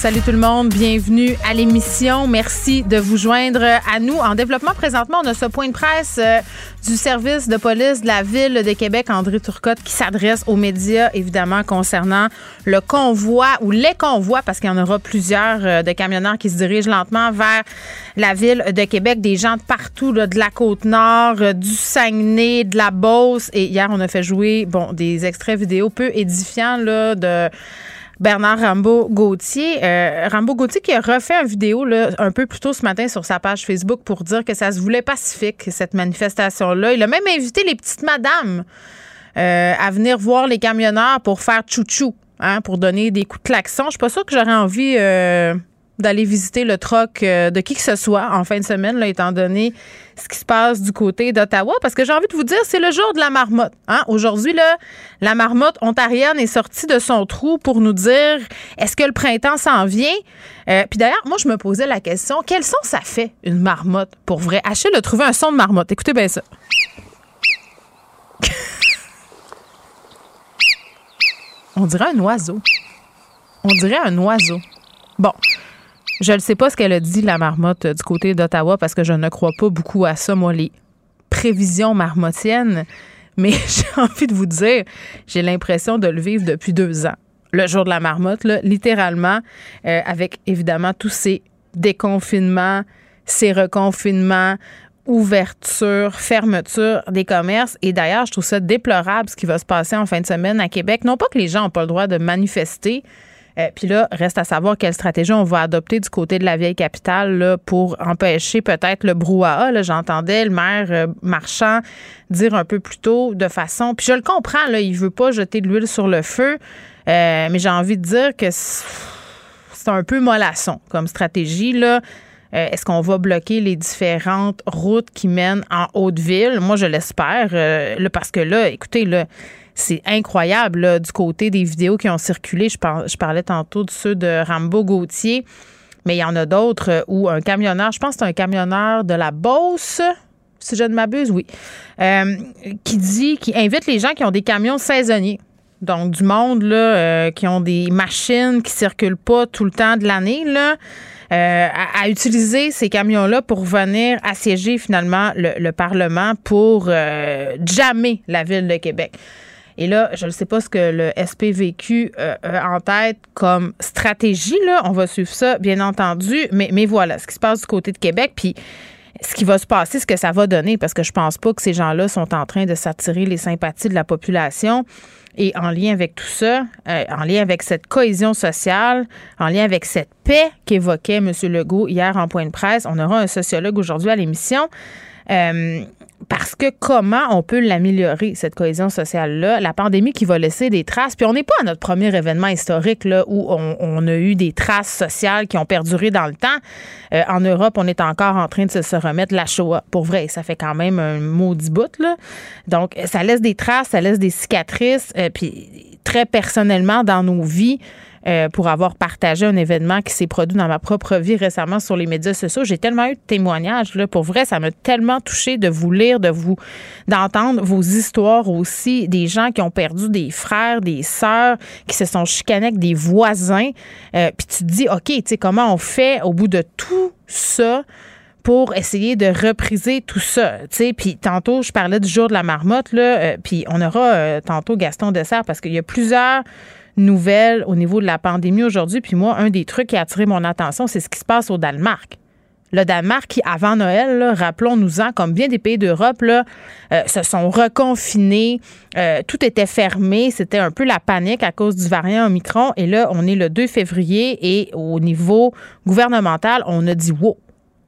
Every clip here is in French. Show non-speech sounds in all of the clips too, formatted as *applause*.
Salut tout le monde, bienvenue à l'émission. Merci de vous joindre à nous. En développement présentement, on a ce point de presse euh, du service de police de la ville de Québec, André Turcotte, qui s'adresse aux médias, évidemment, concernant le convoi ou les convois, parce qu'il y en aura plusieurs euh, de camionneurs qui se dirigent lentement vers la ville de Québec, des gens de partout, de la côte nord, euh, du Saguenay, de la Beauce. Et hier, on a fait jouer, bon, des extraits vidéo peu édifiants, là, de Bernard Rambaud-Gauthier. Euh, Rambaud-Gauthier qui a refait une vidéo un peu plus tôt ce matin sur sa page Facebook pour dire que ça se voulait pacifique, cette manifestation-là. Il a même invité les petites madames euh, à venir voir les camionneurs pour faire chouchou, hein, pour donner des coups de klaxon. Je suis pas sûre que j'aurais envie... Euh, d'aller visiter le troc euh, de qui que ce soit en fin de semaine, là, étant donné ce qui se passe du côté d'Ottawa. Parce que j'ai envie de vous dire, c'est le jour de la marmotte. Hein? Aujourd'hui, la marmotte ontarienne est sortie de son trou pour nous dire est-ce que le printemps s'en vient? Euh, puis d'ailleurs, moi, je me posais la question quel son ça fait, une marmotte, pour vrai? Achille a trouvé un son de marmotte. Écoutez bien ça. *laughs* On dirait un oiseau. On dirait un oiseau. Bon, je ne sais pas ce qu'elle a dit, la marmotte, du côté d'Ottawa, parce que je ne crois pas beaucoup à ça, moi, les prévisions marmottiennes. Mais *laughs* j'ai envie de vous dire, j'ai l'impression de le vivre depuis deux ans. Le jour de la marmotte, littéralement, euh, avec évidemment tous ces déconfinements, ces reconfinements, ouverture, fermeture des commerces. Et d'ailleurs, je trouve ça déplorable ce qui va se passer en fin de semaine à Québec. Non pas que les gens n'ont pas le droit de manifester, euh, puis là, reste à savoir quelle stratégie on va adopter du côté de la vieille capitale pour empêcher peut-être le brouhaha. J'entendais le maire euh, Marchand dire un peu plus tôt de façon. Puis je le comprends, là, il veut pas jeter de l'huile sur le feu, euh, mais j'ai envie de dire que c'est un peu mollasson comme stratégie. là. Est-ce qu'on va bloquer les différentes routes qui mènent en Haute-Ville? Moi, je l'espère. parce que là, écoutez, là, c'est incroyable du côté des vidéos qui ont circulé. Je, parlais tantôt de ceux de Rambo Gauthier, mais il y en a d'autres euh, où un camionneur, je pense que c'est un camionneur de la Beauce, si je ne m'abuse, oui, euh, qui dit, qui invite les gens qui ont des camions saisonniers. Donc, du monde là, euh, qui ont des machines qui circulent pas tout le temps de l'année, à, utiliser ces camions-là pour venir assiéger finalement le, Parlement pour jammer la ville de Québec. Et là, je ne sais pas ce que le SPVQ euh, a en tête comme stratégie. Là. On va suivre ça, bien entendu. Mais, mais voilà, ce qui se passe du côté de Québec. Puis ce qui va se passer, ce que ça va donner, parce que je pense pas que ces gens-là sont en train de s'attirer les sympathies de la population. Et en lien avec tout ça, euh, en lien avec cette cohésion sociale, en lien avec cette paix qu'évoquait M. Legault hier en point de presse, on aura un sociologue aujourd'hui à l'émission. Euh, parce que comment on peut l'améliorer, cette cohésion sociale-là? La pandémie qui va laisser des traces. Puis on n'est pas à notre premier événement historique là, où on, a eu des traces sociales qui ont perduré dans le temps. Euh, en Europe, on est encore en train de se, remettre la Shoah. Pour vrai, ça fait quand même un maudit bout. Là. Donc, ça laisse des traces, ça laisse des cicatrices. Euh, puis très personnellement, dans nos vies, euh, pour avoir partagé un événement qui s'est produit dans ma propre vie récemment sur les médias sociaux. J'ai tellement eu de témoignages. Là, pour vrai, ça m'a tellement touché de vous lire, de vous d'entendre vos histoires aussi, des gens qui ont perdu des frères, des sœurs, qui se sont chicanés avec des voisins. Euh, puis tu te dis, OK, tu sais, comment on fait au bout de tout ça? pour essayer de repriser tout ça? Puis tantôt, je parlais du jour de la marmotte, là, euh, puis on aura tantôt Gaston Dessert parce qu'il y a plusieurs nouvelles au niveau de la pandémie aujourd'hui. Puis moi, un des trucs qui a attiré mon attention, c'est ce qui se passe au Danemark. Le Danemark, qui avant Noël, rappelons-nous-en, comme bien des pays d'Europe, euh, se sont reconfinés, euh, tout était fermé, c'était un peu la panique à cause du variant Omicron. Et là, on est le 2 février et au niveau gouvernemental, on a dit wow.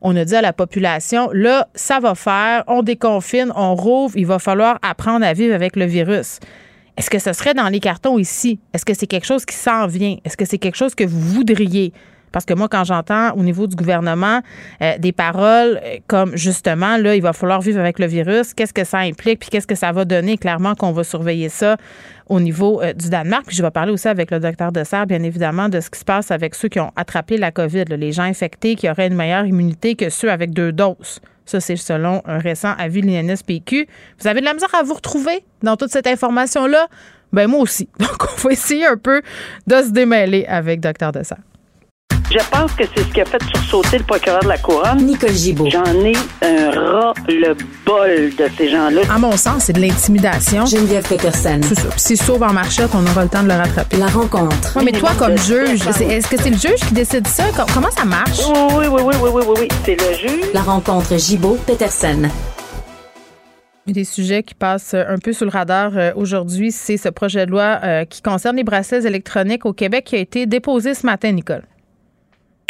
On a dit à la population, là, ça va faire, on déconfine, on rouvre, il va falloir apprendre à vivre avec le virus. Est-ce que ce serait dans les cartons ici? Est-ce que c'est quelque chose qui s'en vient? Est-ce que c'est quelque chose que vous voudriez? Parce que moi, quand j'entends au niveau du gouvernement euh, des paroles euh, comme justement, là, il va falloir vivre avec le virus, qu'est-ce que ça implique, puis qu'est-ce que ça va donner, clairement qu'on va surveiller ça au niveau euh, du Danemark. Puis je vais parler aussi avec le docteur Dessert, bien évidemment, de ce qui se passe avec ceux qui ont attrapé la COVID, les gens infectés qui auraient une meilleure immunité que ceux avec deux doses. Ça, c'est selon un récent avis de l'INSPQ. Vous avez de la misère à vous retrouver dans toute cette information-là? Ben moi aussi. *laughs* Donc, on va essayer un peu de se démêler avec Dr. Dessert. Je pense que c'est ce qui a fait sursauter le procureur de la Couronne. Nicole Gibault. J'en ai un ras-le-bol de ces gens-là. À mon sens, c'est de l'intimidation. Geneviève Peterson. C'est ça. Puis s'il sauve en marchette, on aura le temps de le rattraper. La rencontre. Ouais, mais toi, comme juge, est-ce que c'est le juge qui décide ça? Com- Comment ça marche? Oui, oui, oui, oui, oui, oui, oui, oui. C'est le juge. La rencontre Gibault-Peterson. Des sujets qui passent un peu sous le radar euh, aujourd'hui, c'est ce projet de loi euh, qui concerne les bracelets électroniques au Québec qui a été déposé ce matin, Nicole.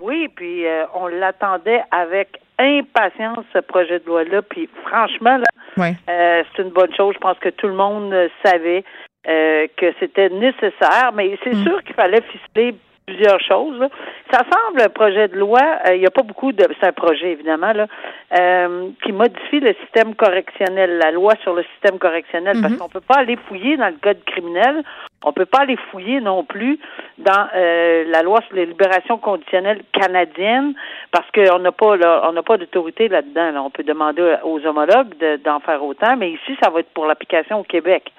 Oui, puis euh, on l'attendait avec impatience, ce projet de loi-là. Puis franchement, là, Oui. euh, c'est une bonne chose. Je pense que tout le monde euh, savait euh, que c'était nécessaire, mais c'est Mm. sûr qu'il fallait ficeler plusieurs choses. là. Ça semble un projet de loi, euh, il n'y a pas beaucoup de c'est un projet évidemment là, euh, qui modifie le système correctionnel, la loi sur le système correctionnel, parce Mhm. qu'on peut pas aller fouiller dans le code criminel, on peut pas aller fouiller non plus dans euh, la loi sur les libérations conditionnelles canadiennes, parce qu'on n'a pas là, on n'a pas d'autorité là-dedans. là. On peut demander aux homologues de- d'en faire autant, mais ici ça va être pour l'application au Québec.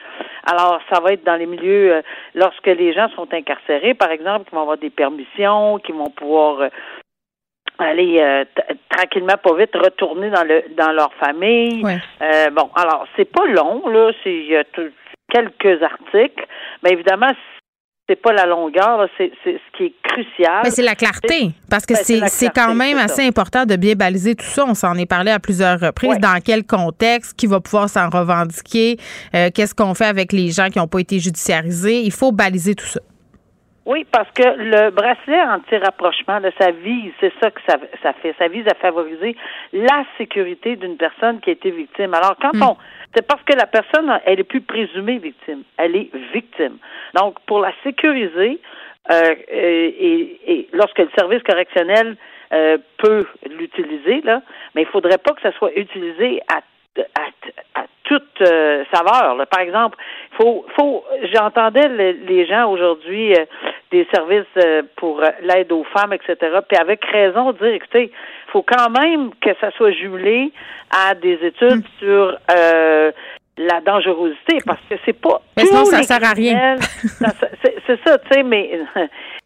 Alors, ça va être dans les milieux, euh, lorsque les gens sont incarcérés, par exemple, qui vont avoir des permissions, qui vont pouvoir euh, aller euh, t- tranquillement, pas vite, retourner dans le dans leur famille. Ouais. Euh, bon, alors, c'est pas long, là, c'est il y a tout- quelques articles, mais évidemment, c'est pas la longueur, c'est ce qui est crucial. Mais c'est la clarté, parce que Ben, c'est quand même assez important de bien baliser tout ça. On s'en est parlé à plusieurs reprises. Ouais. Dans quel contexte, qui va pouvoir s'en revendiquer, euh, qu'est-ce qu'on fait avec les gens qui n'ont pas été judiciarisés? Il faut baliser tout ça. Oui, parce que le bracelet anti-rapprochement, là, ça vise, c'est ça que ça, ça fait, ça vise à favoriser la sécurité d'une personne qui a été victime. Alors, quand on, c'est parce que la personne, elle est plus présumée victime, elle est victime. Donc, pour la sécuriser, euh, et, et lorsque le service correctionnel euh, peut l'utiliser, là, mais il faudrait pas que ça soit utilisé à à, à toute euh, saveur. là. Par exemple, faut, faut. J'entendais le- les gens aujourd'hui euh, des services euh, pour euh, l'aide aux femmes, etc. Puis avec raison dire, écoutez, faut quand même que ça soit jumelé à des études sur euh, la dangerosité, parce que c'est pas. Mais sinon, ça les sert à rien. *laughs* c'est ça, tu sais, mais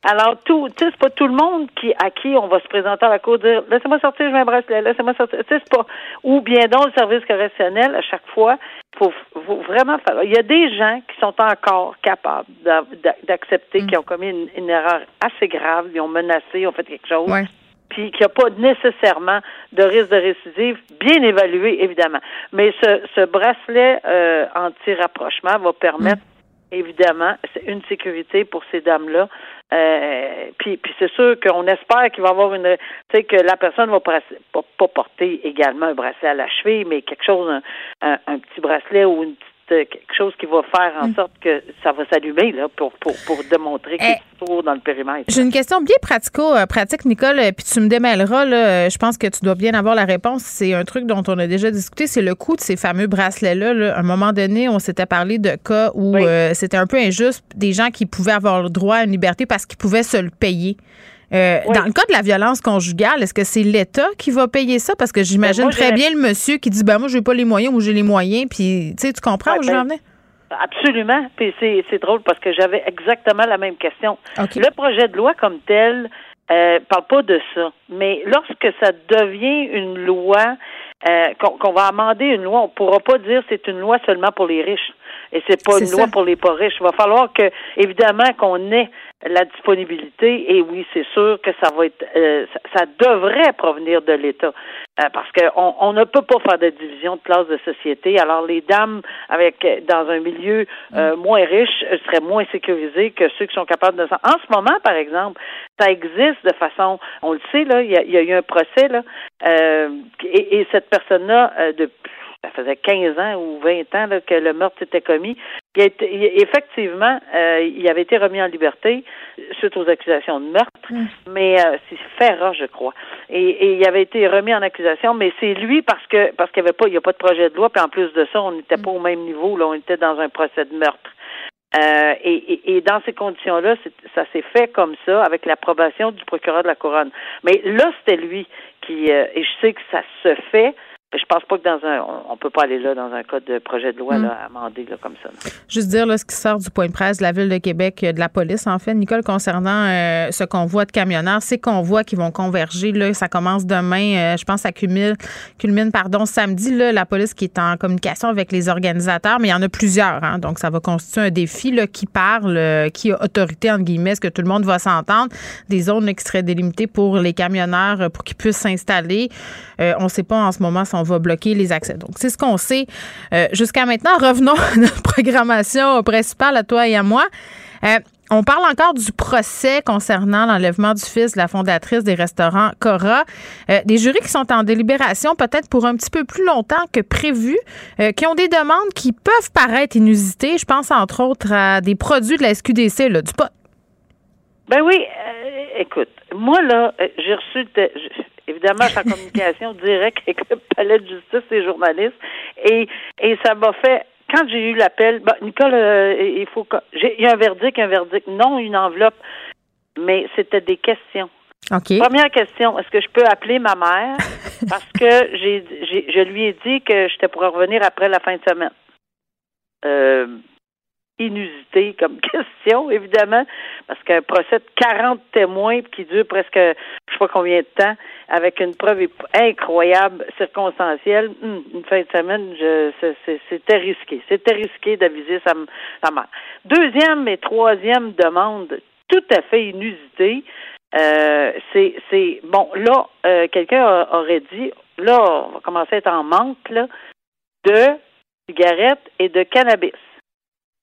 alors tout, tu sais, c'est pas tout le monde qui à qui on va se présenter à la cour dire laissez-moi sortir, je mets un bracelet, laissez-moi sortir. Tu sais, c'est pas ou bien donc le service correctionnel à chaque fois, faut, faut vraiment faire. Il y a des gens qui sont encore capables d'a- d'a- d'accepter Mm. qu'ils ont commis une, une erreur assez grave, ils ont menacé, ils ont fait quelque chose Ouais. puis qu'il n'y a pas nécessairement de risque de récidive, bien évalué, évidemment. Mais ce, ce bracelet euh, anti-rapprochement va permettre, évidemment, c'est une sécurité pour ces dames-là. Euh, puis, puis c'est sûr qu'on espère qu'il va y avoir une, tu sais, que la personne va pas, pas, porter également un bracelet à la cheville, mais quelque chose, un, un, un petit bracelet ou une petite quelque chose qui va faire en sorte que ça va s'allumer là pour pour pour démontrer qu'il Eh, est toujours dans le périmètre. J'ai une question bien pratico-pratique, Nicole, euh, puis tu me démêleras. Là, Euh, je pense que tu dois bien avoir la réponse. C'est un truc dont on a déjà discuté, c'est le coût de ces fameux bracelets-là. là. À un moment donné, on s'était parlé de cas où Oui. euh, c'était un peu injuste, des gens qui pouvaient avoir le droit à une liberté parce qu'ils pouvaient se le payer. Euh, Oui. Dans le cas de la violence conjugale, est-ce que c'est l'État qui va payer ça? Parce que j'imagine Ben, moi, très bien le monsieur qui dit ben moi, j'ai pas les moyens ou j'ai les moyens. Puis, tu sais, tu comprends Ouais, où je veux ben, en venir? Absolument. Puis c'est, c'est drôle parce que j'avais exactement la même question. Le projet de loi comme tel euh, parle pas de ça. Mais lorsque ça devient une loi, euh, qu'on, qu'on va amender une loi, on pourra pas dire c'est une loi seulement pour les riches. Et c'est pas C'est une loi pour les pas riches. Il va falloir que, évidemment, qu'on ait la disponibilité. Et oui, c'est sûr que ça va être, euh, ça, ça devrait provenir de l'État, Euh, parce qu'on on ne peut pas faire de division de classe de société. Alors les dames avec dans un milieu euh, moins riche seraient moins sécurisées que ceux qui sont capables de. s'en- En ce moment, par exemple, ça existe de façon, on le sait là, il y a, il y a eu un procès là, euh, et, et cette personne-là euh, de ça faisait 15 ans ou 20 ans là, que le meurtre était commis. Il été, il- effectivement, euh, il avait été remis en liberté suite aux accusations de meurtre, mais euh, c'est Ferra, je crois. Et, et il avait été remis en accusation, mais c'est lui parce que parce qu'il n'y avait pas, il y a pas de projet de loi, puis en plus de ça, on n'était pas au même niveau, là, on était dans un procès de meurtre. Euh, et, et, et dans ces conditions-là, ça s'est fait comme ça, avec l'approbation du procureur de la couronne. Mais là, c'était lui qui, euh, et je sais que ça se fait. Je pense pas que dans un, on, peut pas aller là dans un cas de projet de loi là, amendé là, comme ça. là. Juste dire là, ce qui sort du point de presse de la Ville de Québec, de la police, en fait, Nicole, concernant euh, ce convoi de camionneurs, ces convois qui vont converger, là, ça commence demain, euh, je pense, ça culmine, culmine pardon, samedi. Là, la police qui est en communication avec les organisateurs, mais il y en a plusieurs, hein, donc ça va constituer un défi là, qui parle, euh, qui a autorité, entre guillemets, est-ce que tout le monde va s'entendre, des zones là, qui seraient délimitées pour les camionneurs pour qu'ils puissent s'installer. On ne sait pas en ce moment si on va bloquer les accès. Donc, c'est ce qu'on sait euh, jusqu'à maintenant. *laughs* Revenons à notre programmation principale, à toi et à moi. Euh, on parle encore du procès concernant l'enlèvement du fils de la fondatrice des restaurants Cora. Euh, des jurys qui sont en délibération peut-être pour un petit peu plus longtemps que prévu, qui ont des demandes qui peuvent paraître inusitées. Je pense entre autres à des produits de la SQDC, là, du pot. Ben oui, écoute, moi là, j'ai reçu, évidemment, je suis en communication directe avec le palais de justice et journalistes, et et ça m'a fait. Quand j'ai eu l'appel, Nicole, euh, il faut j'ai il y a un verdict, un verdict, non, une enveloppe, mais c'était des questions. OK. Première question, est-ce que je peux appeler ma mère? *laughs* Parce que j'ai, j'ai je lui ai dit que j'étais pour revenir après la fin de semaine. Euh, inusité comme *laughs* question, évidemment, parce qu'un procès de 40 témoins qui dure presque je sais pas combien de temps, avec une preuve incroyable, circonstancielle, hum, une fin de semaine, c'était risqué. C'était risqué d'aviser sa, sa mère. Deuxième et troisième demande, tout à fait inusitée. Euh, c'est, bon. Là, euh, quelqu'un aurait dit, là, on va commencer à être en manque là, de cigarettes et de cannabis.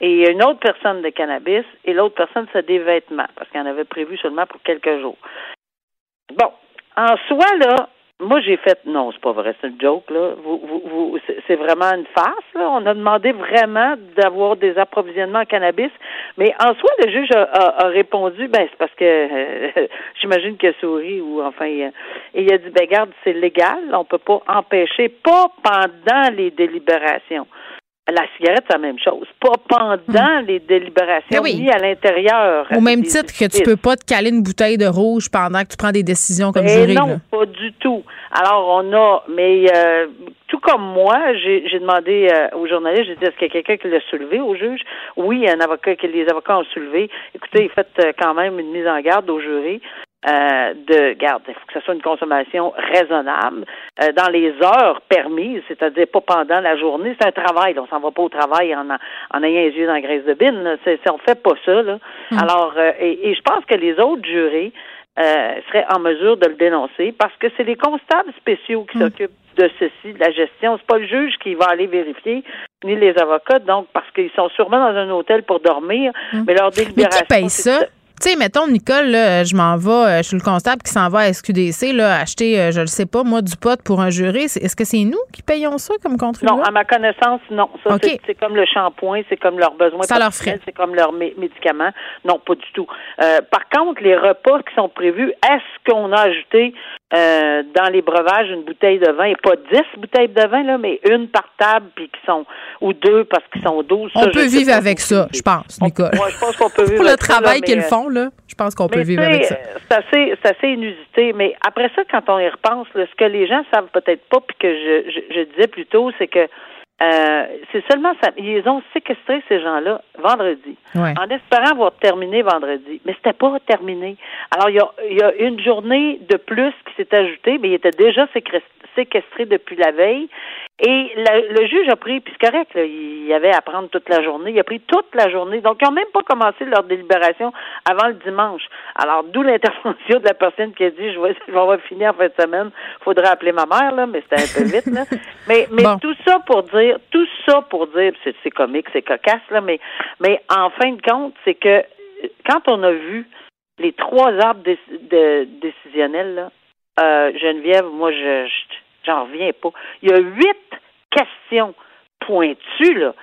Et une autre personne de cannabis et l'autre personne, c'est des vêtements, parce qu'il en avait prévu seulement pour quelques jours. Bon, en soi, là, moi, j'ai fait, non, c'est pas vrai, c'est une joke, là. Vous, vous, vous, c'est- vraiment une farce, là. On a demandé vraiment d'avoir des approvisionnements en cannabis. Mais en soi, le juge a, a- a répondu, ben, c'est parce que, euh, *laughs* j'imagine qu'il a souri ou, enfin, il a- et il a dit, ben, garde, c'est légal, on peut pas empêcher, pas pendant les délibérations. La cigarette, c'est la même chose. Pas pendant les délibérations, Ben oui. ni à l'intérieur. Au même titre que tu peux pas te caler une bouteille de rouge pendant que tu prends des décisions comme Eh jury. non, là. pas du tout. Alors, on a, mais euh, tout comme moi, j'ai j'ai demandé euh, aux journalistes, j'ai dit, est-ce qu'il y a quelqu'un qui l'a soulevé au juge? Oui, un avocat, que les avocats ont soulevé. Écoutez, faites euh, quand même une mise en garde au jury. Euh, de garde, il faut que ce soit une consommation raisonnable euh, dans les heures permises, c'est-à-dire pas pendant la journée. C'est un travail, là. on s'en va pas au travail en, en ayant les yeux dans la graisse de bine. Là. C'est, on fait pas ça. Là. Alors, euh, et, et je pense que les autres jurés euh, seraient en mesure de le dénoncer parce que c'est les constables spéciaux qui s'occupent de ceci, de la gestion. C'est pas le juge qui va aller vérifier, ni les avocats, donc parce qu'ils sont sûrement dans un hôtel pour dormir, mais leur Mais délibération. qui paye c'est- ça? Tu sais, mettons, Nicole, là, je m'en vais, euh, je suis le constable qui s'en va à SQDC, là, acheter, euh, je le sais pas, moi, du pot pour un jury. C'est- Est-ce que c'est nous qui payons ça comme Non, contribuable? à ma connaissance, non. Ça, c'est- comme le shampoing, c'est comme leurs besoins Ça leur ferait. c'est comme leurs mé- médicaments. Non, pas du tout. Euh, par contre, les repas qui sont prévus, est-ce qu'on a ajouté euh, dans les breuvages une bouteille de vin, et pas dix bouteilles de vin, là, mais une par table, puis qui sont, ou deux parce qu'ils sont douze. On Ça, peut vivre avec ça, je pense, On- Nicole. Moi, je pense qu'on peut *laughs* vivre Pour le avec travail qu'ils euh, là, je pense qu'on peut vivre avec ça. C'est assez, inusité. Mais après ça, quand on y repense, là, ce que les gens savent peut-être pas, puis que je, je, je disais plus tôt, c'est que euh, c'est seulement ça. Ils ont séquestré ces gens-là vendredi, Ouais. en espérant avoir terminé vendredi. Mais c'était pas terminé. Alors, il y a, y a une journée de plus qui s'est ajoutée, mais ils étaient déjà séquest- séquestrés depuis la veille. Et le, le juge a pris, puis c'est correct, là, il y avait à prendre toute la journée. Il a pris toute la journée. Donc, ils n'ont même pas commencé leur délibération avant le dimanche. Alors, d'où l'intervention de la personne qui a dit, je vais, je vais avoir fini en fin de semaine. Faudrait appeler ma mère, là, mais c'était un peu vite, là. *laughs* Mais, mais Bon. tout ça pour dire, tout ça pour dire, c'est, c'est comique, c'est cocasse, là, mais, mais en fin de compte, c'est que quand on a vu les trois arbres déc- de, décisionnels, là, euh, Geneviève, moi, je, je- j'en reviens pas. Il y a huit questions pointues, là,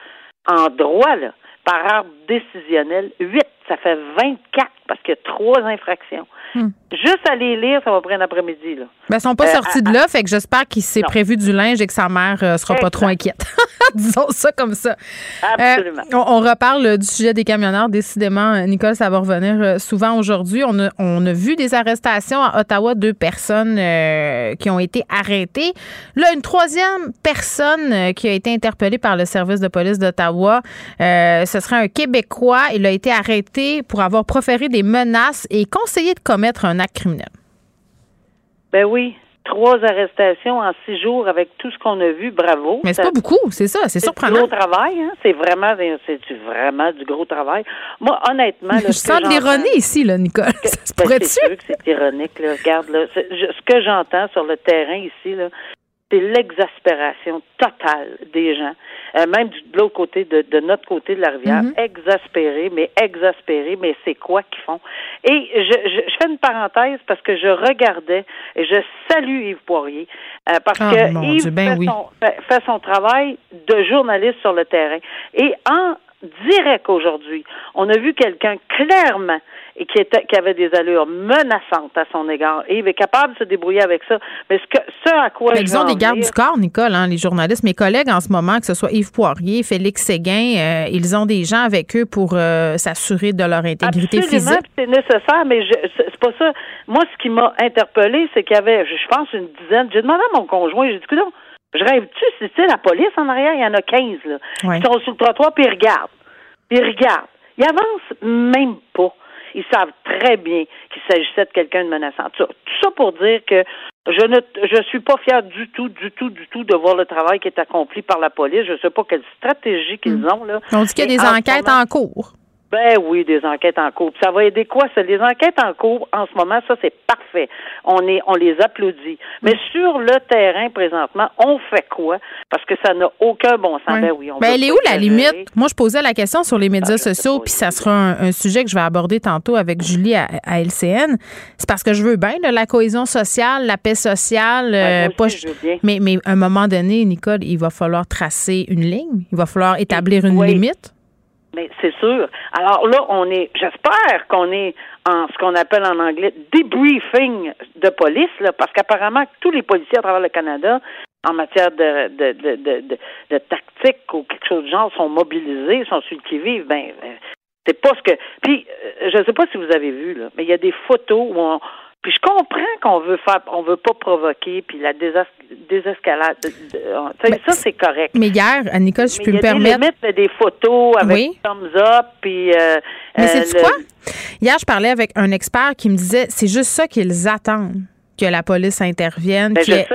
en droit, là, par arbre décisionnel. Huit, ça fait 24 parce qu'il y a trois infractions. Hmm. Juste à les lire, ça va prendre un après-midi, là. Ben, ils sont pas Euh, sortis de là, fait que j'espère qu'il s'est Non. prévu du linge et que sa mère euh, sera pas trop inquiète. *laughs* Disons ça comme ça. Absolument. Euh, on, on reparle du sujet des camionneurs. Décidément, Nicole, ça va revenir euh, souvent aujourd'hui. On a, on a vu des arrestations à Ottawa, deux personnes qui ont été arrêtées. Là, une troisième personne qui a été interpellée par le service de police d'Ottawa, ce serait un Québécois. Il a été arrêté pour avoir proféré des menaces et conseillé de commettre un acte criminel? Ben oui, trois arrestations en six jours avec tout ce qu'on a vu, bravo. Mais c'est pas beaucoup, c'est ça, c'est C'est du surprenant. gros travail, hein? C'est vraiment, c'est du- vraiment du gros travail. Moi, honnêtement, là, *laughs* Je ce sens de l'ironie ici, là, Nicole. Ça se Ben, pourrait-tu? c'est sûr que c'est ironique, là. Regarde, là. je- ce que j'entends sur le terrain ici, là, c'est l'exaspération totale des gens, euh, même du, de l'autre côté, de, de notre côté de la rivière, Mhm. exaspérés, mais exaspérés, mais c'est quoi qu'ils font? Et je, je, je fais une parenthèse parce que je regardais et je salue Yves Poirier, euh, parce Ah, que Yves Dieu, ben fait, oui. son, fait, fait son travail de journaliste sur le terrain. Et en direct aujourd'hui, on a vu quelqu'un clairement et qui était qui avait des allures menaçantes à son égard. Et Yves est capable de se débrouiller avec ça. Mais ce que ce à quoi Mais ils ont des gardes du corps, Nicole, hein, les journalistes. Mes collègues en ce moment, que ce soit Yves Poirier, Félix Séguin, euh, ils ont des gens avec eux pour euh, s'assurer de leur intégrité Absolument, physique. c'est nécessaire, mais c'est pas ça. Moi, ce qui m'a interpellé, c'est qu'il y avait, je pense, une dizaine. J'ai demandé à mon conjoint, j'ai dit, écoute, je rêve-tu, si tu sais, la police en arrière, il y en a 15, là. Ouais. Ils sont sur le trottoir, puis ils regardent. Puis ils regardent. Ils avancent même pas. Ils savent très bien qu'il s'agissait de quelqu'un de menaçant. Ça- Tout ça pour dire que je ne je suis pas fière du tout, du tout, du tout de voir le travail qui est accompli par la police. Je sais pas quelle stratégie qu'ils ont, là. On dit qu'il y a des enquêtes en cours. Ben oui, des enquêtes en cours. Puis ça va aider quoi? Ça, les enquêtes en cours, en ce moment, ça, c'est parfait. On est, on les applaudit. Mais sur le terrain, présentement, on fait quoi? Parce que ça n'a aucun bon sens. Ben oui, on Ben, elle est où la limite? Moi, je posais la question sur les médias je sais sociaux, puis ça sera un, un sujet que je vais aborder tantôt avec Julie à, à LCN. C'est parce que je veux bien là, la cohésion sociale, la paix sociale. Ouais, euh, moi pas- aussi, je veux bien. mais, mais à un moment donné, Nicole, il va falloir tracer une ligne. Il va falloir établir une oui. limite. Mais c'est sûr. Alors là, on est, j'espère qu'on est en ce qu'on appelle en anglais debriefing de police, là, parce qu'apparemment tous les policiers à travers le Canada, en matière de, de, de, de, de, tactique ou quelque chose du genre, sont mobilisés, sont sur le qui-vive. Ben, euh, c'est pas ce que. Puis, euh, je ne sais pas si vous avez vu là, mais il y a des photos où on. Puis je comprends qu'on veut faire, on veut pas provoquer, puis la désas- désescalade. Ben, ça c'est correct. Mais hier, à Nicole, si je peux me des permettre. mais des photos avec Oui. thumbs up, puis. euh, Mais euh, c'est le- quoi? Hier, je parlais avec un expert qui me disait c'est juste ça qu'ils attendent que la police intervienne. Ben, je sais.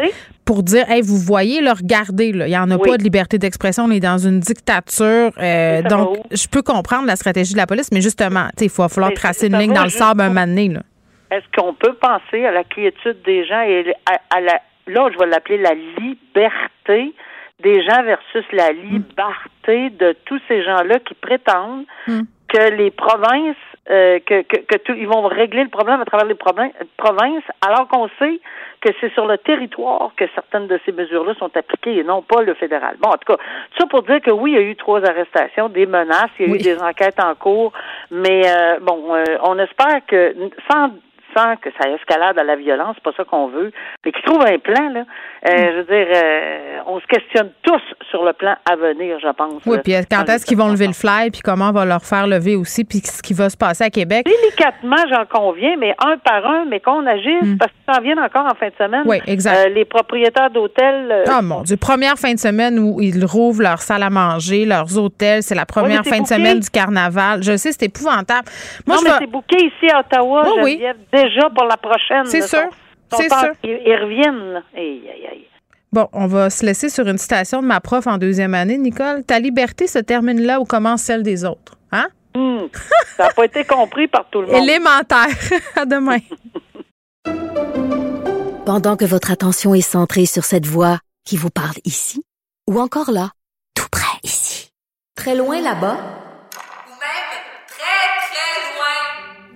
Pour dire, hey, vous voyez, là, regardez, là, il n'y en a Oui. pas de liberté d'expression, on est dans une dictature. euh, donc, je peux comprendre la stratégie de la police, mais justement, tu sais, il va falloir Mais tracer une ligne dans le sable un moment donné. Là. Est-ce qu'on peut penser à la quiétude des gens et à, à la, là, je vais l'appeler la liberté des gens versus la liberté de tous ces gens-là qui prétendent Mm. que les provinces, euh, que, que, que tout- ils vont régler le problème à travers les provinces, alors qu'on sait que c'est sur le territoire que certaines de ces mesures-là sont appliquées et non pas le fédéral. Bon, en tout cas, tout ça pour dire que oui, il y a eu trois arrestations, des menaces, il y a Oui. eu des enquêtes en cours, mais euh, bon, euh, on espère que sans que ça escalade à la violence, c'est pas ça qu'on veut, mais qu'ils trouvent un plan, là. Euh, Je veux dire, euh, on se questionne tous sur le plan à venir, je pense. Oui, puis quand dans est-ce qu'ils vont lever le fly, puis comment on va leur faire lever aussi, puis ce qui va se passer à Québec? Délicatement, j'en conviens, mais un par un, mais qu'on agisse, Mm. parce qu'ils s'en viennent encore en fin de semaine. Oui, exact. Euh, les propriétaires d'hôtels. euh, Ah mon Dieu, première fin de semaine où ils rouvrent leur salle à manger, leurs hôtels, c'est la première fin de semaine du carnaval. Je sais, c'est épouvantable. Moi, non, je mais c'est bouqué ici à Ottawa, Oui, oui. Déjà pour la prochaine. C'est sûr. C'est sûr. Ils, ils reviennent, là. Aïe, aïe, aïe. Bon, on va se laisser sur une citation de ma prof en deuxième année, Nicole. Ta liberté se termine là où commence celle des autres. Hein? Hmm. Ça n'a pas été compris par tout le monde. Élémentaire. *laughs* à demain. Pendant que votre attention est centrée sur cette voix qui vous parle ici, ou encore là, tout près ici, très loin là-bas, Ou même très, très loin.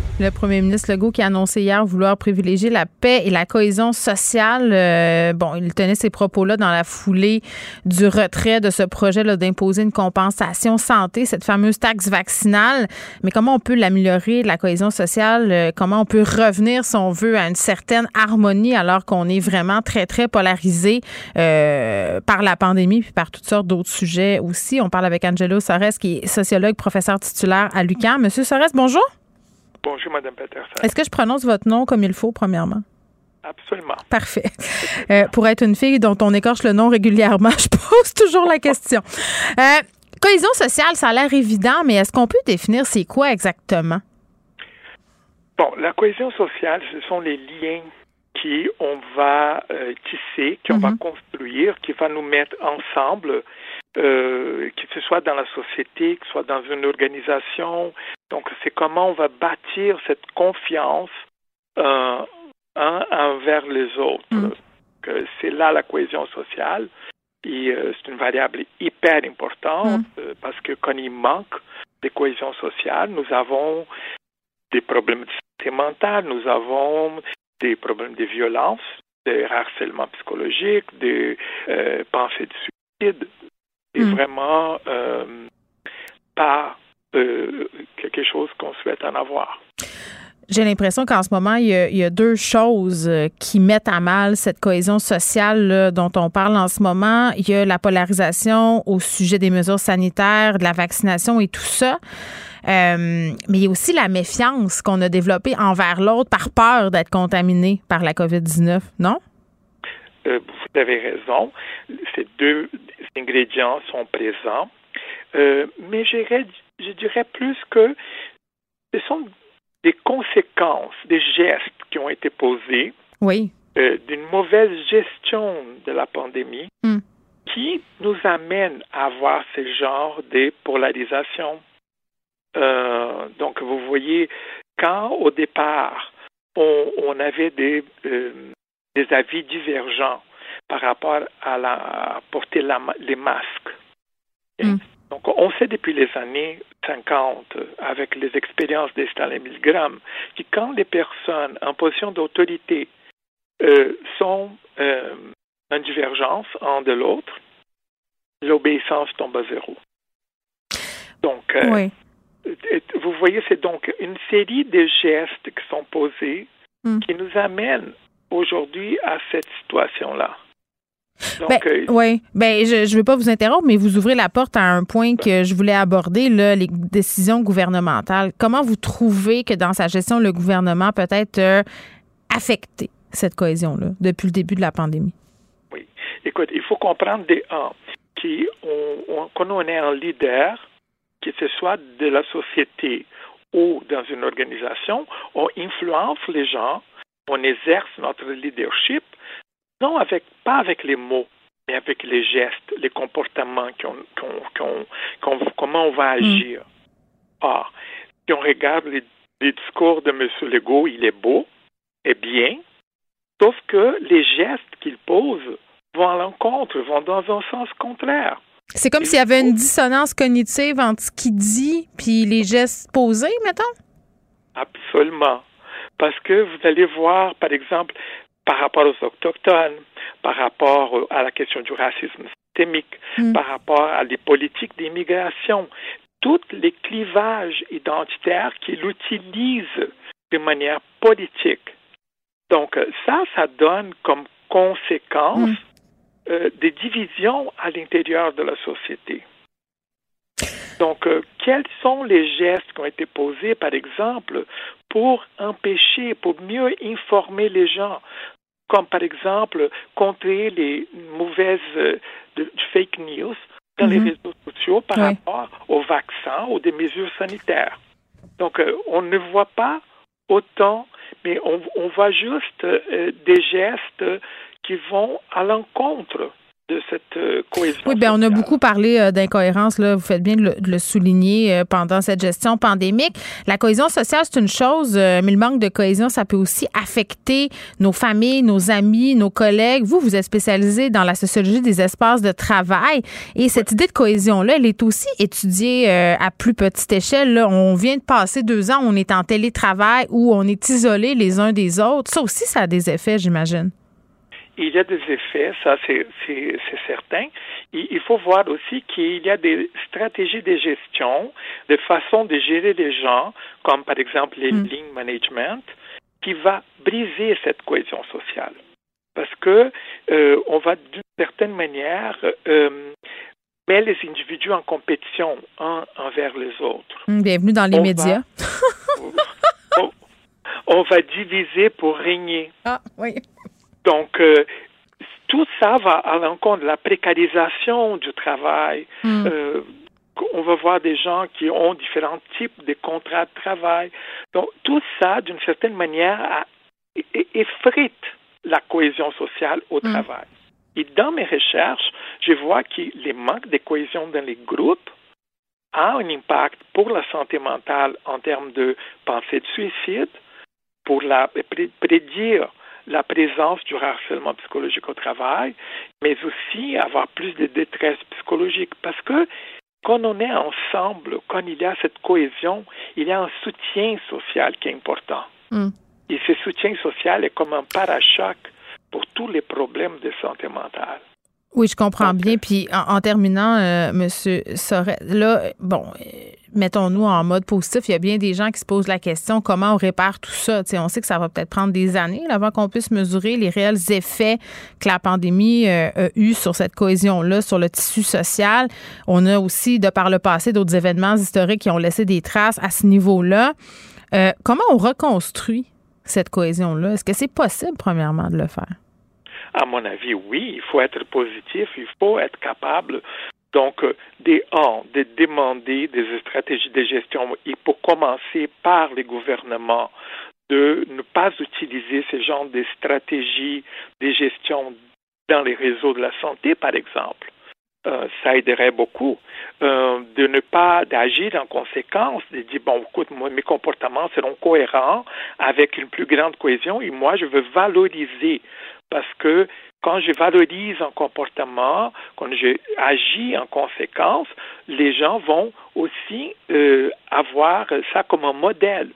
Le premier ministre Legault qui a annoncé hier vouloir privilégier la paix et la cohésion sociale. Euh, bon, il tenait ces propos-là dans la foulée du retrait de ce projet-là d'imposer une compensation santé, cette fameuse taxe vaccinale. Mais comment on peut l'améliorer, la cohésion sociale? Euh, comment on peut revenir, si on veut, à une certaine harmonie alors qu'on est vraiment très, très polarisé euh, par la pandémie puis par toutes sortes d'autres sujets aussi? On parle avec Angelo Sores, qui est sociologue, professeur titulaire à l'UQAM. Monsieur Sores, bonjour. Bonjour, Madame Peterson. Est-ce que je prononce votre nom comme il faut, premièrement? Absolument. Parfait. Euh, pour être une fille dont on écorche le nom régulièrement, *laughs* je pose toujours la question. Euh, cohésion sociale, ça a l'air évident, mais est-ce qu'on peut définir c'est quoi exactement? Bon, la cohésion sociale, ce sont les liens qui on va euh, tisser, qu'on va construire, qui va nous mettre ensemble, euh, que ce soit dans la société, que ce soit dans une organisation. Donc, c'est comment on va bâtir cette confiance euh, un envers les autres. Que C'est là la cohésion sociale. Et euh, c'est une variable hyper importante euh, parce que quand il manque de cohésion sociale, nous avons des problèmes de santé mentale, nous avons des problèmes de violence, de harcèlement psychologique, de pensées de suicide. C'est Mm. vraiment pas euh, quelque chose qu'on souhaite en avoir. J'ai l'impression qu'en ce moment, il y, a, il y a deux choses euh, qui mettent à mal cette cohésion sociale là, dont on parle en ce moment. Il y a la polarisation au sujet des mesures sanitaires, de la vaccination et tout ça. Euh, mais il y a aussi la méfiance qu'on a développée envers l'autre par peur d'être contaminé par la COVID-19, non? Euh, vous avez raison. Ces deux ingrédients sont présents. Euh, mais je dirais, je dirais plus que ce sont des conséquences, des gestes qui ont été posés Oui. euh, d'une mauvaise gestion de la pandémie Mm. qui nous amène à avoir ce genre de polarisation. Euh, donc, vous voyez, quand au départ, on, on avait des, euh, des avis divergents par rapport à, la, à porter la les masques. Ok? Mm. Donc, on sait depuis les années 50, avec les expériences des Stanley Milgram, que quand les personnes en position d'autorité euh, sont euh, en divergence un de l'autre, l'obéissance tombe à zéro. Donc, euh, oui. vous voyez, c'est donc une série de gestes qui sont posés Mm. qui nous amènent aujourd'hui à cette situation-là. *laughs* Ben, euh, oui. Ben, je ne veux pas vous interrompre, mais vous ouvrez la porte à un point que je voulais aborder, là, les décisions gouvernementales. Comment vous trouvez que dans sa gestion, le gouvernement peut être euh, affecté cette cohésion-là depuis le début de la pandémie? Oui. Écoute, il faut comprendre des un qui on, on est un leader, que ce soit de la société ou dans une organisation, on influence les gens, on exerce notre leadership, non avec pas avec les mots, mais avec les gestes, les comportements qu'on- comment on va agir. Or, si on regarde les, les discours de M. Legault, il est beau, et bien, sauf que les gestes qu'il pose vont à l'encontre, vont dans un sens contraire. C'est comme s'il y avait une dissonance cognitive entre ce qu'il dit puis les gestes posés, mettons? Absolument. Parce que vous allez voir, par exemple, par rapport aux Autochtones, par rapport à la question du racisme systémique, Mm. par rapport à des politiques d'immigration, tous les clivages identitaires qu'il utilise de manière politique. Donc, ça, ça donne comme conséquence euh, des divisions à l'intérieur de la société. Donc, euh, quels sont les gestes qui ont été posés, par exemple, pour empêcher, pour mieux informer les gens? Comme par exemple contrer les mauvaises euh, fake news dans les mhm. réseaux sociaux par rapport aux vaccins ou des mesures sanitaires. Donc, euh, on ne voit pas autant, mais on, on voit juste des gestes qui vont à l'encontre de cette euh, cohésion. Oui, bien, on a beaucoup parlé euh, d'incohérence, là. Vous faites bien de le, souligner euh, pendant cette gestion pandémique. La cohésion sociale, c'est une chose, mais le manque de cohésion, ça peut aussi affecter nos familles, nos amis, nos collègues. Vous, vous êtes spécialisé dans la sociologie des espaces de travail. Et cette idée de cohésion-là, elle est aussi étudiée à plus petite échelle. Là. On vient de passer deux ans, on est en télétravail où on est isolés les uns des autres. Ça aussi, ça a des effets, j'imagine il y a des effets, ça c'est certain. Il faut voir aussi qu'il y a des stratégies de gestion, des façons de gérer les gens, comme par exemple les mm. lean management, qui va briser cette cohésion sociale. Parce que euh, on va d'une certaine manière euh, mettre les individus en compétition un envers les autres. Mm, bienvenue dans les médias. *laughs* on va diviser pour régner. Ah oui. Donc, euh, tout ça va à l'encontre de la précarisation du travail. Hmm. Euh, on va voir des gens qui ont différents types de contrats de travail. Donc, tout ça, d'une certaine manière, effrite la cohésion sociale au hmm. travail. Et dans mes recherches, je vois que les manques de cohésion dans les groupes a un impact pour la santé mentale en termes de pensée de suicide, pour la prédire la présence du harcèlement psychologique au travail, mais aussi avoir plus de détresse psychologique. Parce que quand on est ensemble, quand il y a cette cohésion, il y a un soutien social qui est important. Mm. Et ce soutien social est comme un parachoc pour tous les problèmes de santé mentale. Oui, je comprends bien. Puis en, terminant, euh, Monsieur Sorel, là, bon, euh, mettons-nous en mode positif. Il y a bien des gens qui se posent la question comment on répare tout ça? on sait que ça va peut-être prendre des années avant qu'on puisse mesurer les réels effets que la pandémie euh, a eu sur cette cohésion-là, sur le tissu social. On a aussi, de par le passé, d'autres événements historiques qui ont laissé des traces à ce niveau-là. comment on reconstruit cette cohésion-là? Est-ce que c'est possible, premièrement, de le faire? À mon avis, oui, il faut être positif, il faut être capable donc, euh, des un, de demander des stratégies de gestion. Il faut commencer par les gouvernements de ne pas utiliser ce genre de stratégies de gestion dans les réseaux de la santé, par exemple. Euh, ça aiderait beaucoup euh, de ne pas d'agir en conséquence, de dire bon, écoute, moi, mes comportements seront cohérents avec une plus grande cohésion et moi, je veux valoriser parce que quand je valorise un comportement, quand je agis en conséquence, les gens vont aussi euh, avoir ça comme un modèle.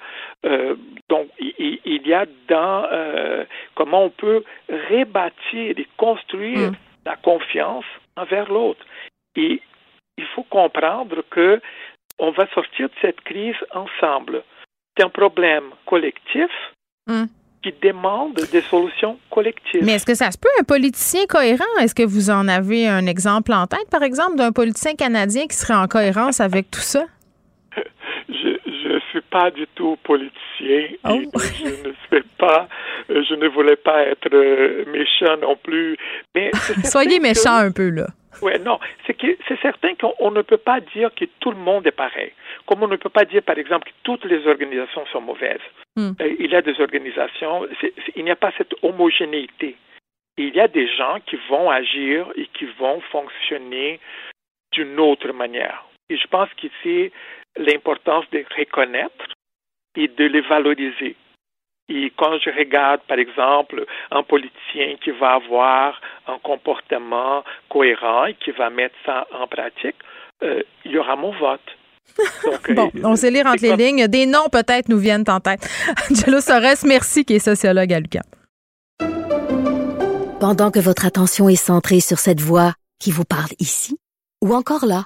Euh, donc, il, y a dans euh, comment on peut rebâtir et construire mm. la confiance envers l'autre. Et il faut comprendre que on va sortir de cette crise ensemble. C'est un problème collectif. Mm qui demandent des solutions collectives. Mais est-ce que ça se peut, un politicien cohérent? Est-ce que vous en avez un exemple en tête, par exemple, d'un politicien canadien qui serait en cohérence avec tout ça? Pas du tout politicien. Oh. je ne sais pas, je ne voulais pas être euh, méchant non plus. Mais Soyez méchant un peu, là. Oui, non, c'est que c'est certain qu'on ne peut pas dire que tout le monde est pareil. Comme on ne peut pas dire, par exemple, que toutes les organisations sont mauvaises. Hmm. Euh, il y a des organisations, il n'y a pas cette homogénéité. Il y a des gens qui vont agir et qui vont fonctionner d'une autre manière. Et je pense qu'ici, l'importance de reconnaître et de les valoriser. Et quand je regarde, par exemple, un politicien qui va avoir un comportement cohérent et qui va mettre ça en pratique, euh, il y aura mon vote. *laughs* bon, euh, on sait lire entre les lignes. Des noms peut-être nous viennent en tête. *laughs* Angelo Sores, merci, qui est sociologue à l'UQAM. Pendant que votre attention est centrée sur cette voix qui vous parle ici, ou encore là,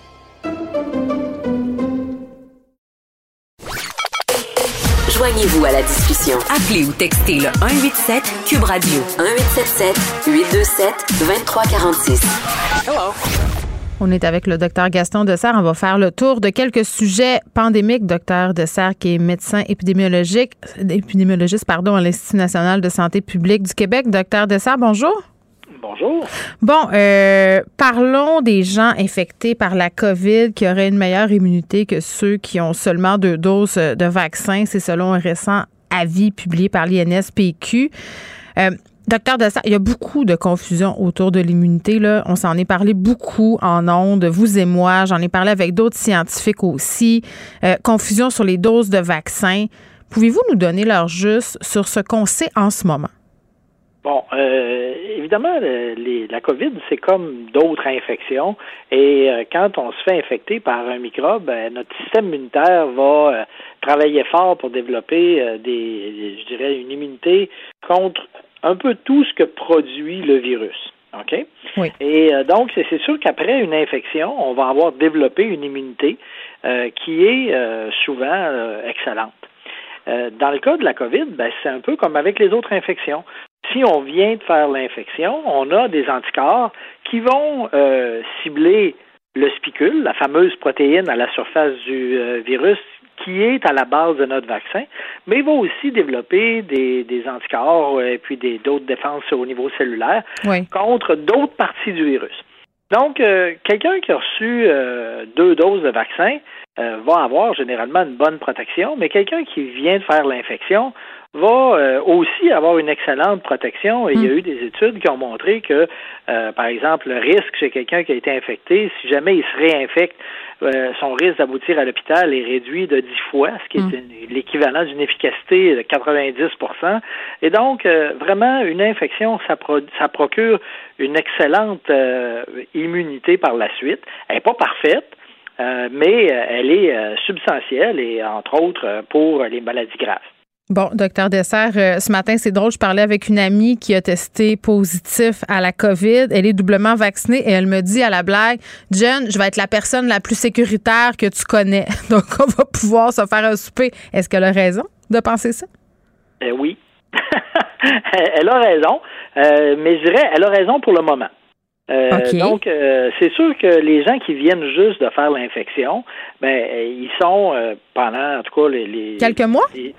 Joignez-vous à la discussion. Appelez ou textez le 187 Cube Radio 1877 827 2346. Hello. On est avec le docteur Gaston Dessert. On va faire le tour de quelques sujets pandémiques. Docteur Dessert, qui est médecin épidémiologique, épidémiologiste pardon, à l'Institut national de santé publique du Québec. Docteur Dessert, bonjour. Bonjour. Bon, euh, parlons des gens infectés par la COVID qui auraient une meilleure immunité que ceux qui ont seulement deux doses de vaccin. C'est selon un récent avis publié par l'INSPQ. Euh, Docteur Dessert, il y a beaucoup de confusion autour de l'immunité. Là. On s'en est parlé beaucoup en ondes, vous et moi. J'en ai parlé avec d'autres scientifiques aussi. Euh, confusion sur les doses de vaccins. Pouvez-vous nous donner leur juste sur ce qu'on sait en ce moment? Bon, euh, évidemment, les, la COVID, c'est comme d'autres infections. Et euh, quand on se fait infecter par un microbe, ben, notre système immunitaire va euh, travailler fort pour développer euh, des, je dirais, une immunité contre un peu tout ce que produit le virus. OK? Oui. Et euh, donc, c'est sûr qu'après une infection, on va avoir développé une immunité euh, qui est euh, souvent excellente. dans le cas de la COVID, ben, c'est un peu comme avec les autres infections. Si on vient de faire l'infection, on a des anticorps qui vont cibler le spicule, la fameuse protéine à la surface du virus qui est à la base de notre vaccin, mais il va aussi développer des, des anticorps et puis des d'autres défenses au niveau cellulaire oui. contre d'autres parties du virus. Donc, euh, quelqu'un qui a reçu euh, deux doses de vaccin euh, va avoir généralement une bonne protection, mais quelqu'un qui vient de faire l'infection va euh, aussi avoir une excellente protection. Et il y a eu des études qui ont montré que, euh, par exemple, le risque chez quelqu'un qui a été infecté, si jamais il se réinfecte, euh, son risque d'aboutir à l'hôpital est réduit de 10 fois, ce qui est l'équivalent d'une efficacité de 90% Et donc, vraiment, une infection, ça, pro ça procure une excellente immunité par la suite. Elle n'est pas parfaite, mais elle est substantielle et, entre autres, pour les maladies graves. Bon, docteur Dessert, euh, ce matin, c'est drôle, je parlais avec une amie qui a testé positif à la COVID. Elle est doublement vaccinée et elle me dit à la blague, Jen, je vais être la personne la plus sécuritaire que tu connais. *laughs* Donc, on va pouvoir se faire un souper. Est-ce qu'elle a raison de penser ça? Eh oui. *laughs* elle a raison, euh, mais je dirais, elle a raison pour le moment. Euh. Donc, euh, c'est sûr que les gens qui viennent juste de faire l'infection, ben, ils sont euh, pendant, en tout cas, les, les Quelques mois? les-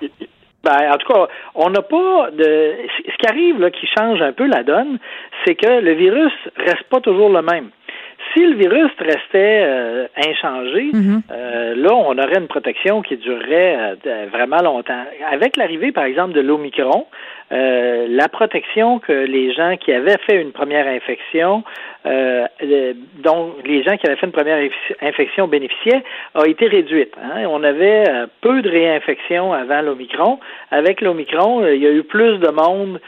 ben, en tout cas, on n'a pas de. Ce qui arrive là, qui change un peu la donne, c'est que le virus reste pas toujours le même. Si le virus restait euh, inchangé, Mhm. euh, là, on aurait une protection qui durerait euh, vraiment longtemps. Avec l'arrivée, par exemple, de l'Omicron, la protection que les gens qui avaient fait une première infection, dont les gens qui avaient fait une première inf- infection bénéficiaient, a été réduite. hein. On avait peu de réinfections avant l'Omicron. Avec l'Omicron, il y a eu plus de monde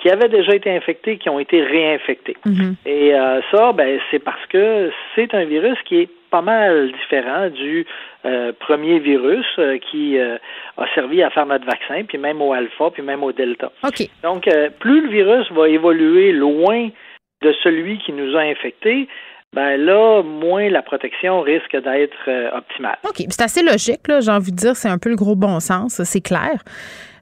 qui avaient déjà été infectés qui ont été réinfectés. Mhm. Et euh, ça, ben, c'est parce que c'est un virus qui est pas mal différent du euh, premier virus euh, qui euh, a servi à faire notre vaccin, puis même au alpha, puis même au delta. Donc, plus le virus va évoluer loin de celui qui nous a infectés, ben là, moins la protection risque d'être optimale. OK. C'est assez logique, là. J'ai envie de dire, c'est un peu le gros bon sens, c'est clair.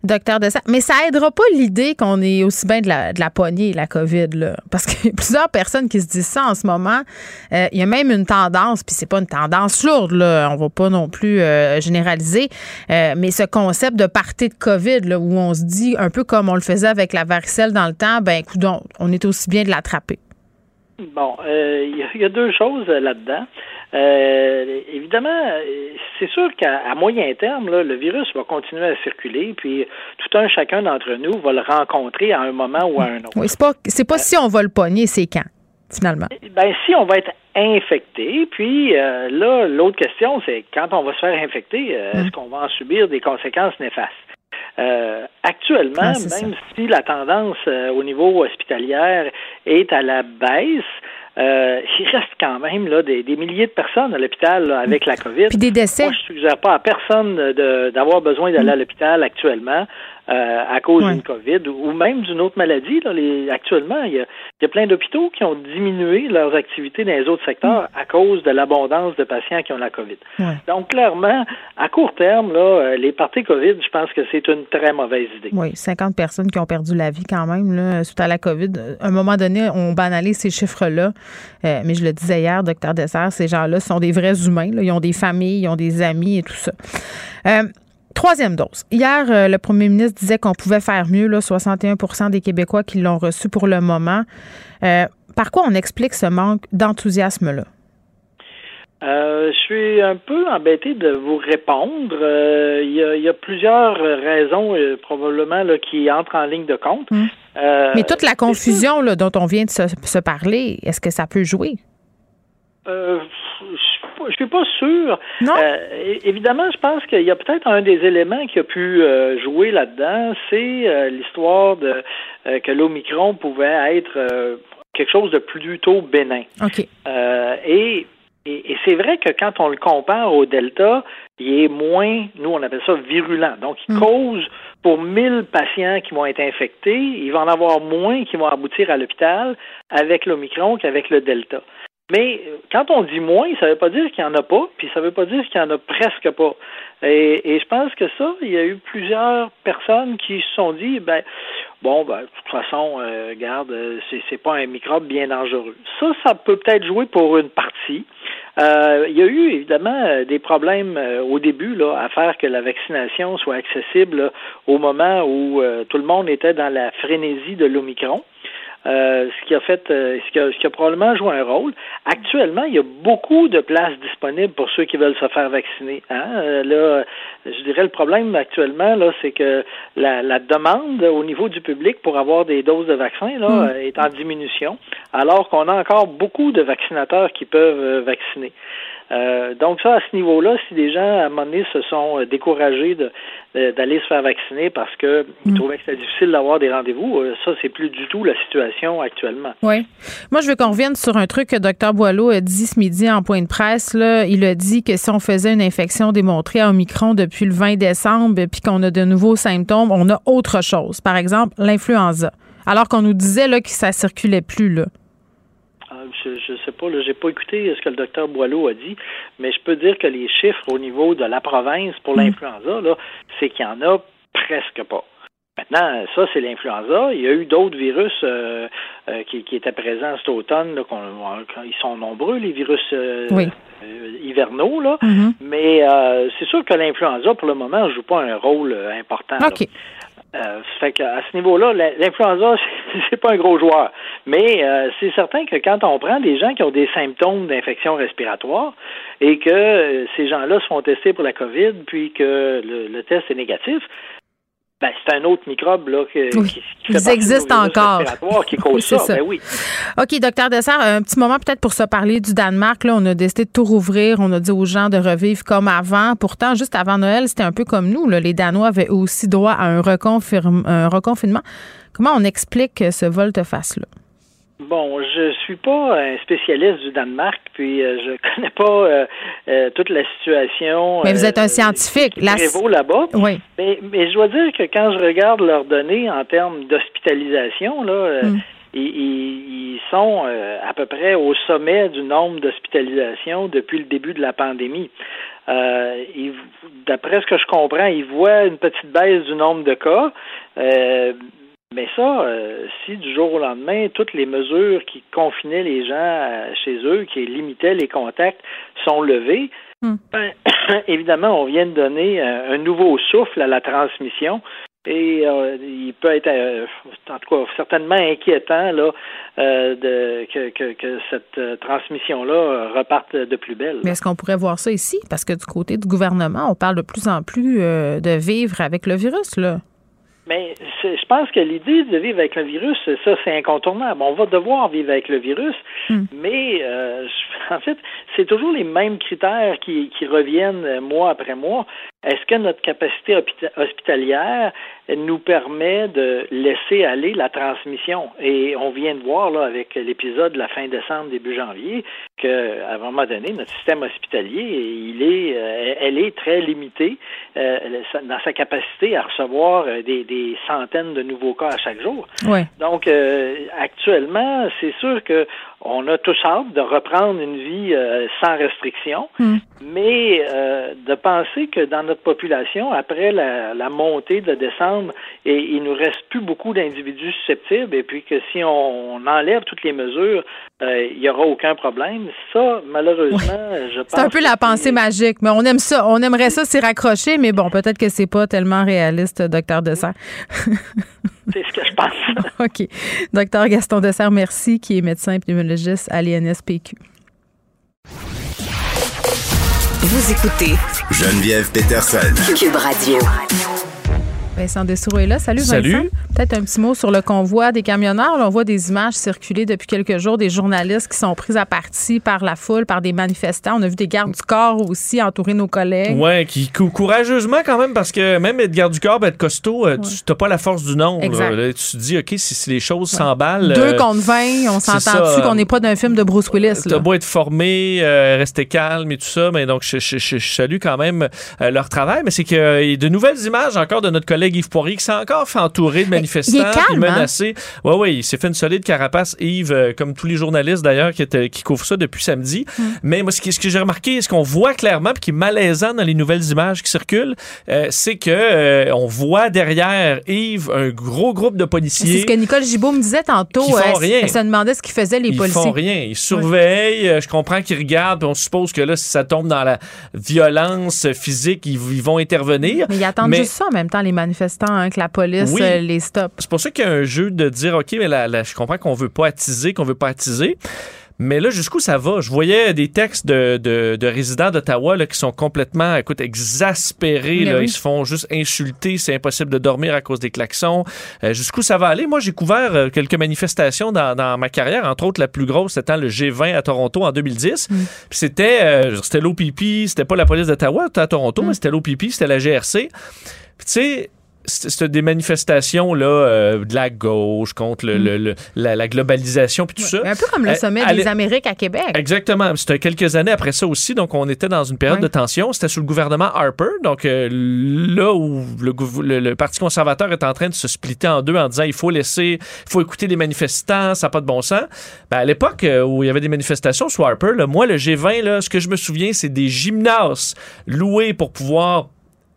Docteur Dessert. Mais ça aidera pas l'idée qu'on est aussi bien de la, de la poignée, la COVID, là. Parce qu'il y a plusieurs personnes qui se disent ça en ce moment. Euh, il y a même une tendance, puis c'est pas une tendance lourde, là. On va pas non plus euh, généraliser. Euh, mais ce concept de partie de COVID, là, où on se dit, un peu comme on le faisait avec la varicelle dans le temps, ben, coudonc, on est aussi bien de l'attraper. Bon, il y, a- deux choses là-dedans. Euh, évidemment, c'est sûr qu'à moyen terme, là, le virus va continuer à circuler, puis tout un chacun d'entre nous va le rencontrer à un moment ou à un autre. Oui, c'est pas, c'est pas si on va le pogner, c'est quand, finalement? Ben, si on va être infecté, puis euh, là, l'autre question, c'est quand on va se faire infecter, euh, est-ce qu'on va en subir des conséquences néfastes? Euh, actuellement, Ah, même si la tendance euh, au niveau hospitalière est à la baisse, euh, il reste quand même là, des, milliers de personnes à l'hôpital avec la COVID. Puis des décès. Moi, je suggère pas à personne d'avoir besoin d'aller à l'hôpital actuellement. Euh, à cause d'une COVID ou même d'une autre maladie. Là, les, actuellement, il y, a, il y a plein d'hôpitaux qui ont diminué leurs activités dans les autres secteurs à cause de l'abondance de patients qui ont la COVID. Donc, clairement, à court terme, là, euh, les parties COVID, je pense que c'est une très mauvaise idée. Oui, 50 personnes qui ont perdu la vie quand même là, suite à la COVID. À un moment donné, on banalise ces chiffres-là. Euh, mais je le disais hier, docteur Dessert, ces gens-là sont des vrais humains. Là. Ils ont des familles, ils ont des amis et tout ça. Euh, Troisième dose. Hier, euh, le premier ministre disait qu'on pouvait faire mieux, là, 61 des Québécois qui l'ont reçu pour le moment. Euh, par quoi on explique ce manque d'enthousiasme-là? Euh, je suis un peu embêté de vous répondre. Il y, a plusieurs raisons probablement là, qui entrent en ligne de compte. Hum. Mais toute la confusion là, dont on vient de se parler, est-ce que ça peut jouer? Euh, je suis pas sûr. Non? Euh, évidemment, je pense qu'il y a peut-être un des éléments qui a pu euh, jouer là-dedans, c'est l'histoire de que l'Omicron pouvait être quelque chose de plutôt bénin. OK. et et, c'est vrai que quand on le compare au Delta, il est moins, nous on appelle ça virulent. Donc, il hmm. cause pour 1000 patients qui vont être infectés, il va en avoir moins qui vont aboutir à l'hôpital avec l'Omicron qu'avec le Delta. Mais euh, quand on dit moins, ça ne veut pas dire qu'il n'y en a pas, puis ça ne veut pas dire qu'il n'y en a presque pas. Et, je pense que ça, il y a eu plusieurs personnes qui se sont dit, ben, bon, ben, de toute façon, euh, regarde, euh, c'est, c'est pas un microbe bien dangereux. Ça, ça peut peut-être jouer pour une partie. il y a eu évidemment des problèmes au début là, à faire que la vaccination soit accessible au moment où tout le monde était dans la frénésie de l'Omicron. Euh, ce qui a fait, euh, ce, qui a, ce, qui a, probablement joué un rôle. Actuellement, il y a beaucoup de places disponibles pour ceux qui veulent se faire vacciner. Hein? Euh, là, je dirais le problème actuellement, là, c'est que la, la, demande au niveau du public pour avoir des doses de vaccins là, mm. est en diminution, alors qu'on a encore beaucoup de vaccinateurs qui peuvent vacciner. Euh, donc ça, à ce niveau-là, si des gens, à un moment donné, se sont euh, découragés d'aller se faire vacciner parce qu'ils mm. trouvaient que c'était difficile d'avoir des rendez-vous, euh, ça, c'est plus du tout la situation actuellement. Oui. Moi, je veux qu'on revienne sur un truc que Dr Boileau a dit ce midi en point de presse. Là. Il a dit que si on faisait une infection démontrée à Omicron depuis le 20 décembre puis qu'on a de nouveaux symptômes, on a autre chose. Par exemple, l'influenza. Alors qu'on nous disait là, que ça circulait plus. Là je ne sais pas, j'ai pas écouté ce que le docteur Boileau a dit, mais je peux dire que les chiffres au niveau de la province pour mm. l'influenza, là, c'est qu'il y en a presque pas. Maintenant, ça, c'est l'influenza. Il y a eu d'autres virus euh, euh, qui, étaient présents cet automne. ils sont nombreux, les virus euh, hivernaux. Là. Mm-hmm. Mais c'est sûr que l'influenza, pour le moment, ne joue pas un rôle important. Euh, fait à ce niveau-là, l'influenza, *laughs* c'est pas un gros joueur. Mais euh, c'est certain que quand on prend des gens qui ont des symptômes d'infection respiratoire et que euh, ces gens-là se font tester pour la COVID, puis que le test est négatif, ben, c'est un autre microbe là, qui, qui Ils existent encore. Qui *laughs* cause ça. Ben oui. OK, docteur Dessert, un petit moment peut-être pour se parler du Danemark. Là, on a décidé de tout rouvrir. On a dit aux gens de revivre comme avant. Pourtant, juste avant Noël, c'était un peu comme nous. Là. Les Danois avaient aussi droit à un, un reconfinement. Comment on explique ce volte-face-là? Bon, je suis pas un spécialiste du Danemark, puis euh, je *laughs* connais pas euh, euh, toute la situation. Mais vous êtes un scientifique. Qui là-bas. Oui. Mais, mais je dois dire que quand je regarde leurs données en termes d'hospitalisation, là, mm. ils, sont à peu près au sommet du nombre d'hospitalisations depuis le début de la pandémie. D'après ce que je comprends, ils voient une petite baisse du nombre de cas. Mais ça, euh, si du jour au lendemain, toutes les mesures qui confinaient les gens euh, chez eux, qui limitaient les contacts, sont levées, hmm. ben, *coughs* évidemment, on vient de donner euh, un nouveau souffle à la transmission. Et il peut être, en tout cas, certainement inquiétant là, de, que, que, que cette transmission-là reparte de plus belle. Mais est-ce qu'on pourrait voir ça ici? Parce que du côté du gouvernement, on parle de plus en plus de vivre avec le virus, là. Mais je pense que l'idée de vivre avec le virus, ça, c'est incontournable. On va devoir vivre avec le virus, mais euh, je- *laughs* en fait, c'est toujours les mêmes critères qui, qui reviennent euh, mois après mois. Est-ce que notre capacité hospitalière nous permet de laisser aller la transmission? Et on vient de voir là avec l'épisode de la fin décembre, début janvier, que à un moment donné, notre système hospitalier, il est, euh, elle est très limitée euh, dans sa capacité à recevoir des, des centaines de nouveaux cas à chaque jour. Ouais. Donc, euh, actuellement, c'est sûr que on a tous hâte de reprendre une vie euh, sans restriction, Mm. mais euh, de penser que dans notre population, après la, la montée de décembre, et, il nous reste plus beaucoup d'individus susceptibles, et puis que si on, on enlève toutes les mesures, euh, il y aura aucun problème. Ça, malheureusement, je pense. C'est un peu la pensée magique, mais on aime ça. On aimerait ça s'y raccrocher, mais bon, peut-être que c'est pas tellement réaliste, docteur Dessert. *laughs* C'est ce que je pense. *laughs* OK. Docteur Gaston Dessert, merci, qui est médecin pneumologiste à l'INSPQ. Vous écoutez Geneviève Peterson. Cube Radio. Vincent Dessoureau est là. Salut, Salut. Vincent. Peut-être un petit mot sur le convoi des camionneurs. Là, on voit des images circuler depuis quelques jours des journalistes qui sont pris à partie par la foule, par des manifestants. On a vu des gardes du corps aussi entourer nos collègues. Ouais, qui cou- courageusement quand même, parce que même être garde du corps, ben, être costaud, euh, tu n'as pas la force du nombre. Exact. Là, tu te dis, OK, si, si les choses s'emballent. Deux euh, contre 20, on s'entend-tu qu'on euh, n'est pas d'un film de Bruce Willis? T'as Là? beau être formé, euh, rester calme et tout ça, mais donc je, je- je- je salue quand même euh, leur travail. Mais c'est qu'il y a de nouvelles images encore de notre collègue Yves Poirier qui s'est encore fait entourer de manifestants, puis hein? menacé. Ouais, ouais, il s'est fait une solide carapace, Yves, euh, comme tous les journalistes d'ailleurs qui, couvrent ça depuis samedi. Hmm. Mais moi, ce, que j'ai remarqué, ce qu'on voit clairement, puis qui est malaisant dans les nouvelles images qui circulent, euh, c'est que euh, on voit derrière Yves un gros groupe de C'est policiers. ce que Nicole Gibault me disait tantôt. Qui font Elle- rien. Elle se demandait ce qu'ils faisaient les ils policiers. font rien. Ils surveillent. euh, Je comprends qu'ils regardent. puis On suppose que là, si ça tombe dans la violence physique, ils, ils vont intervenir. Mais ils attendent Mais- juste ça en même temps, les manifestants, hein, que la police Oui. euh, les stoppe. C'est pour ça qu'il y a un jeu de dire, OK, mais là, là, je comprends qu'on veut pas attiser, qu'on veut pas attiser. Mais là, jusqu'où ça va? Je voyais des textes de, de, de résidents d'Ottawa qui sont complètement, écoute, exaspérés. Là. oui. Ils se font juste insulter. C'est impossible de dormir à cause des klaxons. Euh, jusqu'où ça va aller? Moi, j'ai couvert euh, quelques manifestations dans, dans ma carrière. Entre autres, la plus grosse étant le G20 à Toronto en 2010. Mm. Puis c'était euh, c'était l'OPP, c'était pas la police d'Ottawa, c'était à Toronto, Mm. mais c'était l'OPP, c'était la GRC. Puis tu sais, c'était des manifestations là, euh, de la gauche contre le, le- le- la, la globalisation puis tout ça. Un peu comme le Euh, sommet des Amériques à Québec. Exactement. C'était quelques années après ça aussi. Donc, on était dans une période Ouais. de tension. C'était sous le gouvernement Harper. Donc, euh, là où le, gouv- le- le Parti conservateur est en train de se splitter en deux en disant il faut laisser, il faut écouter les manifestants, ça n'a pas de bon sens. Ben, à l'époque euh, où il y avait des manifestations sous Harper, là, moi, le G20, là, ce que je me souviens, c'est des gymnases loués pour pouvoir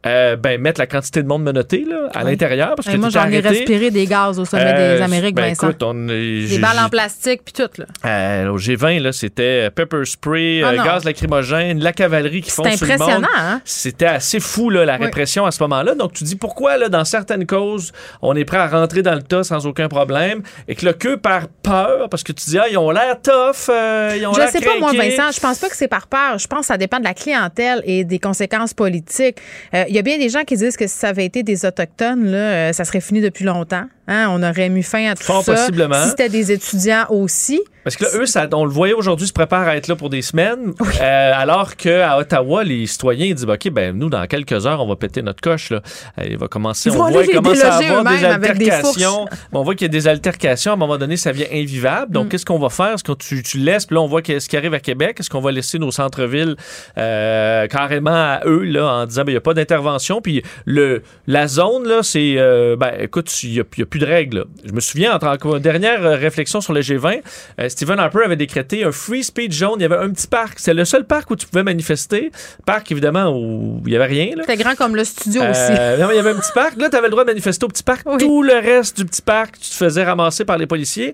euh, ben, mettre la quantité de monde menottée là, à l'intérieur. Parce Et que moi, j'en ai respiré des gaz au sommet Euh, des Amériques, ben, Vincent. écoute, on, des balles en plastique, puis tout. Là. euh, au G20, là, c'était euh, pepper spray, Ah euh, gaz lacrymogène, la cavalerie qui font sur le monde. impressionnant, hein? C'était assez fou, là, la Oui. répression à ce moment-là. Donc, tu dis pourquoi, là, dans certaines causes, on est prêt à rentrer dans le tas sans aucun problème et que le que par peur, parce que tu dis, ah, ils ont l'air tough, euh, ils ont Je sais pas, moi. Vincent, je pense pas que c'est par peur. Je pense que ça dépend de la clientèle et des conséquences politiques. Il y a bien des gens qui disent que si ça avait été des Autochtones, là, euh, ça serait fini depuis longtemps. Hein? On aurait mis fin à tout Fort ça. possiblement. Si c'était des étudiants aussi. Parce que là, eux, ça, on le voyait aujourd'hui, se préparent à être là pour des semaines, euh, alors qu'à Ottawa, les citoyens disent, OK, ben nous, dans quelques heures, on va péter notre coche. Là. Euh, Il va commencer, Ils on voit commence à avoir des altercations. On voit qu'il y a des altercations. À un moment donné, ça devient invivable. Mm. Donc, qu'est-ce qu'on va faire? Est-ce que tu, tu laisses? Puis là, on voit qu'est-ce qui arrive à Québec. Est-ce qu'on va laisser nos centres-villes euh, carrément à eux, là, en disant, ben, il n'y a pas d'intervention? Puis le, la zone, là, c'est, euh, ben, écoute, il n'y a, y a plus de règles. là. Je me souviens, en dernière euh, réflexion sur le G20, euh, Stephen Harper avait décrété un free speech zone. Il y avait un petit parc. C'est le seul parc où tu pouvais manifester. Parc, évidemment, où il n'y avait rien. C'était grand comme le studio aussi. Euh, non, mais il y avait un petit parc. Là, tu avais le droit de manifester au petit parc. Oui. Tout le reste du petit parc, tu te faisais ramasser par les policiers.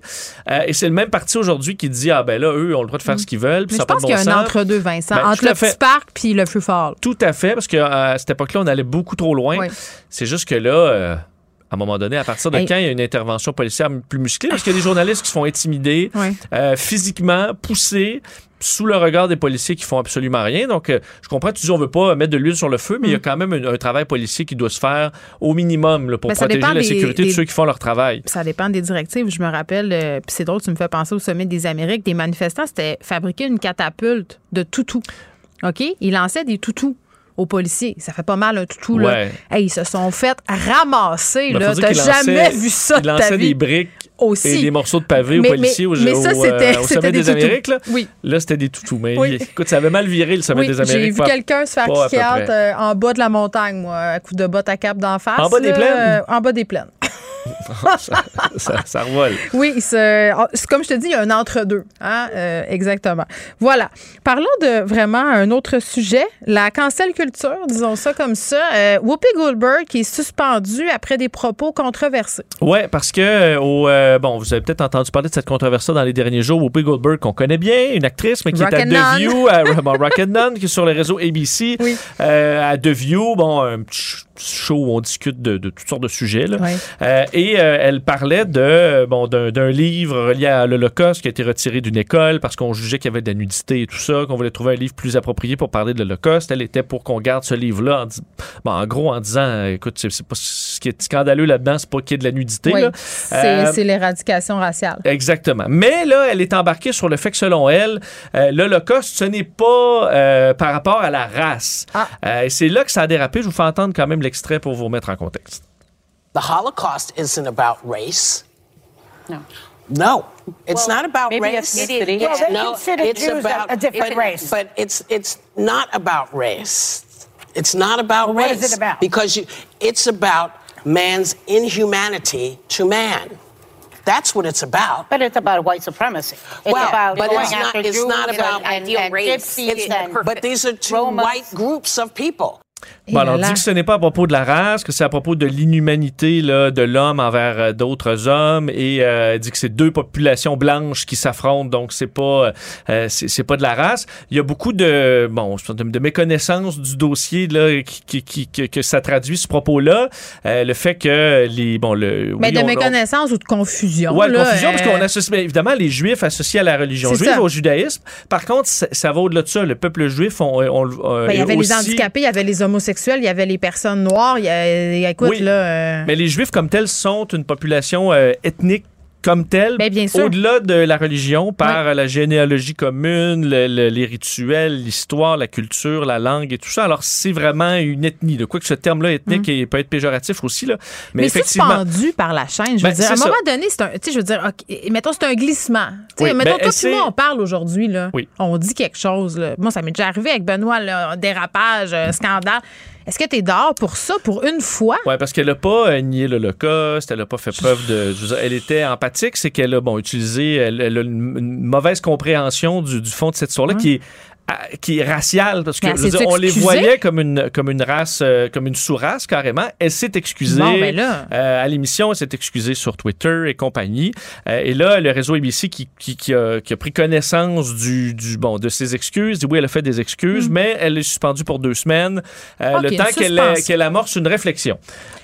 Euh, et c'est le même parti aujourd'hui qui dit Ah, ben là, eux ont le droit de faire ce qu'ils veulent. puis Mm. Mais ça je pense qu'il y a un entre-deux, Vincent. Ben, entre le fait. petit parc puis le free fall. Tout à fait, parce qu'à cette époque-là, on allait beaucoup trop loin. Oui. C'est juste que là, un un moment donné, à partir de Hey. quand il y a une intervention policière plus musclée, parce qu'il y a des journalistes qui se font intimider euh, physiquement, poussés sous le regard des policiers qui font absolument rien. Donc, euh, je comprends, tu dis on veut pas mettre de l'huile sur le feu, mais il y a quand même un, un travail policier qui doit se faire au minimum là, pour Ben, protéger la des- sécurité des- de ceux qui font leur travail. Ça dépend des directives. Je me rappelle, euh, puis c'est drôle, tu me fais penser au sommet des Amériques. Des manifestants, c'était fabriquer une catapulte de toutous. OK? Ils lançaient des toutous aux policiers. Ça fait pas mal un toutou, là. Ouais. Hey, ils se sont fait ramasser, Ben, là. T'as jamais vu ça Ils de ta lançaient vie. des briques Aussi. et des morceaux de Mais- aux policiers mais- au, mais ça, au, euh, au sommet des des. Amériques. Là. Oui. Là, c'était des toutous. Mais Oui. écoute, ça avait mal viré le sommet Oui, des j'ai Amériques. vu pas- quelqu'un se faire kick euh, en bas de la montagne, moi, à coup de botte à cap d'en face. En bas des là, plaines? euh, en bas des plaines. Ça, *laughs* ça, ça revole. Oui, c'est c'est comme je te dis, il y a un entre-deux. Hein? Euh, exactement. Voilà. Parlons de vraiment un autre sujet, la cancel culture, disons ça comme ça. Euh, Whoopi Goldberg qui est suspendue après des propos controversés. Ouais, parce que euh, au, euh, bon, vous avez peut-être entendu parler de cette controverse dans les derniers jours. Whoopi Goldberg, qu'on connaît bien, une actrice, mais qui est à. The View, à *laughs* bon, Rock and None, qui est sur le réseau ABC, Oui. à The View, bon, un petit show où on discute de, de toutes sortes de sujets. Là. Oui. Euh, et euh, elle parlait de bon d'un livre relié à l'Holocauste qui a été retiré d'une école parce qu'on jugeait qu'il y avait de la nudité et tout ça, qu'on voulait trouver un livre plus approprié pour parler de l'Holocauste. Elle était pour qu'on garde ce livre-là, en, bon, en gros en disant, euh, écoute, c'est c'est pas ce qui est scandaleux là-dedans, c'est pas qu'il y ait de la nudité. Oui, c'est Euh, l'éradication raciale. Exactement. Mais là, elle est embarquée sur le fait que selon elle, l'Holocauste, ce n'est pas par rapport à la race. Ah. Et c'est là que ça a dérapé. Je vous fais entendre quand même l'extrait pour vous remettre en contexte. The Holocaust isn't about race. No. No, it's not about maybe race. ethnicity. Well, they no, consider it's Jews about a different it- race. But it's it's not about race. It's not about Well, race. is it about? Because you, it's about man's inhumanity to man. That's what it's about. But it's about white supremacy. It's Well, about but going it's not- after it's Jews not and- about and, ideal and race. It's- and but these are two Romans. white groups of people. Bon, alors, on dit que ce n'est pas à propos de la race, que c'est à propos de l'inhumanité de l'homme envers euh, d'autres hommes, et euh, dit que c'est deux populations blanches qui s'affrontent, donc c'est pas euh, c'est c'est pas de la race. Il y a beaucoup de bon de, de méconnaissance du dossier là qui, qui, qui- que, que ça traduit ce propos-là, Euh, le fait que les bon le Mais oui, de on- on- méconnaissance ou de confusion. Ouais, de là, confusion, parce euh, qu'on associe bien évidemment les Juifs associés à la religion juive, ça. au judaïsme. Par contre, ça, ça va au-delà de ça. Le peuple juif, on, on, euh, ben, il y avait les handicapés, il y avait les homosexuels, il y avait les personnes noires. Il y a, écoute, Oui. là. euh, Mais les Juifs comme tels sont une population euh, ethnique comme telle, Ben, au-delà de la religion, par la généalogie commune, le- le- les rituels, l'histoire, la culture, la langue et tout ça. Alors, c'est vraiment une ethnie. De quoi que ce terme-là, ethnique, il peut être péjoratif aussi. Là. Mais, Mm. Mais effectivement, suspendu par la chaîne, je Ben, veux dire, à un ça. moment donné, c'est un, tu sais, je veux dire, mettons, c'est un glissement. Oui, mettons, ben, toi, moi, on parle aujourd'hui, là. Oui. On dit quelque chose, là. Moi, ça m'est déjà arrivé avec Benoît, là, un dérapage, euh, scandale. Est-ce que t'es dehors pour ça, pour une fois? Ouais, parce qu'elle n'a pas euh, nié l'Holocauste, elle n'a pas fait preuve de. dire, elle était empathique, c'est qu'elle a bon, utilisé. Elle, elle a une, une mauvaise compréhension du, du fond de cette histoire-là qui est qui est raciale parce que dire, on les voyait comme une comme une race euh, comme une sous-race carrément elle s'est excusée Bon, ben là. euh, à l'émission elle s'est excusée sur Twitter et compagnie Euh, et là le réseau ABC qui, qui, qui a, qui a pris connaissance du, du bon de ses excuses dit oui elle a fait des excuses mais elle est suspendue pour deux semaines euh, Mm. Ok, le temps qu'elle qu'elle amorce une réflexion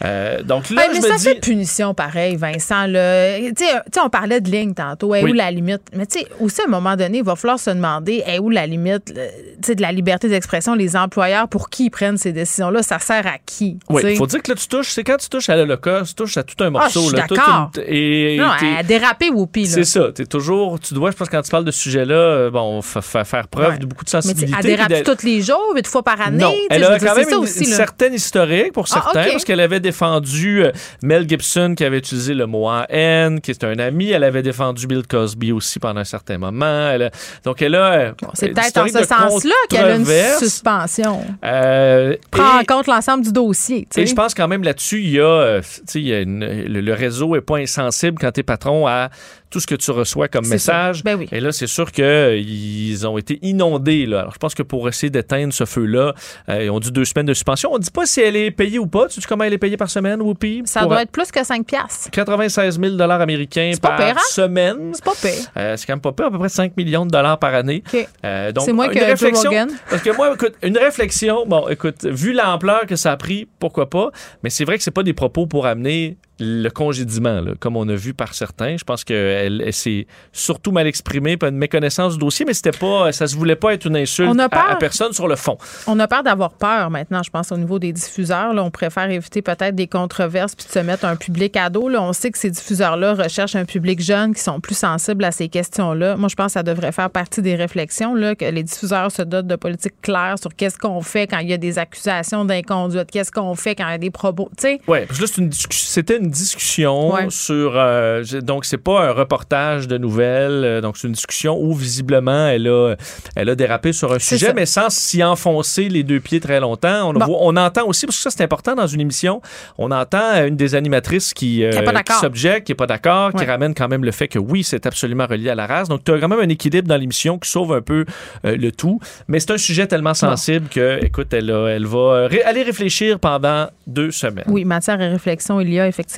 Euh, donc là Ouais, mais je ça me fait dis punition pareil, Vincent. là. Tu sais, on parlait de ligne tantôt. Est Oui. où la limite? Mais tu sais, aussi, à un moment donné, il va falloir se demander est où la limite de la liberté d'expression, les employeurs, pour qui ils prennent ces décisions-là? Ça sert à qui? oui, il faut dire que là, tu touches, c'est quand tu touches à l'Holocauste, tu touches à tout un morceau. Ah, d'accord. une- Non, a dérapé, Whoopi. C'est ça. T'es toujours, tu dois, je pense, quand tu parles de ce sujet-là, euh, bon, fa- fa- faire preuve Ouais. de beaucoup de Mais sensibilité. elle dérape tous les jours, huit fois par année? Non, elle a quand même ça une, aussi, une certaine historique pour Ah, certains, parce qu'elle avait défendu euh, Mel Gibson qui avait utilisé le mot en haine, qui est un ami. Elle avait défendu Bill Cosby aussi pendant un certain moment. Elle a- donc elle a. euh, C'est une peut-être en historique ce sens-là qu'elle a une suspension. Euh, Prend et- en compte l'ensemble du dossier. tu et je pense quand même là-dessus, il y a, euh, tu sais, il y a une- le, le réseau est pas insensible quand t'es patron à tout ce que tu reçois comme message. Ben oui. Et là, c'est sûr qu'ils ont été inondés. Là. Alors, je pense que pour essayer d'éteindre ce feu-là, euh, ils ont dû deux semaines de suspension. On ne dit pas si elle est payée ou pas. Tu sais comment elle est payée par semaine, Whoopi? Ça doit être plus que 5 piastres. 96 000 américains par pire, hein? semaine. C'est pas pire. Euh, c'est quand même pas peu, à peu près 5 millions de dollars par année. Euh, donc, C'est moins que Joe réflexion. Rogan. Parce que moi, écoute, une réflexion, bon, écoute, vu l'ampleur que ça a pris, pourquoi pas, mais c'est vrai que c'est pas des propos pour amener le congédiement, là, comme on a vu par certains. Je pense qu'elle elle, s'est surtout mal exprimée, pas une méconnaissance du dossier, mais c'était pas, ça se voulait pas être une insulte On a à, peur. à personne sur le fond. On a peur d'avoir peur maintenant, je pense, au niveau des diffuseurs. Là, on préfère éviter peut-être des controverses puis de se mettre un public ado. Là, on sait que ces diffuseurs-là recherchent un public jeune qui sont plus sensibles à ces questions-là. Moi, je pense que ça devrait faire partie des réflexions, là, que les diffuseurs se dotent de politiques claires sur qu'est-ce qu'on fait quand il y a des accusations d'inconduite, qu'est-ce qu'on fait quand il y a des propos. Ouais, parce que là, c'est une c'était une discussion Ouais. sur. euh, donc, c'est pas un reportage de nouvelles. euh, donc, c'est une discussion où, visiblement, elle a, elle a dérapé sur un sujet, ça. mais sans s'y enfoncer les deux pieds très longtemps. On, Bon. voit- on entend aussi, parce que ça, c'est important dans une émission, on entend euh, une des animatrices qui, euh, Qui est pas d'accord. s'objecte, qui est pas d'accord, qui ramène quand même le fait que oui, c'est absolument relié à la race. Donc, tu as quand même un équilibre dans l'émission qui sauve un peu euh, le tout. Mais c'est un sujet tellement sensible que, écoute, elle, a- elle va ré- aller réfléchir pendant deux semaines. Oui, matière et réflexion, il y a effectivement.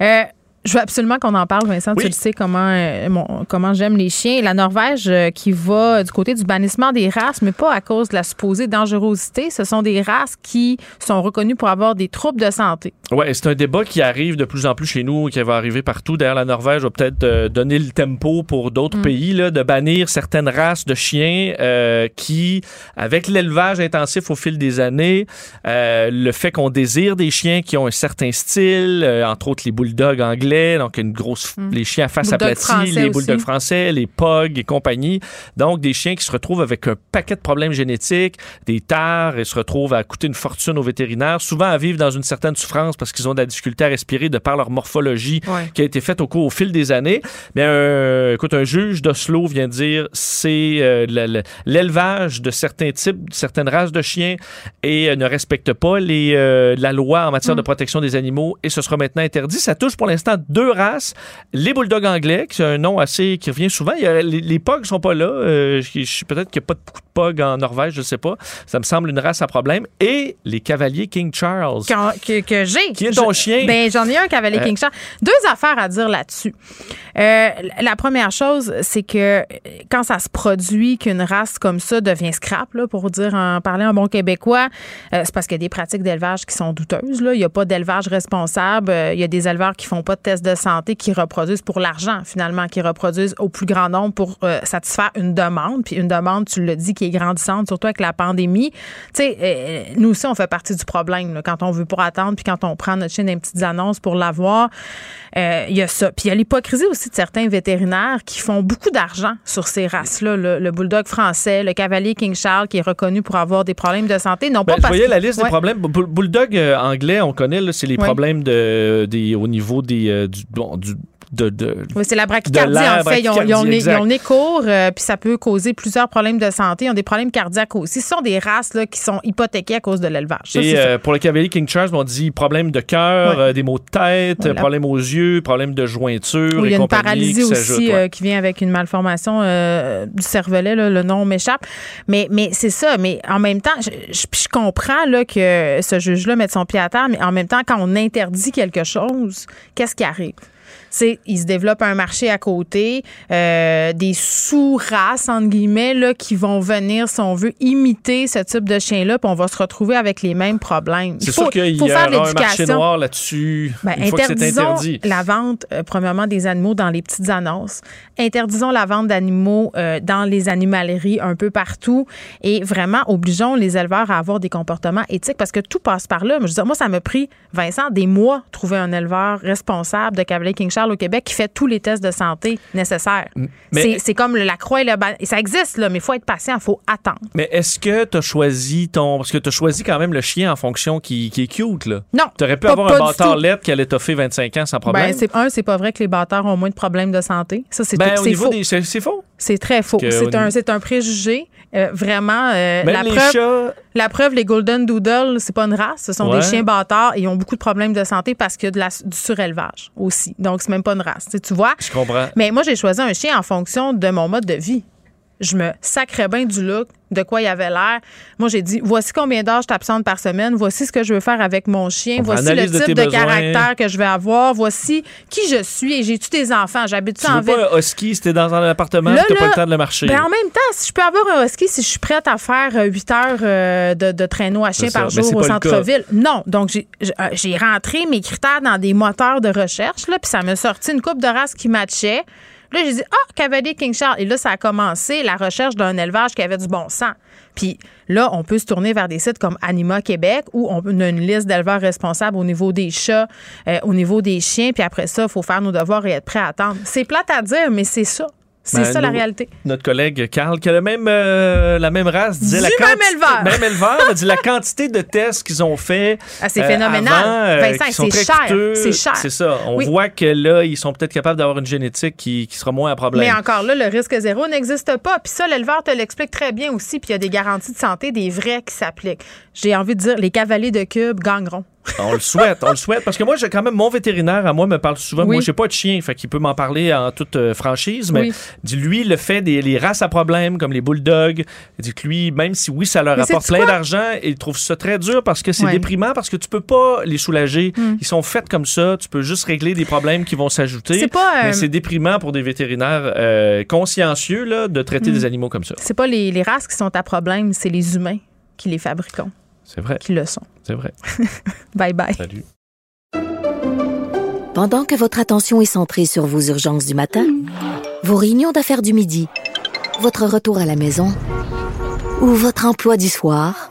Euh, je veux absolument qu'on en parle, Vincent. Oui. Tu le sais comment, euh, mon- comment j'aime les chiens. La Norvège euh, qui va du côté du bannissement des races, mais pas à cause de la supposée dangerosité. Ce sont des races qui sont reconnues pour avoir des troubles de santé. Oui, c'est un débat qui arrive de plus en plus chez nous, qui va arriver partout. D'ailleurs, la Norvège va peut-être euh, donner le tempo pour d'autres Mm. pays là, de bannir certaines races de chiens euh, qui, avec l'élevage intensif au fil des années, le fait qu'on désire des chiens qui ont un certain style, entre autres les bulldogs anglais, donc une grosse, les chiens à face Mm. Aplatie, les bulldogs français, les pogs et compagnie. Donc, des chiens qui se retrouvent avec un paquet de problèmes génétiques, des tares, et se retrouvent à coûter une fortune aux vétérinaires, souvent à vivre dans une certaine souffrance parce qu'ils ont de la difficulté à respirer de par leur morphologie Ouais. qui a été faite au cours au fil des années. Mais euh, écoute, un juge d'Oslo vient de dire c'est euh, l'élevage de certains types, certaines races de chiens et euh, ne respecte pas les, euh, la loi en matière de protection des animaux et ce sera maintenant interdit. Ça touche pour l'instant deux races. Les bulldogs anglais, qui est un nom assez qui revient souvent. Il y a- les, les pogs sont pas là. Euh, Peut-être qu'il n'y a pas beaucoup de pogs en Norvège, je sais pas. Ça me semble une race à problème. Et les cavaliers King Charles. Que, que j'ai. Qui est ton Je- chien? Ben, j'en ai un cavalier Euh. King Charles. Deux affaires à dire là-dessus. Euh, la première chose, c'est que quand ça se produit qu'une race comme ça devient scrap, là, pour dire en parler en bon québécois, euh, c'est parce qu'il y a des pratiques d'élevage qui sont douteuses. Là. Il n'y a pas d'élevage responsable. Il y a des éleveurs qui font pas de tests de santé, qui reproduisent pour l'argent, finalement, qui reproduisent au plus grand nombre pour euh, satisfaire une demande. Puis une demande, tu le dis, qui est grandissante, surtout avec la pandémie. Tu sais, euh, nous aussi, on fait partie du problème. là. quand on veut pas attendre, puis quand on prend notre dans les petites annonces pour l'avoir, euh, il y a ça. Puis il y a l'hypocrisie aussi de certains vétérinaires qui font beaucoup d'argent sur ces races-là. Le, le bulldog français, le cavalier King Charles, qui est reconnu pour avoir des problèmes de santé, non Ben, pas je parce voyais la liste Ouais. des problèmes. Bull- Bulldog anglais, on connaît, c'est les problèmes de, des, au niveau des, du, bon, du, de, de- Oui, c'est la brachycardie, en fait. Ils ont, ils ont, brachycardie, le nez- exact. ils ont le nez court, euh, puis ça peut causer plusieurs problèmes de santé. Ils ont des problèmes cardiaques aussi. Ce sont des races là, qui sont hypothéquées à cause de l'élevage. Et euh, pour le cavalier King Charles, on dit problème de cœur, Ouais. euh, des maux de tête, Voilà. problème aux yeux, problème de jointure. Oui, il y a une paralysie qui aussi ouais. qui vient avec une malformation du cervelet, là, le nom m'échappe. Mais, mais c'est ça. Mais en même temps, je, je- je comprends là, que ce juge-là mette son pied à terre, mais en même temps, quand on interdit quelque chose, qu'est-ce qui arrive? C'est, il se développe un marché à côté, euh, des sous-races, entre guillemets, là, qui vont venir, si on veut, imiter ce type de chien-là, puis on va se retrouver avec les mêmes problèmes. Il C'est faut, sûr qu'il faut y aura un marché noir là-dessus Ben, une fois que c'est interdit. la vente, euh, premièrement, des animaux dans les petites annonces. Interdisons la vente d'animaux euh, dans les animaleries un peu partout. Et vraiment, obligeons les éleveurs à avoir des comportements éthiques parce que tout passe par là. Mais je veux dire, moi, ça m'a pris, Vincent, des mois de trouver un éleveur responsable de Cavalier King Charles au Québec qui fait tous les tests de santé nécessaires. C'est- C'est comme la croix et le et Ça existe, là, mais il faut être patient, il faut attendre. Mais est-ce que tu as choisi ton. Parce que tu as choisi quand même le chien en fonction qui, qui est cute, là. Non. Tu aurais pu pas- avoir pas un bâtard lettre qui allait toffer 25 ans sans problème. Ben, c'est un, c'est pas vrai que les bâtards ont moins de problèmes de santé. Ça, c'est Ben, faux. C'est c'est faux. C'est très faux. C'est un, un préjugé. Euh, vraiment, euh, la, preuve, chats. la preuve, les Golden Doodle, c'est pas une race. Ce sont Ouais. des chiens bâtards et ils ont beaucoup de problèmes de santé parce qu'il y a de la, du surélevage aussi. Donc, c'est même pas une race. Tu sais, tu vois? Je comprends. Mais moi, j'ai choisi un chien en fonction de mon mode de vie. Je me sacrais bien du look, de quoi il avait l'air. Moi, j'ai dit, voici combien d'heures je t'absente par semaine, voici ce que je veux faire avec mon chien, On voici le de type de, caractère que je vais avoir, voici qui je suis et j'ai-tu des enfants, j'habite-tu Tu en veux pas ville. un husky si t'es dans un appartement t'as pas le temps de le marcher. Ben, en même temps, si je peux avoir un husky, si je suis prête à faire euh, 8 heures euh, de, de traîneau à chien ça. par jour au centre-ville, non. Donc, euh, j'ai rentré mes critères dans des moteurs de recherche, là, puis ça m'a sorti une coupe de race qui matchait. Là, j'ai dit, ah, Cavalier King Charles. Et là, ça a commencé la recherche d'un élevage qui avait du bon sens. Puis là, on peut se tourner vers des sites comme Anima Québec où on a une liste d'éleveurs responsables au niveau des chats, euh, au niveau des chiens. Puis après ça, il faut faire nos devoirs et être prêt à attendre. C'est plate à dire, mais c'est ça. C'est Ben, ça la nous- réalité. Notre collègue Carl, qui a le même, euh, la même race, disait Du la même éleveur. Même éleveur, dit la quantité de tests qu'ils ont fait. Ah, c'est euh, phénoménal. avant, euh, Vincent, c'est cher. C'est cher. C'est ça. On Oui. voit que là, ils sont peut-être capables d'avoir une génétique qui, qui sera moins un problème. Mais encore là, le risque zéro n'existe pas. Puis ça, l'éleveur te l'explique très bien aussi. Puis il y a des garanties de santé, des vrais qui s'appliquent. J'ai envie de dire, les cavaliers de cube gagneront. On le souhaite, on le souhaite. Parce que moi, j'ai quand même mon vétérinaire à moi me parle souvent. Oui. Moi, j'ai pas de chien, fait qu'il peut m'en parler en toute euh, franchise. Mais Oui. lui, le fait des les races à problème, comme les bulldogs, dit que lui, même si oui, ça leur Mais apporte plein d'argent, il trouve ça très dur parce que c'est Ouais. déprimant, parce que tu peux pas les soulager. Hmm. Ils sont faits comme ça. Tu peux juste régler des problèmes qui vont s'ajouter. C'est pas, euh, Mais c'est déprimant pour des vétérinaires euh, consciencieux là, de traiter Hmm. des animaux comme ça. C'est pas les, les races qui sont à problème, c'est les humains qui les fabriquons, C'est vrai. qui le sont. C'est vrai. *laughs* Bye bye. Salut. Pendant que votre attention est centrée sur vos urgences du matin, vos réunions d'affaires du midi, votre retour à la maison ou votre emploi du soir,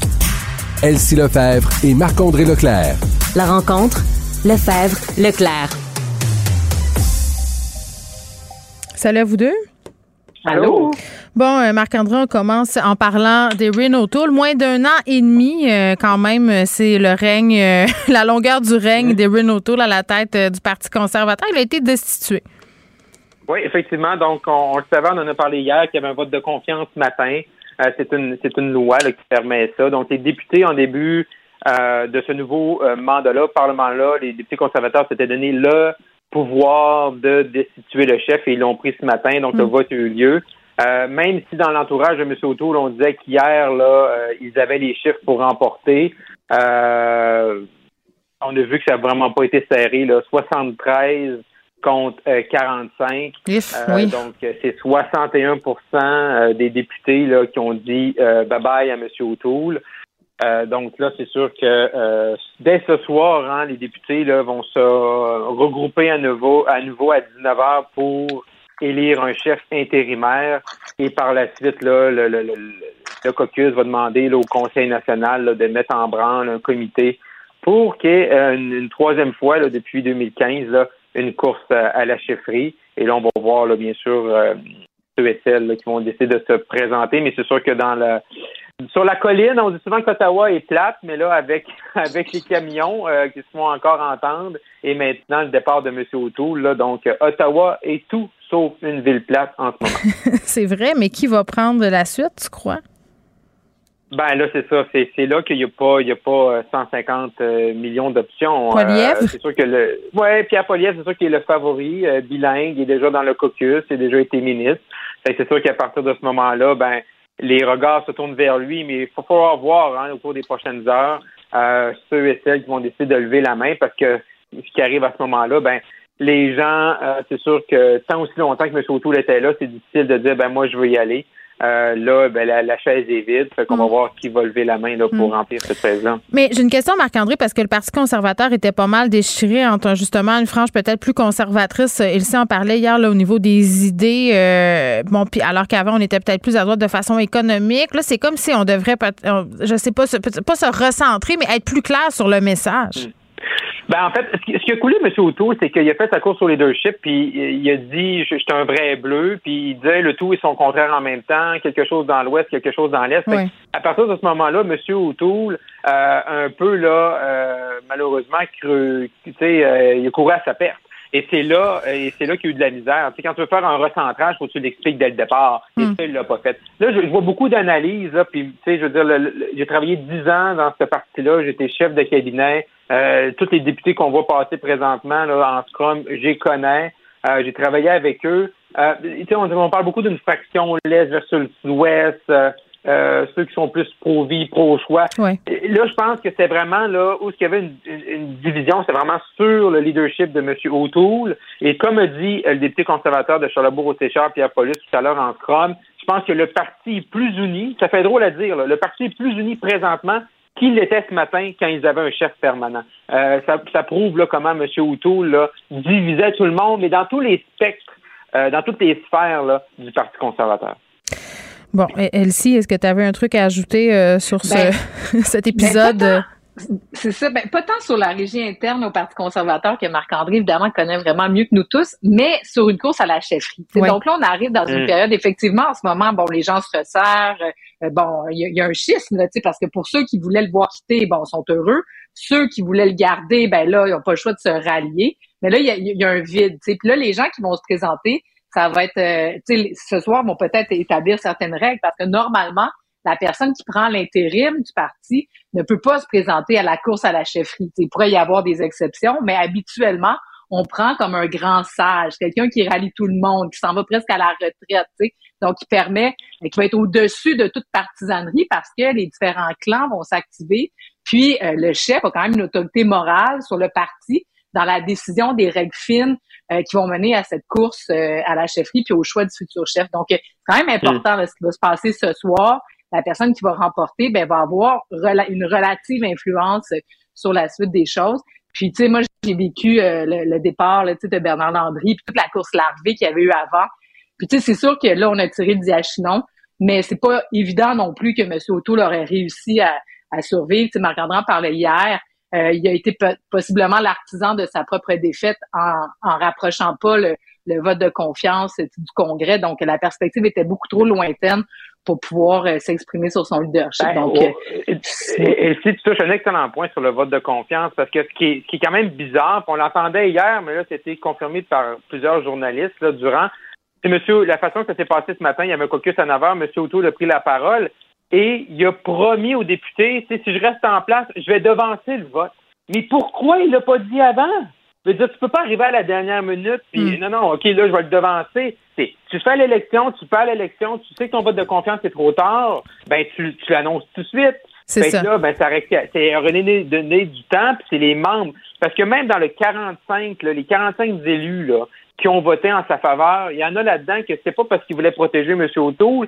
Elsie Lefebvre et Marc-André Leclerc. La rencontre, Lefebvre, Leclerc. Salut à vous deux. Allô? Bon, euh, Marc-André, on commence en parlant des Renault Tool. Moins d'un an et demi, euh, quand même, euh, c'est le règne, euh, *laughs* la longueur du règne des Renault Tool à la tête euh, du Parti conservateur. Il a été destitué. Oui, effectivement. Donc, on, on le savait, on en a parlé hier, qu'il y avait un vote de confiance ce matin. Euh, c'est une c'est une loi là, qui permet ça. Donc, les députés, en début euh, de ce nouveau euh, mandat-là, Parlement-là, les députés conservateurs s'étaient donné le pouvoir de destituer le chef et ils l'ont pris ce matin. Donc, le vote a eu lieu. Euh, même si dans l'entourage de M. O'Toole, on disait qu'hier, là, euh, ils avaient les chiffres pour remporter. Euh, on a vu que ça n'a vraiment pas été serré, là. 73 contre euh, 45. If, Euh, oui. Donc, euh, c'est 61% euh, des députés là, qui ont dit euh, bye-bye à M. O'Toole. Euh, donc là, c'est sûr que euh, dès ce soir, hein, les députés là, vont se regrouper à nouveau, à nouveau à 19 h pour élire un chef intérimaire. Et par la suite, là, le, le, le, le caucus va demander là, au Conseil national là, de mettre en branle un comité pour qu'il y ait euh, une, une troisième fois là, depuis 2015 là, une course à la chefferie. Et là, on va voir, là, bien sûr, euh, ceux et celles là, qui vont décider de se présenter. Mais c'est sûr que dans la sur la colline, on dit souvent qu'Ottawa est plate, mais là, avec *laughs* avec les camions euh, qui se font encore entendre, et maintenant le départ de M. O'Toole, là, donc Ottawa est tout sauf une ville plate en ce moment. *laughs* c'est vrai, mais qui va prendre la suite, tu crois? Ben là, c'est ça. C'est, c'est là qu'il n'y a pas, il y a pas euh, 150 euh, millions d'options. Euh, c'est sûr que le. Ouais, Pierre Poilievre, c'est sûr qu'il est le favori, euh, bilingue, il est déjà dans le caucus, il a déjà été ministre. Fait que c'est sûr qu'à partir de ce moment-là, ben les regards se tournent vers lui, mais il faut falloir voir hein, au cours des prochaines heures euh, ceux et celles qui vont décider de lever la main parce que ce qui arrive à ce moment-là, ben les gens, euh, c'est sûr que tant aussi longtemps que M. O'Toole était là, c'est difficile de dire ben moi je veux y aller. Euh, là, ben, la, la chaise est vide. Fait qu'on va voir qui va lever la main là, pour Mm. remplir cette chaise-là. Mais j'ai une question, Marc-André, parce que le Parti conservateur était pas mal déchiré entre justement une frange peut-être plus conservatrice. Ilse en parlait hier là, au niveau des idées. euh, bon, puis alors qu'avant, on était peut-être plus à droite de façon économique. Là, c'est comme si on devrait, euh, je sais pas, se- pas se recentrer, mais être plus clair sur le message. Ben, en fait, ce qui, ce qui a coulé, M. O'Toole, c'est qu'il a fait sa course au leadership, puis il a dit je, je suis un vrai bleu, puis il disait le tout et son contraire en même temps, quelque chose dans l'ouest, quelque chose dans l'est. Que À partir de ce moment-là, M. O'Toole, euh, un peu là, euh, malheureusement, sais, euh, il a couru à sa perte. Et c'est là, euh, et c'est là qu'il y a eu de la misère. Tu sais, quand tu veux faire un recentrage, faut que tu l'expliques dès le départ. Et ça, il l'a pas fait. Là, je, je vois beaucoup d'analyses, là, puis tu sais, je veux dire, j'ai travaillé dix ans dans cette partie-là. J'étais chef de cabinet. Euh, tous les députés qu'on voit passer présentement là, en Scrum, j'y connais. Euh, j'ai travaillé avec eux. Euh, tu sais, on, on parle beaucoup d'une fraction l'Est versus l'Ouest. Euh, ceux qui sont plus pro-vie, pro-choix. Ouais. Là, je pense que c'est vraiment là où il y avait une, une- une division, c'est vraiment sur le leadership de M. O'Toole. Et comme a dit euh, le député conservateur de Charlebourg-Séchard, Pierre Paulus, tout à l'heure en Scrum, je pense que le parti est plus uni, ça fait drôle à dire, là, le parti est plus uni présentement qu'il l'était ce matin quand ils avaient un chef permanent. Euh, ça, ça prouve là, comment M. O'Toole là, divisait tout le monde, mais dans tous les spectres, euh, dans toutes les sphères là, du Parti conservateur. Bon, Elsie, est-ce que tu avais un truc à ajouter euh, sur ce, Ben, *laughs* cet épisode? ben, C'est ça, ben, pas tant sur la régie interne au Parti conservateur que Marc-André, évidemment, connaît vraiment mieux que nous tous, mais sur une course à la chefferie. Ouais. Donc là, on arrive dans une Mm. période, effectivement, en ce moment, bon, les gens se resserrent, euh, bon, il y, a- il y a un schisme, là, tu sais, parce que pour ceux qui voulaient le voir quitter, bon, sont heureux. Ceux qui voulaient le garder, ben là, ils n'ont pas le choix de se rallier. Mais là, il y a, y a un vide. Puis là, les gens qui vont se présenter, ça va être, euh, tu sais, ce soir, vont peut-être établir certaines règles parce que normalement, la personne qui prend l'intérim du parti ne peut pas se présenter à la course à la chefferie. Il pourrait y avoir des exceptions, mais habituellement, on prend comme un grand sage, quelqu'un qui rallie tout le monde, qui s'en va presque à la retraite, donc qui permet, qui va être au-dessus de toute partisanerie parce que les différents clans vont s'activer. Puis euh, le chef a quand même une autorité morale sur le parti dans la décision des règles fines euh, qui vont mener à cette course euh, à la chefferie puis au choix du futur chef. Donc, euh, c'est quand même important ce qui va se passer ce soir. La personne qui va remporter ben, va avoir une relative influence euh, sur la suite des choses. Puis, tu sais, moi, j'ai vécu euh, le, le départ là, de Bernard Landry, puis toute la course larvée qu'il y avait eu avant. Puis, tu sais, c'est sûr que là, on a tiré le diachinon, mais c'est pas évident non plus que M. O'Toole aurait réussi à, à survivre. Tu sais, Marc-André parlait hier. Euh, il a été po- possiblement l'artisan de sa propre défaite en, en rapprochant pas le, le vote de confiance du Congrès. Donc, la perspective était beaucoup trop lointaine pour pouvoir euh, s'exprimer sur son leadership. Ben, Donc, oh, euh, et, et- et si tu touches un excellent point sur le vote de confiance, parce que ce qui est, ce qui est quand même bizarre, on l'entendait hier, mais là, c'était confirmé par plusieurs journalistes là, durant. C'est monsieur, la façon que ça s'est passé ce matin, il y avait un caucus à 9 heures, M. O'Toole a pris la parole et il a promis aux députés, tu sais, si je reste en place, je vais devancer le vote. Mais pourquoi il l'a pas dit avant? Je veux dire, tu peux pas arriver à la dernière minute, puis non, non, OK, là, je vais le devancer. Tu fais l'élection, tu fais l'élection, tu sais que ton vote de confiance est trop tard, ben tu, tu l'annonces tout de suite. C'est Fait que ça. là, ben, ça c'est redonner donner du temps, puis c'est les membres. Parce que même dans le 45, là, les 45 élus là, qui ont voté en sa faveur, il y en a là-dedans que c'est pas parce qu'ils voulaient protéger M. O'Toole,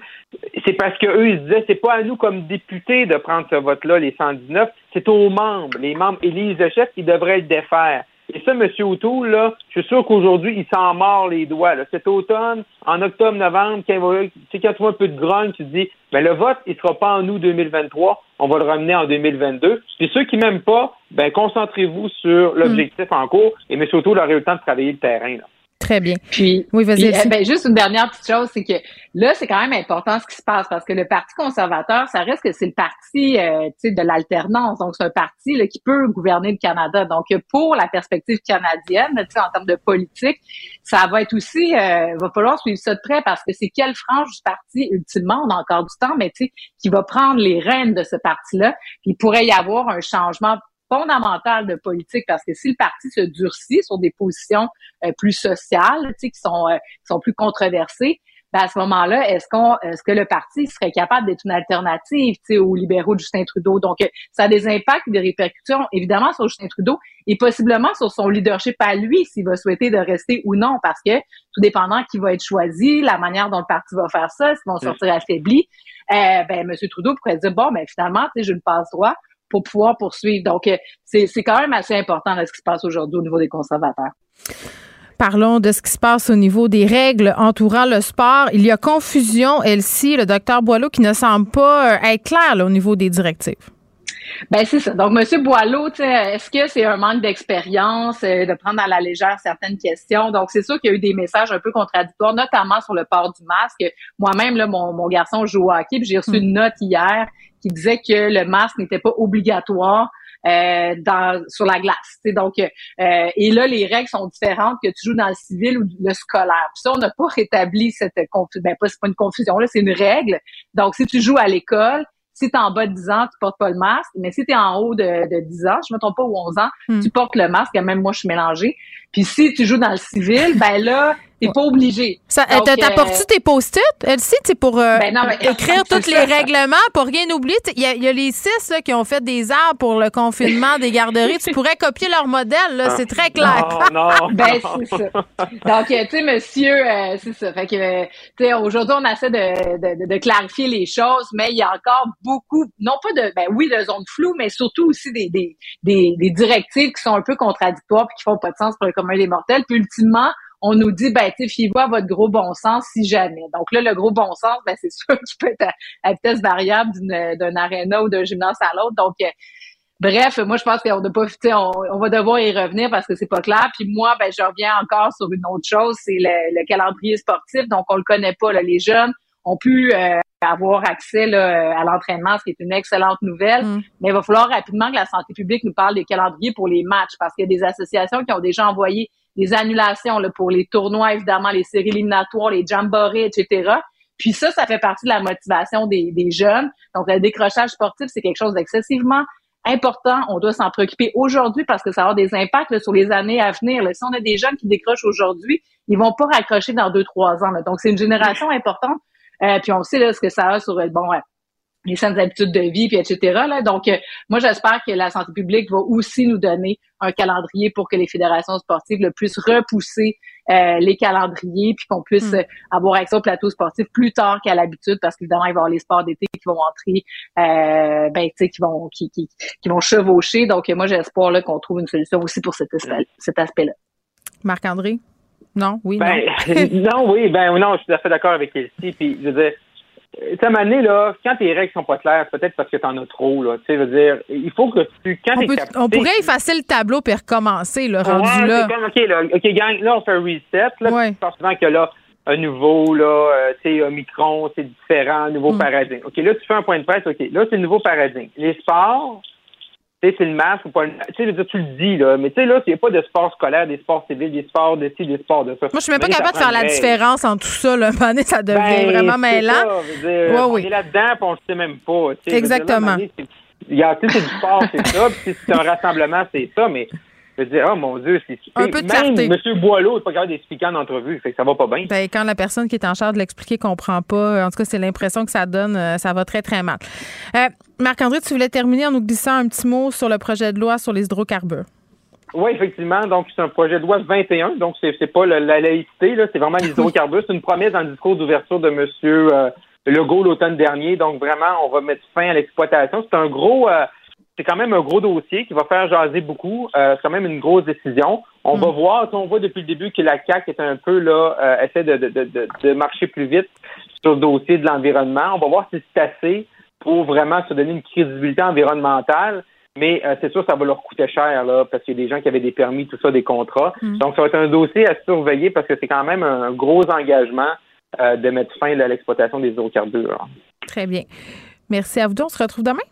c'est parce qu'eux, ils se disaient, c'est pas à nous comme députés de prendre ce vote-là, les 119, c'est aux membres. Les membres élisent le chef qui devraient le défaire. Et ça, M. O'Toole, là, je suis sûr qu'aujourd'hui, il s'en mord les doigts. Là. Cet automne, en octobre, novembre, quand, va- tu sais, quand tu vois un peu de grogne, tu te dis, ben, le vote, il sera pas en août 2023, on va le ramener en 2022. Et ceux qui m'aiment pas, ben, concentrez-vous sur l'objectif en cours. Et M. O'Toole aurait eu le temps de travailler le terrain. Là. Très bien. Puis, oui, vas-y. eh ben, juste une dernière petite chose, c'est que là, c'est quand même important ce qui se passe parce que le Parti conservateur, ça reste que c'est le parti euh, de l'alternance. Donc, c'est un parti là, qui peut gouverner le Canada. Donc, pour la perspective canadienne, en termes de politique, ça va être aussi, euh, va falloir suivre ça de près parce que c'est quelle frange du parti, ultimement, on a encore du temps, mais tu sais, qui va prendre les rênes de ce parti-là. Il pourrait y avoir un changement fondamental de politique parce que si le parti se durcit sur des positions euh, plus sociales, tu sais, qui sont euh, qui sont plus controversées, ben à ce moment-là, est-ce qu'on est-ce que le parti serait capable d'être une alternative, tu sais, aux libéraux de Justin Trudeau? Donc euh, ça a des impacts, des répercussions évidemment sur Justin Trudeau et possiblement sur son leadership à lui s'il va souhaiter de rester ou non parce que tout dépendant qui va être choisi, la manière dont le parti va faire ça, s'ils vont sortir affaiblis, euh, ben M. Trudeau pourrait dire bon ben finalement, tu sais, j'ai une passe droit pour pouvoir poursuivre. Donc, euh, c'est quand même assez important là, ce qui se passe aujourd'hui au niveau des conservateurs. Parlons de ce qui se passe au niveau des règles entourant le sport. Il y a confusion, Elsie, le docteur Boileau, qui ne semble pas euh, être clair là, au niveau des directives. Ben c'est ça. Donc, Monsieur Boileau, est-ce que c'est un manque d'expérience euh, de prendre à la légère certaines questions? Donc, c'est sûr qu'il y a eu des messages un peu contradictoires, notamment sur le port du masque. Moi-même, là, mon, mon garçon joue au hockey, puis j'ai reçu une note hier qui disait que le masque n'était pas obligatoire. euh, dans sur la glace. Donc, euh, et là, les règles sont différentes que tu joues dans le civil ou le scolaire. Puis ça, on n'a pas rétabli cette confusion. Ben, pas, c'est pas une confusion, là, c'est une règle. Donc, si tu joues à l'école, si tu es en bas de 10 ans, tu portes pas le masque. Mais si tu es en haut de, de 10 ans, je me trompe pas, ou 11 ans, Hmm. tu portes le masque. Et même moi, je suis mélangée. Puis si tu joues dans le civil, ben là, t'es pas obligé. Ça, Donc, t'as- T'apportes-tu euh, tes post-it, Elsie, tu sais, pour euh, Ben non, écrire c'est tous les règlements, pour rien oublier? Il y, y a les six là, qui ont fait des arbres pour le confinement des garderies. tu pourrais copier leur modèle, là, c'est très clair. Non, *laughs* non. Ben, c'est ça. Donc, euh, tu sais, monsieur, euh, c'est ça. Fait que, euh, tu sais, aujourd'hui, on essaie de, de, de clarifier les choses, mais il y a encore beaucoup, non pas de, ben oui, de zones floues, mais surtout aussi des, des, des, des directives qui sont un peu contradictoires puis qui font pas de sens pour le commun des mortels. Puis, ultimement, on nous dit, ben, tu fiez-vous à votre gros bon sens si jamais. Donc là, le gros bon sens, ben, c'est *laughs* sûr qu'il peut être à, à vitesse variable d'une- d'un aréna ou d'un gymnase à l'autre. Donc, euh, Bref, moi je pense qu'on n'a pas, on, on va devoir y revenir parce que c'est pas clair. Puis moi, ben je reviens encore sur une autre chose, c'est le, le calendrier sportif. Donc on le connaît pas. Là. Les jeunes ont pu euh, avoir accès là, à l'entraînement, ce qui est une excellente nouvelle. Mais il va falloir rapidement que la santé publique nous parle des calendriers pour les matchs parce qu'il y a des associations qui ont déjà envoyé des annulations là, pour les tournois, évidemment, les séries éliminatoires, les jamborees, etc. Puis ça, ça fait partie de la motivation des, des jeunes. Donc, le décrochage sportif, c'est quelque chose d'excessivement important. On doit s'en préoccuper aujourd'hui parce que ça avoir des impacts là, sur les années à venir. là. Si on a des jeunes qui décrochent aujourd'hui, ils vont pas raccrocher dans deux, trois ans. là. Donc, c'est une génération importante. Euh, puis on sait là, ce que ça a sur euh, bon, les saines habitudes de vie, puis etc. Là. Donc, euh, moi, j'espère que la santé publique va aussi nous donner un calendrier pour que les fédérations sportives le puissent repousser euh, les calendriers, puis qu'on puisse euh, avoir accès au plateau sportif plus tard qu'à l'habitude, parce qu'évidemment, il va y avoir les sports d'été qui vont entrer, euh, ben, tu sais, qui vont, qui, qui, qui vont chevaucher. Donc, euh, moi, j'espère là qu'on trouve une solution aussi pour cet, aspect- cet aspect-là. Marc-André? Non? Oui? Ben, non? *laughs* non, oui, ben non, je suis tout à fait d'accord avec Elsie. Puis, je veux dire, euh, un moment donné, là, quand tes règles sont pas claires, c'est peut-être parce que t'en as trop, là. Tu sais, veux dire, il faut que tu, quand On, t'es peut- capté- on pourrait effacer le tableau puis recommencer, le rendu là. comme, OK, là, OK, gang, là, on fait un reset, là. Ouais. Souvent que là, un nouveau, là, euh, tu sais, Omicron, c'est différent, un nouveau Mm. paradigme. OK, là, tu fais un point de presse, OK, là, c'est le nouveau paradigme. Les sports, sais, c'est le masque ou pas le masque. Tu sais, tu le dis, là, mais tu sais, là, il n'y a pas de sport scolaire, des sports civils, des sports de ci, des sports de ça. Moi, je suis même pas capable de faire la différence entre tout ça. Là. *laughs* Ça devient Ben, vraiment mêlant. ça, dire, Ouais, on oui. est là-dedans, on le sait même pas. veux dire, là, Exactement. c'est du sport, c'est ça, puis si c'est un rassemblement, c'est ça, mais je dire, oh mon Dieu, c'est Un peu de Même clarté. M. Boileau n'est pas capable d'expliquer en entrevue, fait que ça va pas bien. Ben, quand la personne qui est en charge de l'expliquer comprend pas, en tout cas, c'est l'impression que ça donne, euh, ça va très, très mal. Euh, Marc-André, tu voulais terminer en nous glissant un petit mot sur le projet de loi sur les hydrocarbures. Oui, effectivement. Donc, c'est un projet de loi 21. Donc, c'est, c'est pas la laïcité, là. C'est vraiment *laughs* les hydrocarbures. C'est une promesse dans le discours d'ouverture de M. Euh, Legault l'automne dernier. Donc, vraiment, on va mettre fin à l'exploitation. C'est un gros, euh, c'est quand même un gros dossier qui va faire jaser beaucoup. Euh, c'est quand même une grosse décision. On va voir, tu sais, on voit depuis le début que la CAQ est un peu, là, euh, essaie de, de, de, de, marcher plus vite sur le dossier de l'environnement. On va voir si c'est assez pour vraiment se donner une crédibilité environnementale. Mais euh, c'est sûr, ça va leur coûter cher, là, parce qu'il y a des gens qui avaient des permis, tout ça, des contrats. Mm. Donc, ça va être un dossier à surveiller parce que c'est quand même un gros engagement de mettre fin là, à l'exploitation des hydrocarbures. Très bien. Merci à vous deux. On se retrouve demain?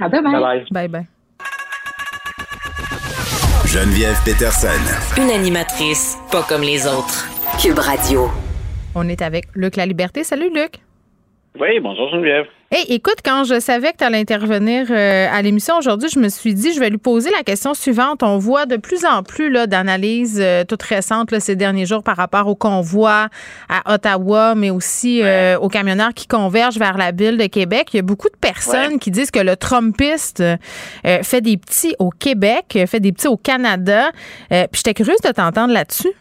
À demain. Bye bye. Bye bye. Geneviève Peterson. Une animatrice pas comme les autres. Cube Radio. On est avec Luc La Liberté. Salut, Luc. Oui, bonjour Geneviève. Hey, écoute, quand je savais que tu allais intervenir euh, à l'émission aujourd'hui, je me suis dit, je vais lui poser la question suivante. On voit de plus en plus là, d'analyses euh, toutes récentes là, ces derniers jours par rapport au convoi à Ottawa, mais aussi euh, aux camionneurs qui convergent vers la ville de Québec. Il y a beaucoup de personnes qui disent que le Trumpiste euh, fait des petits au Québec, euh, fait des petits au Canada. Euh, Puis j'étais curieuse de t'entendre là-dessus.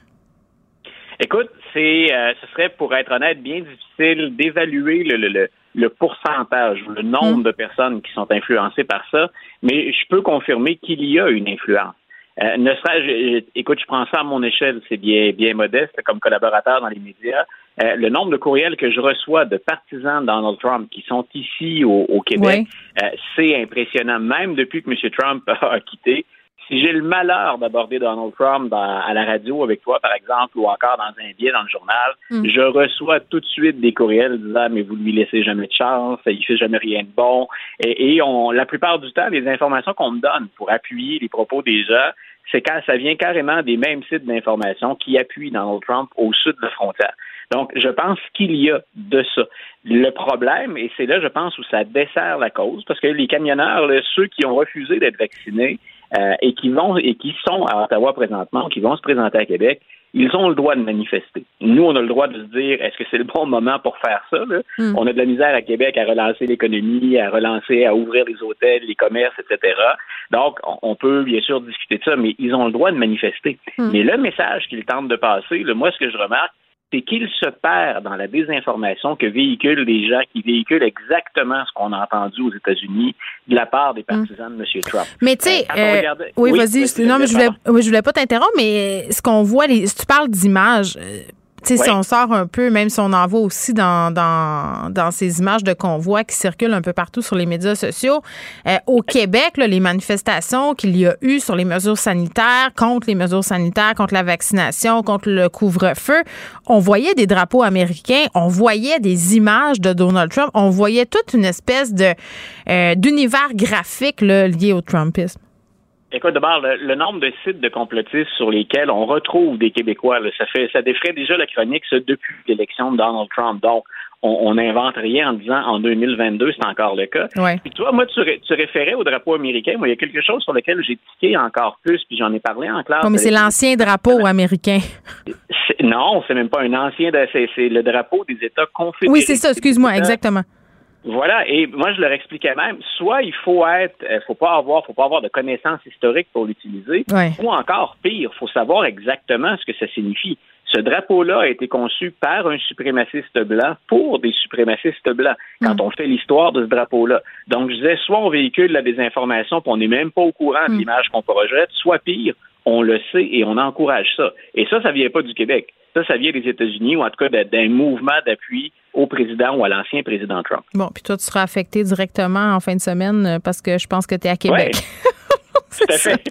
Écoute, c'est, euh, ce serait, pour être honnête, bien difficile d'évaluer le, le, le, le pourcentage ou le nombre de personnes qui sont influencées par ça, mais je peux confirmer qu'il y a une influence. Euh, ne serait-je, euh, écoute, je prends ça à mon échelle, c'est bien, bien modeste comme collaborateur dans les médias. euh, le nombre de courriels que je reçois de partisans de Donald Trump qui sont ici au, au Québec, euh, c'est impressionnant. Même depuis que M. Trump *laughs* a quitté, si j'ai le malheur d'aborder Donald Trump dans- à la radio avec toi, par exemple, ou encore dans un billet dans le journal, Mm. je reçois tout de suite des courriels disant mais vous lui laissez jamais de chance, il fait jamais rien de bon. Et, et on, la plupart du temps, les informations qu'on me donne pour appuyer les propos des gens, c'est quand ça vient carrément des mêmes sites d'information qui appuient Donald Trump au sud de la frontière. Donc, je pense qu'il y a de ça. Le problème, et c'est là, je pense, où ça dessert la cause, parce que les camionneurs, là, ceux qui ont refusé d'être vaccinés euh, et qui vont et qui sont à Ottawa présentement, qui vont se présenter à Québec, ils ont le droit de manifester. Nous, on a le droit de se dire, est-ce que c'est le bon moment pour faire ça? là? Mm. On a de la misère à Québec à relancer l'économie, à relancer, à ouvrir les hôtels, les commerces, etc. Donc, on- peut bien sûr discuter de ça, mais ils ont le droit de manifester. Mm. Mais le message qu'ils tentent de passer, là, moi, ce que je remarque, c'est qu'il se perd dans la désinformation que véhiculent des gens qui véhiculent exactement ce qu'on a entendu aux États-Unis de la part des partisans de M. Trump. Mais tu sais, Euh, on euh, oui, Oui, vas-y. non, mais je voulais, je voulais pas t'interrompre, mais ce qu'on voit, les, si tu parles d'images, euh, tu sais, si on sort un peu, même si on en voit aussi dans, dans, dans ces images de convois qui circulent un peu partout sur les médias sociaux, euh, au Québec, là, les manifestations qu'il y a eu sur les mesures sanitaires, contre les mesures sanitaires, contre la vaccination, contre le couvre-feu, on voyait des drapeaux américains, on voyait des images de Donald Trump, on voyait toute une espèce de euh, d'univers graphique là, lié au Trumpisme. Écoute, d'abord, le, le nombre de sites de complotistes sur lesquels on retrouve des Québécois, là, ça fait ça défrait déjà la chronique ça, depuis l'élection de Donald Trump. Donc, on n'invente rien en disant en 2022, c'est encore le cas. Ouais. Puis toi, moi, tu, ré- tu référais au drapeau américain. Moi, il y a quelque chose sur lequel j'ai tiqué encore plus, puis j'en ai parlé en classe. Comme c'est avec- l'ancien drapeau américain. c'est- Non, c'est même pas un ancien, c'est c'est le drapeau des États confédérés. Oui, c'est ça, excuse-moi, exactement. Voilà, et moi je leur expliquais même, soit il faut être, euh, faut pas avoir, faut pas avoir de connaissances historiques pour l'utiliser, Ouais. ou encore pire, faut savoir exactement ce que ça signifie. Ce drapeau-là a été conçu par un suprémaciste blanc pour des suprémacistes blancs. Quand on fait l'histoire de ce drapeau-là, donc je disais, soit on véhicule la désinformation, puis on n'est même pas au courant de l'image qu'on projette, soit pire, on le sait et on encourage ça. Et ça, ça vient pas du Québec. Ça, ça vient des États-Unis ou en tout cas d'un- mouvement d'appui au président ou à l'ancien président Trump. Bon, puis toi, tu seras affecté directement en fin de semaine euh, parce que je pense que tu es à Québec. *laughs* Tout à fait.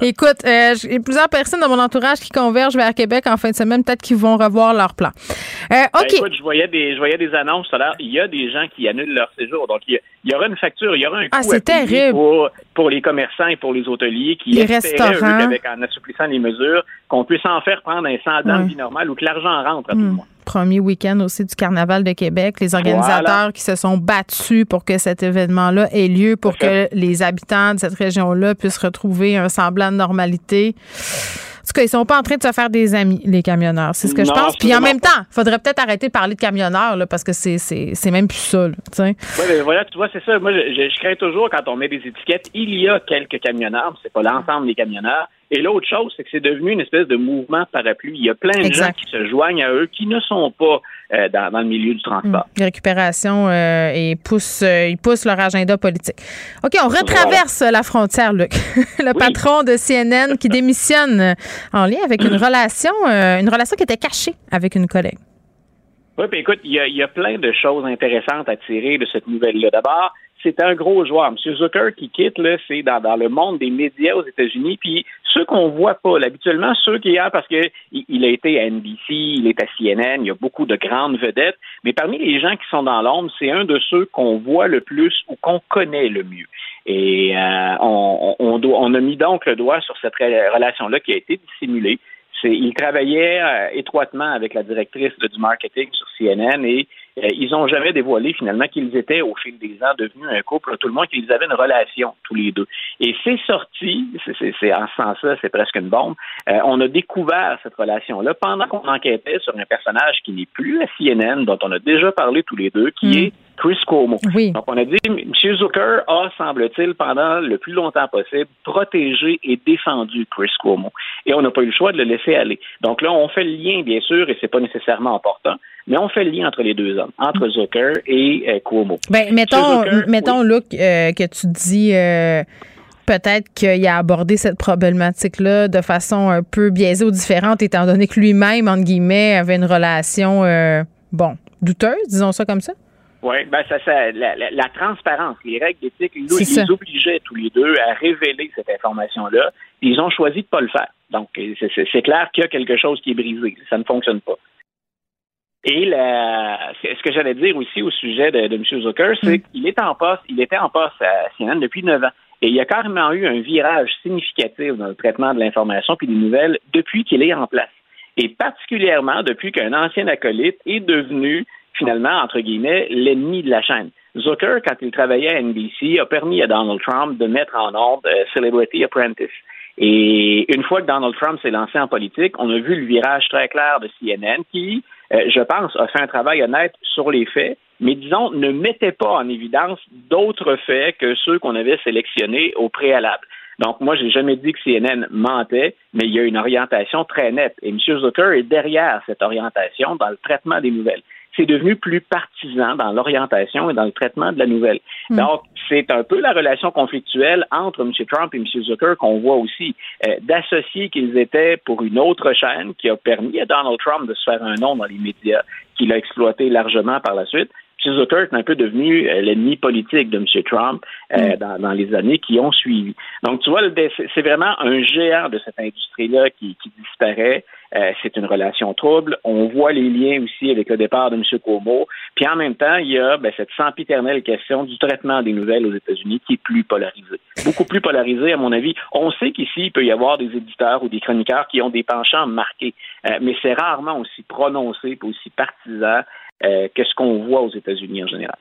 *laughs* Écoute, euh, j'ai plusieurs personnes dans mon entourage qui convergent vers Québec en fin de semaine. Peut-être qu'ils vont revoir leur plan. Euh, Ben, OK. écoute, je voyais des, je voyais des annonces tout à l'heure. Il y a des gens qui annulent leur séjour. Donc, il y, a- il y aura une facture, il y aura un coût Ah, c'est terrible. Pour, pour les commerçants et pour les hôteliers qui Les espéraient, eux, restaurants. qu'avec- en assouplissant les mesures, qu'on puisse en faire prendre un 100 dans Ouais. de vie normale ou que l'argent rentre à tout le Hmm. monde. Premier week-end aussi du Carnaval de Québec. Les organisateurs Voilà. qui se sont battus pour que cet événement-là ait lieu, pour que les habitants de cette région-là puissent retrouver un semblant de normalité. En tout cas, ils sont pas en train de se faire des amis, les camionneurs. C'est ce que je pense. Puis en même temps, faudrait peut-être arrêter de parler de camionneurs, là, parce que c'est, c'est, c'est même plus ça, là. Oui, ben voilà, tu vois, c'est ça. Moi, je, je- je crains toujours quand on met des étiquettes. Il y a quelques camionneurs, mais c'est pas l'ensemble des camionneurs. Et l'autre chose, c'est que c'est devenu une espèce de mouvement parapluie. Il y a plein de Exact. gens qui se joignent à eux qui ne sont pas euh, dans, dans le milieu du transport. de récupération euh, et poussent, euh, ils poussent leur agenda politique. OK, on retraverse la frontière, Luc. *laughs* Le patron de CNN qui *laughs* démissionne en lien avec une relation, euh, une relation qui était cachée avec une collègue. Oui, puis écoute, il y, a, il y a plein de choses intéressantes à tirer de cette nouvelle-là. D'abord, c'est un gros joueur. M. Zucker qui quitte, là, c'est dans, dans le monde des médias aux États-Unis. Puis ceux qu'on voit pas, habituellement, ceux qui y a, parce que il, a été à NBC, il est à CNN, il y a beaucoup de grandes vedettes. Mais parmi les gens qui sont dans l'ombre, c'est un de ceux qu'on voit le plus ou qu'on connaît le mieux. Et euh, on, on, on a mis donc le doigt sur cette re- relation-là qui a été dissimulée. Il travaillait euh, étroitement avec la directrice du marketing sur CNN et ils n'ont jamais dévoilé finalement qu'ils étaient au fil des ans devenus un couple, tout le monde qu'ils avaient une relation tous les deux. Et c'est sorti, c'est, c'est- c'est- en ce sens-là, c'est presque une bombe. Euh, on a découvert cette relation-là pendant qu'on enquêtait sur un personnage qui n'est plus à CNN, dont on a déjà parlé tous les deux, qui Mm. est Chris Cuomo. Oui. Donc, on a dit, M. Zucker a, semble-t-il, pendant le plus longtemps possible, protégé et défendu Chris Cuomo. Et on n'a pas eu le choix de le laisser aller. Donc là, on fait le lien, bien sûr, et c'est pas nécessairement important, mais on fait le lien entre les deux hommes, entre Zucker et euh, Cuomo. Ben, mettons, Zucker, mettons Luc, euh, que tu dis euh, peut-être qu'il a abordé cette problématique-là de façon un peu biaisée ou différente, étant donné que lui-même, entre guillemets, avait une relation, bon, douteuse, disons ça comme ça? Oui, ben ça, ça la, la, la, transparence, les règles d'éthique les, les obligeaient tous les deux à révéler cette information-là. Ils ont choisi de pas le faire. Donc, c'est clair qu'il y a quelque chose qui est brisé. Ça ne fonctionne pas. Et la, ce que j'allais dire aussi au sujet de, de M. Zucker, c'est mm. qu'il est en poste, il était en poste à CNN depuis neuf ans. Et il y a carrément eu un virage significatif dans le traitement de l'information puis des nouvelles depuis qu'il est en place. Et particulièrement depuis qu'un ancien acolyte est devenu finalement, entre guillemets, l'ennemi de la chaîne. Zucker, quand il travaillait à NBC, a permis à Donald Trump de mettre en ordre euh, Celebrity Apprentice. Et une fois que Donald Trump s'est lancé en politique, on a vu le virage très clair de CNN qui, euh, je pense, a fait un travail honnête sur les faits, mais disons, ne mettait pas en évidence d'autres faits que ceux qu'on avait sélectionnés au préalable. Donc, moi, j'ai jamais dit que CNN mentait, mais il y a une orientation très nette. Et M. Zucker est derrière cette orientation dans le traitement des nouvelles c'est devenu plus partisan dans l'orientation et dans le traitement de la nouvelle. Hmm. Donc, c'est un peu la relation conflictuelle entre M. Trump et M. Zucker qu'on voit aussi, euh, d'associer qu'ils étaient pour une autre chaîne qui a permis à Donald Trump de se faire un nom dans les médias, qu'il a exploité largement par la suite. M. Zucker est un peu devenu euh, l'ennemi politique de M. Trump euh, hmm. dans, les années qui ont suivi. Donc, tu vois, c'est vraiment un géant de cette industrie-là qui, qui disparaît. Euh, c'est une relation trouble. On voit les liens aussi avec le départ de M. Cuomo. Puis en même temps, il y a ben, cette sempiternelle question du traitement des nouvelles aux États-Unis qui est plus polarisée. Beaucoup plus polarisée, à mon avis. On sait qu'ici, il peut y avoir des éditeurs ou des chroniqueurs qui ont des penchants marqués, euh, mais c'est rarement aussi prononcé et aussi partisan euh, que ce qu'on voit aux États-Unis en général.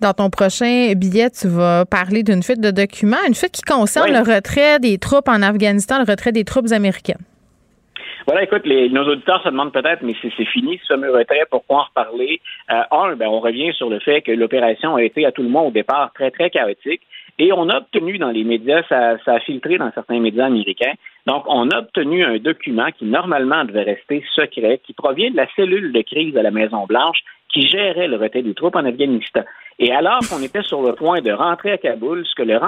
Dans ton prochain billet, tu vas parler d'une fuite de documents, une fuite qui concerne le retrait des troupes en Afghanistan, le retrait des troupes américaines. Voilà, écoute, nos auditeurs se demandent peut-être, mais c'est fini ce fameux retrait, pourquoi en reparler? Euh, un, ben, on revient sur le fait que l'opération a été à tout le monde au départ très, très chaotique. Et on a obtenu dans les médias, ça, a filtré dans certains médias américains, donc on a obtenu un document qui normalement devait rester secret, qui provient de la cellule de crise de la Maison-Blanche qui gérait le retrait des troupes en Afghanistan. Et alors qu'on était sur le point de rentrer à Kaboul, ce que le,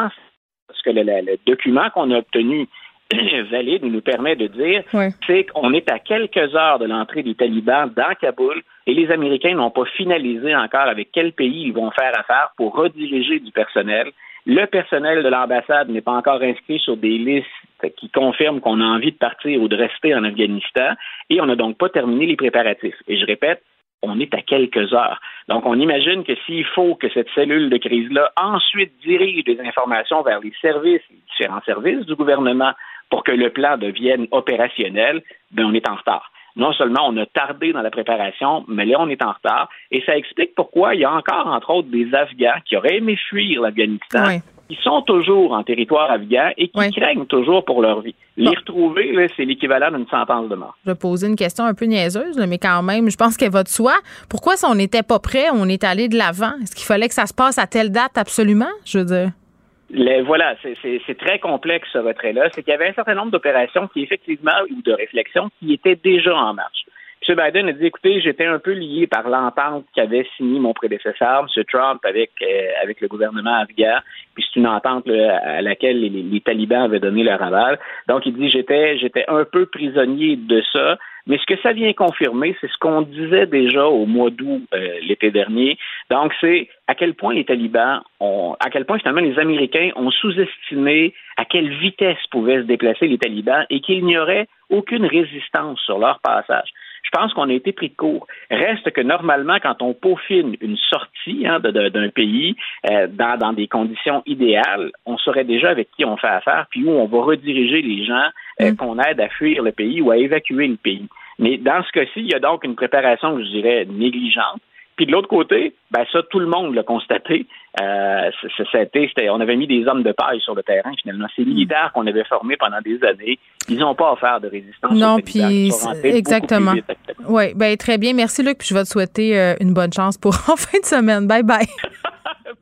ce que le document qu'on a obtenu *clears throat* valide nous permet de dire, c'est qu'on est à quelques heures de l'entrée des talibans dans Kaboul et les Américains n'ont pas finalisé encore avec quel pays ils vont faire affaire pour rediriger du personnel. Le personnel de l'ambassade n'est pas encore inscrit sur des listes qui confirment qu'on a envie de partir ou de rester en Afghanistan et on n'a donc pas terminé les préparatifs. Et je répète, on est à quelques heures. Donc, on imagine que s'il faut que cette cellule de crise-là ensuite dirige des informations vers les services, les différents services du gouvernement pour que le plan devienne opérationnel, ben on est en retard. Non seulement on a tardé dans la préparation, mais là on est en retard. Et ça explique pourquoi il y a encore, entre autres, des Afghans qui auraient aimé fuir l'Afghanistan, qui sont toujours en territoire afghan et qui craignent toujours pour leur vie. Les retrouver, c'est l'équivalent d'une sentence de mort. Je vais poser une question un peu niaiseuse, mais quand même, je pense qu'elle va de soi. Pourquoi, si on n'était pas prêt, on est allé de l'avant? Est-ce qu'il fallait que ça se passe à telle date absolument? Je veux dire voilà, c'est très complexe ce retrait-là. C'est qu'il y avait un certain nombre d'opérations qui, effectivement, ou de réflexions, qui étaient déjà en marche. M. Biden a dit, écoutez, j'étais un peu lié par l'entente qu'avait signé mon prédécesseur, M. Trump, avec, euh, avec le gouvernement afghan. Puis c'est une entente à laquelle les, talibans avaient donné leur aval. Donc, il dit, j'étais un peu prisonnier de ça. Mais ce que ça vient confirmer, c'est ce qu'on disait déjà au mois d'août euh, l'été dernier. Donc, c'est à quel point les talibans ont, à quel point finalement les Américains ont sous-estimé à quelle vitesse pouvaient se déplacer les talibans et qu'il n'y aurait aucune résistance sur leur passage je pense qu'on a été pris de court. Reste que normalement, quand on peaufine une sortie hein, d'un pays euh, dans, des conditions idéales, on saurait déjà avec qui on fait affaire, puis où on va rediriger les gens euh, mm. qu'on aide à fuir le pays ou à évacuer le pays. Mais dans ce cas-ci, il y a donc une préparation, je dirais, négligente. Puis de l'autre côté, ben ça, tout le monde l'a constaté. Euh, on avait mis des hommes de paille sur le terrain, finalement. Ces militaires qu'on avait formés pendant des années, ils n'ont pas offert de résistance. Non, puis exactement. Oui, ben très bien. Merci, Luc. Puis je vais te souhaiter euh, une bonne chance pour *laughs* en fin de semaine. Bye bye. *laughs*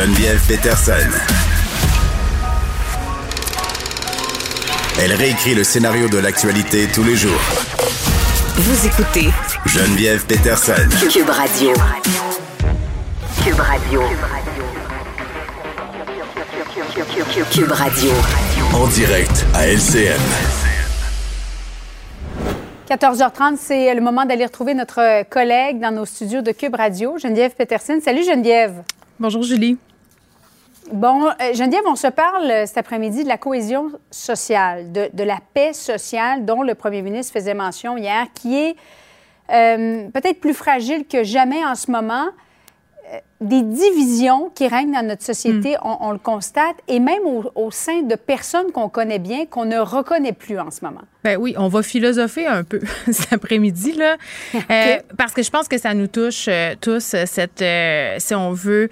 Geneviève Peterson. Elle réécrit le scénario de l'actualité tous les jours. Vous écoutez Geneviève Peterson. Cube Radio. Cube Radio. Cube Radio. En direct à LCN. 14h30, c'est le moment d'aller retrouver notre collègue dans nos studios de Cube Radio, Geneviève Peterson. Salut Geneviève. Bonjour Julie. Bon, euh, Geneviève, on se parle euh, cet après-midi de la cohésion sociale, de, de, la paix sociale dont le premier ministre faisait mention hier, qui est euh, peut-être plus fragile que jamais en ce moment. Euh, des divisions qui règnent dans notre société, Hmm. on, on le constate, et même au, au sein de personnes qu'on connaît bien, qu'on ne reconnaît plus en ce moment. Ben oui, on va philosopher un peu *laughs* cet après-midi, là. *laughs* Euh, parce que je pense que ça nous touche tous, cette, si on veut,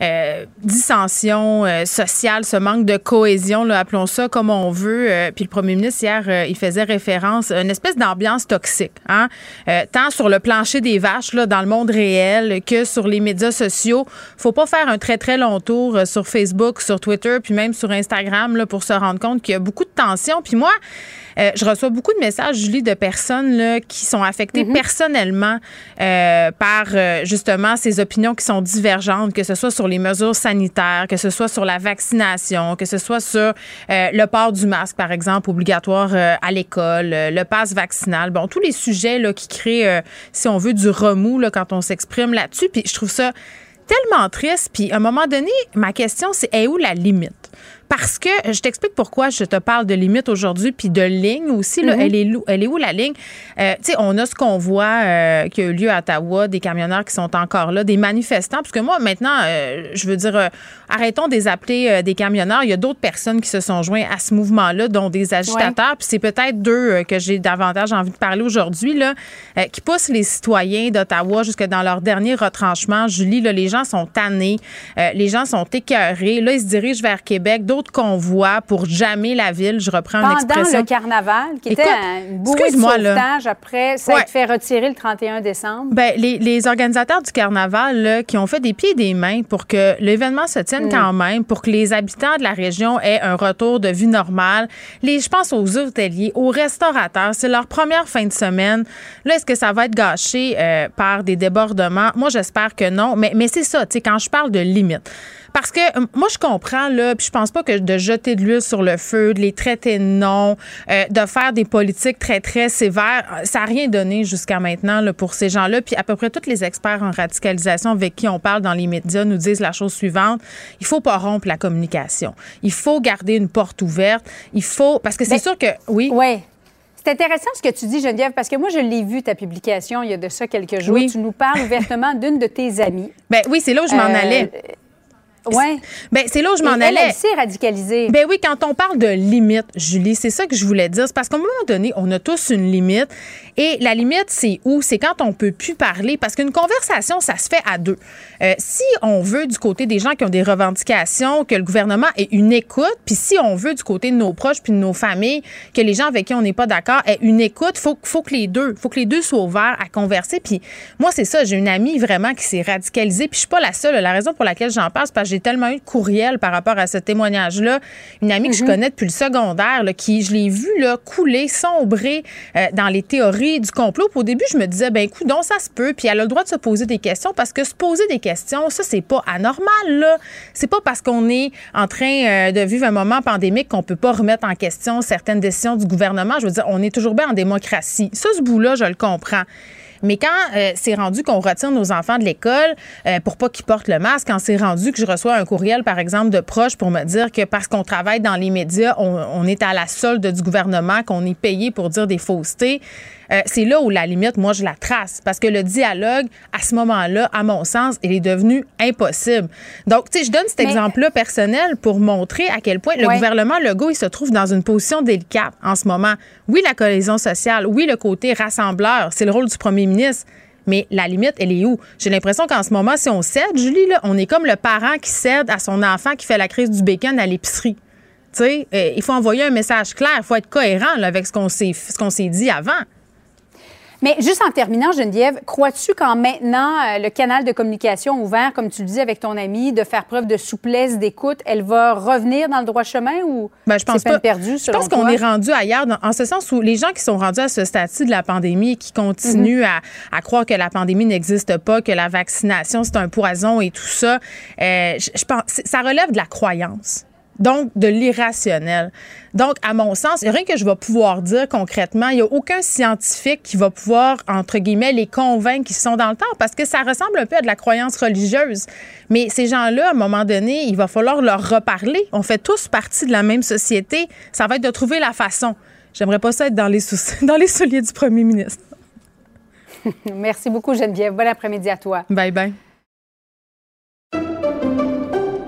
euh, dissension euh, sociale, ce manque de cohésion, là, appelons ça comme on veut. Euh, puis le premier ministre, hier, euh, il faisait référence à une espèce d'ambiance toxique, hein? Euh, tant sur le plancher des vaches, là, dans le monde réel, que sur les médias sociaux. Faut pas faire un très, très long tour euh, sur Facebook, sur Twitter, puis même sur Instagram, là, pour se rendre compte qu'il y a beaucoup de tensions. Puis moi, euh, je reçois beaucoup de messages, Julie, de personnes là, qui sont affectées personnellement euh, par euh, justement ces opinions qui sont divergentes, que ce soit sur les mesures sanitaires, que ce soit sur la vaccination, que ce soit sur le port du masque, par exemple, obligatoire à l'école, le passe vaccinal. Bon, tous les sujets là, qui créent, si on veut, du remous là, quand on s'exprime là-dessus. Puis je trouve ça tellement triste. Puis à un moment donné, ma question, c'est est où la limite? Parce que je t'explique pourquoi je te parle de limite aujourd'hui, puis de ligne aussi. Là, Mhm. elle, est, lou- elle est où la ligne? Euh, tu sais, on a ce convoi euh, qui a eu lieu à Ottawa, des camionneurs qui sont encore là, des manifestants. Parce que moi, maintenant, euh, je veux dire, euh, arrêtons de les appeler euh, des camionneurs. Il y a d'autres personnes qui se sont joints à ce mouvement-là, dont des agitateurs. Puis c'est peut-être d'eux euh, que j'ai davantage envie de parler aujourd'hui, là, euh, qui poussent les citoyens d'Ottawa jusque dans leur dernier retranchement. Julie, là, les gens sont tannés, euh, les gens sont écœurés. Là, ils se dirigent vers Québec. D'autres convois pour jammer la ville. Je reprends une Pendant expression. le carnaval, qui était un- une de là. après s'être Ouais. fait retirer le 31 décembre. Ben, les, les organisateurs du carnaval là, qui ont fait des pieds et des mains pour que l'événement se tienne Mm. quand même, pour que les habitants de la région aient un retour de vie normale. Les, je pense aux hôteliers, aux restaurateurs, c'est leur première fin de semaine. Là, est-ce que ça va être gâché euh, par des débordements? Moi, j'espère que non. Mais, mais c'est ça, tu sais, quand je parle de limite. Parce que euh, moi, je comprends, là, puis je pense pas que de jeter de l'huile sur le feu, de les traiter de non, euh, de faire des politiques très, très sévères, euh, ça n'a rien donné jusqu'à maintenant là, pour ces gens-là. Puis à peu près tous les experts en radicalisation avec qui on parle dans les médias nous disent la chose suivante il faut pas rompre la communication. Il faut garder une porte ouverte. Il faut. Parce que c'est Ben, sûr que. Oui? Oui. C'est intéressant ce que tu dis, Geneviève, parce que moi, je l'ai vu, ta publication, il y a de ça quelques jours. Oui. Tu nous parles ouvertement *laughs* d'une de tes amies. Ben oui, c'est là où je m'en Euh, allais. Oui. Ben, c'est là où je m'en allais. elle s'est radicalisée. Ben oui, quand on parle de limite, Julie, c'est ça que je voulais dire. C'est parce qu'à un moment donné, on a tous une limite. Et la limite, c'est où? C'est quand on peut plus parler. Parce qu'une conversation, ça se fait à deux. Euh, si on veut du côté des gens qui ont des revendications, que le gouvernement ait une écoute, puis si on veut du côté de nos proches puis de nos familles, que les gens avec qui on n'est pas d'accord aient une écoute, faut, faut que les deux, faut que les deux soient ouverts à converser. Puis moi, c'est ça. J'ai une amie vraiment qui s'est radicalisée. Puis je suis pas la seule. La raison pour laquelle j'en parle, c'est parce que j'ai tellement eu de courriels par rapport à ce témoignage-là. Une amie que je connais depuis le secondaire, là, qui, je l'ai vue là, couler, sombrer euh, dans les théories du complot. Puis au début, je me disais, ben écoute, donc ça se peut. Puis elle a le droit de se poser des questions parce que se poser des questions, ça, c'est pas anormal, là. C'est pas parce qu'on est en train euh, de vivre un moment pandémique qu'on peut pas remettre en question certaines décisions du gouvernement. Je veux dire, on est toujours bien en démocratie. Ça, ce bout-là, je le comprends. Mais quand euh, c'est rendu qu'on retire nos enfants de l'école euh, pour pas qu'ils portent le masque, quand c'est rendu que je reçois un courriel, par exemple, de proches pour me dire que parce qu'on travaille dans les médias, on, on est à la solde du gouvernement, qu'on est payé pour dire des faussetés, euh, c'est là où la limite, moi, je la trace. Parce que le dialogue, à ce moment-là, à mon sens, il est devenu impossible. Donc, tu sais, je donne cet exemple-là personnel pour montrer à quel point le Ouais. gouvernement Legault, il se trouve dans une position délicate en ce moment. Oui, la cohésion sociale, oui, le côté rassembleur, c'est le rôle du premier ministre. Mais la limite, elle est où? J'ai l'impression qu'en ce moment, si on cède, Julie, là, on est comme le parent qui cède à son enfant qui fait la crise du bacon à l'épicerie. Tu sais, euh, il faut envoyer un message clair, il faut être cohérent là, avec ce qu'on s'est ce qu'on s'est dit avant. Mais juste en terminant, Geneviève, crois-tu qu'en maintenant euh, le canal de communication ouvert, comme tu le dis avec ton ami, de faire preuve de souplesse, d'écoute, elle va revenir dans le droit chemin ou Ben, je pense pas. je pense qu'on est rendu ailleurs, dans- en ce sens où les gens qui sont rendus à ce statut de la pandémie, qui continuent à, à croire que la pandémie n'existe pas, que la vaccination c'est un poison et tout ça, euh, je, je pense ça relève de la croyance. Donc, de l'irrationnel. Donc, à mon sens, il n'y a rien que je vais pouvoir dire concrètement. Il n'y a aucun scientifique qui va pouvoir, entre guillemets, les convaincre qu'ils sont dans le temps parce que ça ressemble un peu à de la croyance religieuse. Mais ces gens-là, à un moment donné, il va falloir leur reparler. On fait tous partie de la même société. Ça va être de trouver la façon. J'aimerais pas ça être dans les, sous- *laughs* dans les souliers du premier ministre. *laughs* Merci beaucoup, Geneviève. Bon après-midi à toi. Bye bye.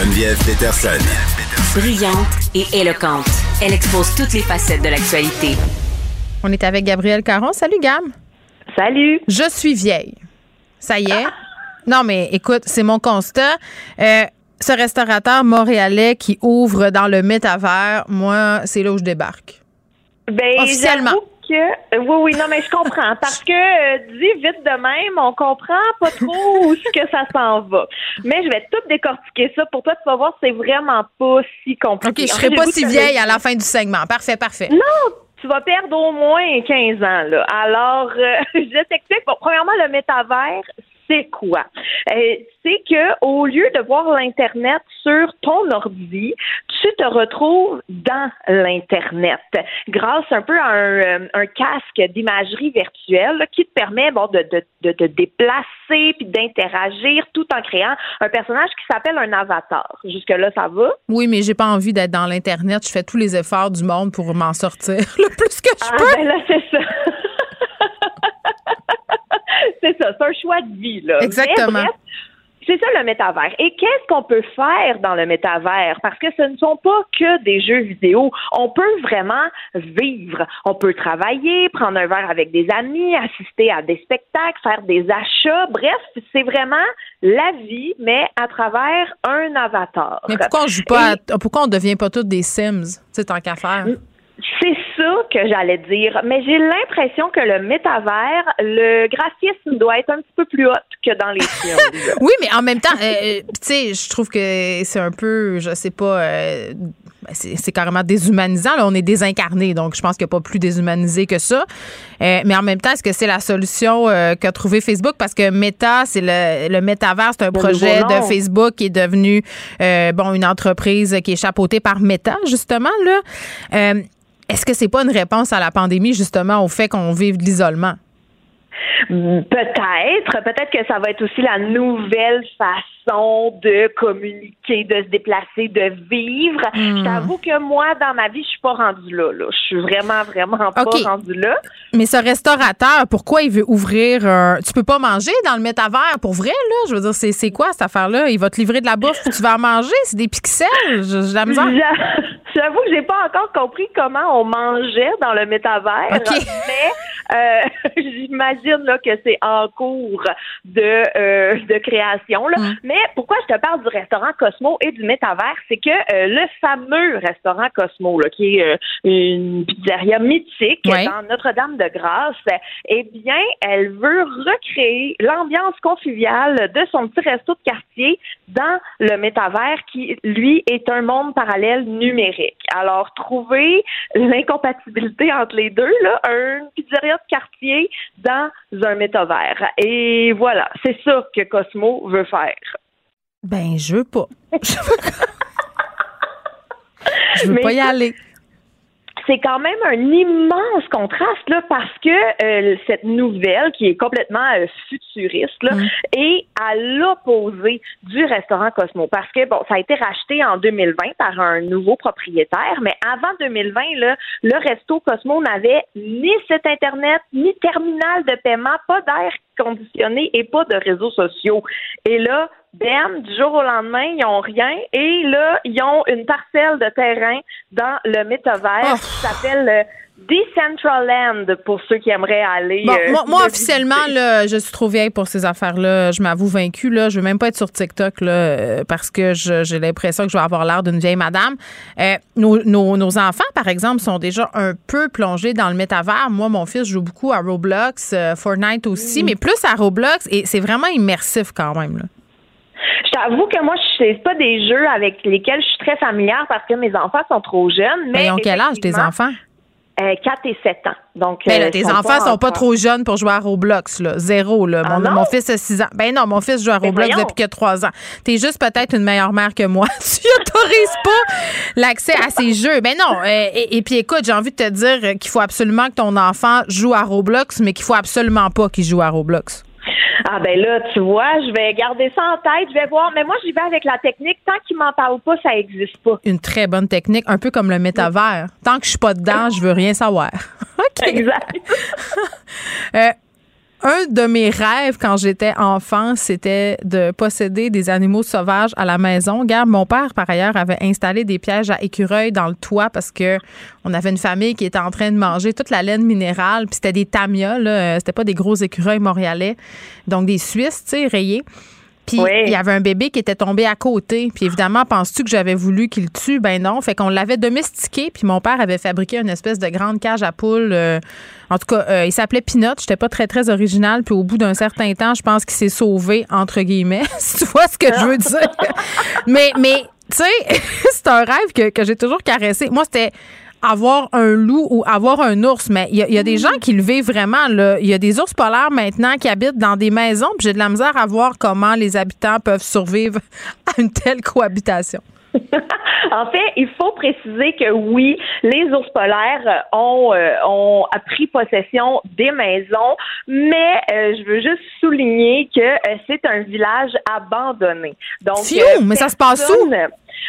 Geneviève Peterson. Brillante et éloquente, elle expose toutes les facettes de l'actualité. On est avec Gabrielle Caron. Salut, Gab. Salut. Je suis vieille. Ça y est. Non, mais écoute, c'est mon constat. Euh, ce restaurateur montréalais qui ouvre dans le métavers, moi, c'est là où je débarque. Ben, Officiellement. Que, euh, oui, oui, non, mais je comprends. Parce que, euh, dit vite de même, on comprend pas trop où ce que ça s'en va. Mais je vais tout décortiquer ça pour toi. Tu vas voir, c'est vraiment pas si compliqué. OK, je En serai fait, pas si vieille à la fin du segment. Parfait, parfait. Non, tu vas perdre au moins 15 ans, là. Alors, euh, *laughs* je t'explique. Bon, premièrement, le métavers, c'est quoi? Euh, c'est que au lieu de voir l'Internet sur ton ordi, tu te retrouves dans l'Internet grâce un peu à un, euh, un casque d'imagerie virtuelle là, qui te permet bon, de, de, de te déplacer puis d'interagir tout en créant un personnage qui s'appelle un avatar. Jusque-là, ça va? Oui, mais j'ai pas envie d'être dans l'Internet. Je fais tous les efforts du monde pour m'en sortir *laughs* le plus que je Ah, peux. ben là, c'est ça. *laughs* c'est ça, c'est un choix de vie, là. Exactement. C'est ça le métavers. Et qu'est-ce qu'on peut faire dans le métavers? Parce que ce ne sont pas que des jeux vidéo. On peut vraiment vivre. On peut travailler, prendre un verre avec des amis, assister à des spectacles, faire des achats. Bref, c'est vraiment la vie, mais à travers un avatar. Mais pourquoi on joue pas à- pourquoi on devient pas tous des Sims, tu sais, tant qu'à faire? C'est ça que j'allais dire. Mais j'ai l'impression que le métavers, le graphisme doit être un petit peu plus haut que dans les films. *laughs* Oui, mais en même temps, euh, euh, tu sais, je trouve que c'est un peu, je sais pas, euh, ben, c'est carrément déshumanisant. Là, on est désincarné, donc je pense qu'il n'y a pas plus déshumanisé que ça. Euh, mais en même temps, est-ce que c'est la solution qu'a trouvé Facebook? Parce que Meta, c'est le, le métavers, c'est un projet de Facebook qui est devenu, bon, une entreprise qui est chapeautée par Meta, justement, là. Est-ce que c'est pas une réponse à la pandémie, justement, au fait qu'on vive de l'isolement? Peut-être. Peut-être que ça va être aussi la nouvelle façon de communiquer, de se déplacer, de vivre. Hmm. Je t'avoue que moi, dans ma vie, je suis pas rendue là. là. Je suis vraiment, vraiment pas rendue là. Mais ce restaurateur, pourquoi il veut ouvrir un. Tu peux pas manger dans le métavers pour vrai, là? Je veux dire, c'est, c'est quoi cette affaire-là? Il va te livrer de la bouffe, tu vas en manger, c'est des pixels. J'ai la misère. J'a- *laughs* J'avoue que j'ai pas encore compris comment on mangeait dans le métavers, mais euh, *laughs* j'imagine là que c'est en cours de euh, de création. Là. Mm. Mais pourquoi je te parle du restaurant Cosmo et du métavers, c'est que euh, le fameux restaurant Cosmo, là, qui est euh, une pizzeria mythique dans Notre-Dame-de-Grâce, eh bien, elle veut recréer l'ambiance conviviale de son petit resto de quartier dans le métavers qui, lui, est un monde parallèle numérique. Alors, trouver l'incompatibilité entre les deux, là, un pizzeria de quartier dans un métavers. Et voilà, c'est ça que Cosmo veut faire. Ben, je veux pas. *laughs* je veux pas *laughs* y aller. C'est quand même un immense contraste là parce que euh, cette nouvelle qui est complètement euh, futuriste là, est à l'opposé du restaurant Cosmo. Parce que bon ça a été racheté en 2020 par un nouveau propriétaire mais avant 2020 là le resto Cosmo n'avait ni site internet ni terminal de paiement pas d'air et pas de réseaux sociaux et là ben, du jour au lendemain, ils ont rien. Et là, ils ont une parcelle de terrain dans le métavers qui s'appelle euh, Decentraland pour ceux qui aimeraient aller. Bon, euh, moi, moi, le officiellement, là, je suis trop vieille pour ces affaires-là. Je m'avoue vaincue. Là. Je veux même pas être sur TikTok là, euh, parce que j'ai l'impression que je vais avoir l'air d'une vieille madame. Euh, nos, nos- nos enfants, par exemple, sont déjà un peu plongés dans le métavers. Moi, mon fils joue beaucoup à Roblox, euh, Fortnite aussi, mais plus à Roblox. Et c'est vraiment immersif quand même. Là. Je t'avoue que moi, je pas des jeux avec lesquels je suis très familière parce que mes enfants sont trop jeunes. Mais ils ont quel âge, tes enfants? Euh, 4 et 7 ans. Donc, Ben là, euh, tes enfants sont pas trop jeunes pour jouer à Roblox, là. Zéro, là. Ah Mon, mon fils a 6 ans. Ben non, mon fils joue à Ben Roblox voyons. depuis a 3 ans. T'es juste peut-être une meilleure mère que moi. *laughs* tu autorises pas l'accès à ces jeux. Ben non. euh, et, et puis écoute, j'ai envie de te dire qu'il faut absolument que ton enfant joue à Roblox, mais qu'il faut absolument pas qu'il joue à Roblox. Ah ben là, tu vois, je vais garder ça en tête, je vais voir. Mais moi, j'y vais avec la technique. Tant qu'ils m'en parlent pas, ça existe pas. Une très bonne technique, un peu comme le métavers. Tant que je suis pas dedans, je veux rien savoir. *laughs* OK. Exact. Euh, un de mes rêves quand j'étais enfant, c'était de posséder des animaux sauvages à la maison. Regarde, mon père, par ailleurs, avait installé des pièges à écureuils dans le toit parce que on avait une famille qui était en train de manger toute la laine minérale. Puis c'était des tamias, là. Euh, C'était pas des gros écureuils montréalais. Donc des Suisses, tu sais, rayés. Puis il y avait un bébé qui était tombé à côté. Puis évidemment, penses-tu que j'avais voulu qu'il le tue? Ben non. Fait qu'on l'avait domestiqué. Puis mon père avait fabriqué une espèce de grande cage à poules. euh, en tout cas, euh, il s'appelait Pinot. J'étais pas très, très original. Puis au bout d'un certain temps, je pense qu'il s'est sauvé, entre guillemets, *laughs* si tu vois ce que je veux dire. *laughs* mais, mais tu sais, *laughs* c'est un rêve que, que j'ai toujours caressé. Moi, c'était avoir un loup ou avoir un ours, mais il y, a- il y a des gens qui le vivent vraiment. là. Il y a des ours polaires maintenant qui habitent dans des maisons, puis j'ai de la misère à voir comment les habitants peuvent survivre *laughs* à une telle cohabitation. *laughs* *laughs* En fait, il faut préciser que oui, les ours polaires euh, ont, euh, ont pris possession des maisons, mais euh, je veux juste souligner que euh, c'est un village abandonné. Donc, Fiou, mais ça se passe où?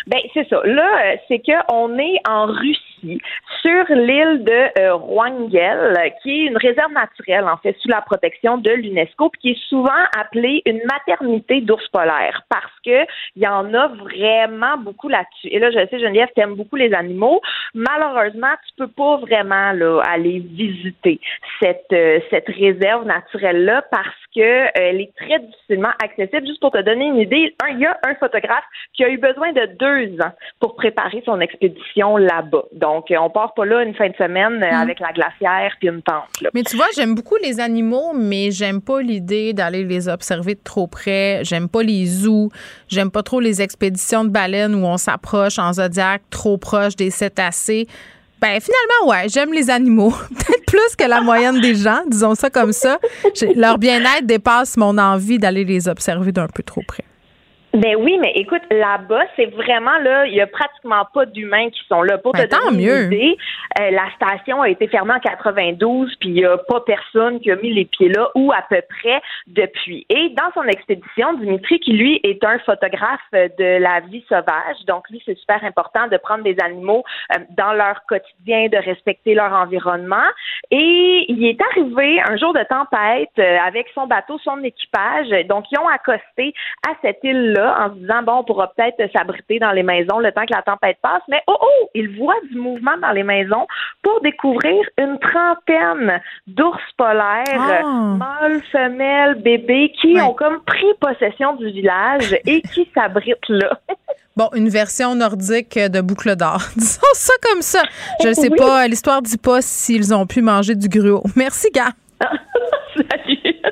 Ben c'est ça. Là, c'est que on est en Russie, sur l'île de euh, euh, qui est une réserve naturelle en fait sous la protection de l'UNESCO, puis qui est souvent appelée une maternité d'ours polaires parce que il y en a vraiment beaucoup là-dessus. Et là, je sais, Geneviève, t'aimes beaucoup les animaux. Malheureusement, tu peux pas vraiment aller visiter cette euh, cette réserve naturelle là parce que euh, est très difficilement accessible. Juste pour te donner une idée, un, il y a un photographe qui a eu besoin de deux ans pour préparer son expédition là-bas. Donc, on part pas là une fin de semaine euh, avec la glacière puis une tente. là. Mais tu vois, j'aime beaucoup les animaux, mais j'aime pas l'idée d'aller les observer de trop près. J'aime pas les zoos. J'aime pas trop les expéditions de baleines où on s'approche en zodiaque trop proche des cétacés. Ben finalement, ouais, j'aime les animaux. *laughs* Peut-être plus que la moyenne des gens, disons ça comme ça. Leur bien-être dépasse mon envie d'aller les observer d'un peu trop près. Ben oui, mais écoute, là-bas, c'est vraiment là, il y a pratiquement pas d'humains qui sont là. Pour Ben, te tant donner mieux. une idée, euh, la station a été fermée en 92, puis il y a pas personne qui a mis les pieds là, ou à peu près depuis. Et dans son expédition, Dimitri, qui lui est un photographe de la vie sauvage, donc lui, c'est super important de prendre des animaux euh, dans leur quotidien, de respecter leur environnement. Et il est arrivé un jour de tempête euh, avec son bateau, son équipage. Donc, ils ont accosté à cette en se disant, bon, on pourra peut-être s'abriter dans les maisons le temps que la tempête passe. Mais oh, oh, ils voient du mouvement dans les maisons pour découvrir une trentaine d'ours polaires, Ah. mâles, femelles, bébés, qui ont comme pris possession du village et qui s'abritent là. *laughs* Bon, une version nordique de boucle d'or. *laughs* Disons ça comme ça. Je ne sais Oui. pas, l'histoire dit pas s'ils ont pu manger du gruau. Merci, gars. *laughs*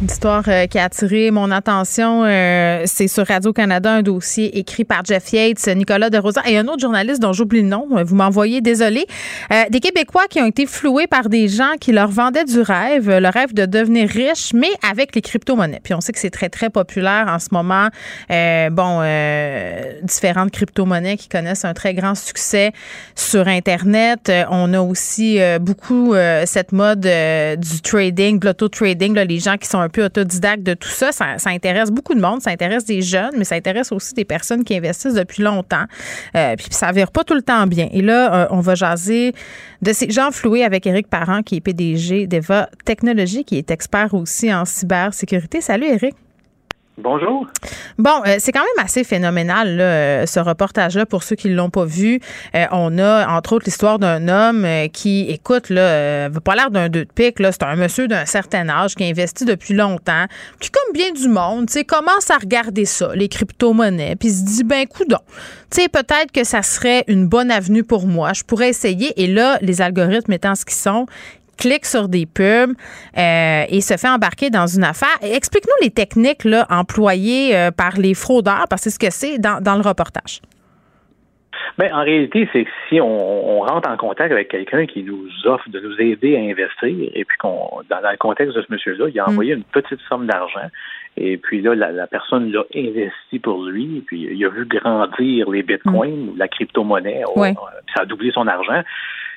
Une histoire euh, qui a attiré mon attention, euh, c'est sur Radio-Canada, un dossier écrit par Jeff Yates, Nicolas de Rosa et un autre journaliste dont j'oublie le nom. Vous m'envoyez, désolé. Euh, des Québécois qui ont été floués par des gens qui leur vendaient du rêve, le rêve de devenir riche, mais avec les crypto-monnaies. Puis on sait que c'est très, très populaire en ce moment. bon, différentes crypto-monnaies qui connaissent un très grand succès sur Internet. on a aussi beaucoup cette mode du trading, de l'auto-trading, les gens qui sont peu autodidactes de tout ça. ça. intéresse beaucoup de monde, ça intéresse des jeunes, mais ça intéresse aussi des personnes qui investissent depuis longtemps. Euh, puis ça vire pas tout le temps bien. Et là, euh, on va jaser de ces gens floués avec Éric Parent, qui est PDG d'Eva Technologies, qui est expert aussi en cybersécurité. Salut Éric. Bonjour. Bon, euh, c'est quand même assez phénoménal euh, ce reportage-là pour ceux qui l'ont pas vu. Euh, on a entre autres l'histoire d'un homme qui, écoute, là, pas l'air d'un deux de pique. Là, c'est un monsieur d'un certain âge qui a investi depuis longtemps, qui comme bien du monde, tu commence à regarder ça, les crypto-monnaies, puis se dit ben coudon, tu peut-être que ça serait une bonne avenue pour moi. Je pourrais essayer. Et là, les algorithmes étant ce qu'ils sont, clique sur des pubs euh, et se fait embarquer dans une affaire. Explique-nous les techniques là, employées euh, par les fraudeurs, parce que c'est ce que c'est dans, dans le reportage. Bien, en réalité, c'est que si on, rentre en contact avec quelqu'un qui nous offre de nous aider à investir, et puis qu'on, dans, le contexte de ce monsieur-là, il a mm. envoyé une petite somme d'argent, et puis là, la, personne l'a investi pour lui, et puis il a vu grandir les bitcoins, mm. la crypto-monnaie, oh, ça a doublé son argent.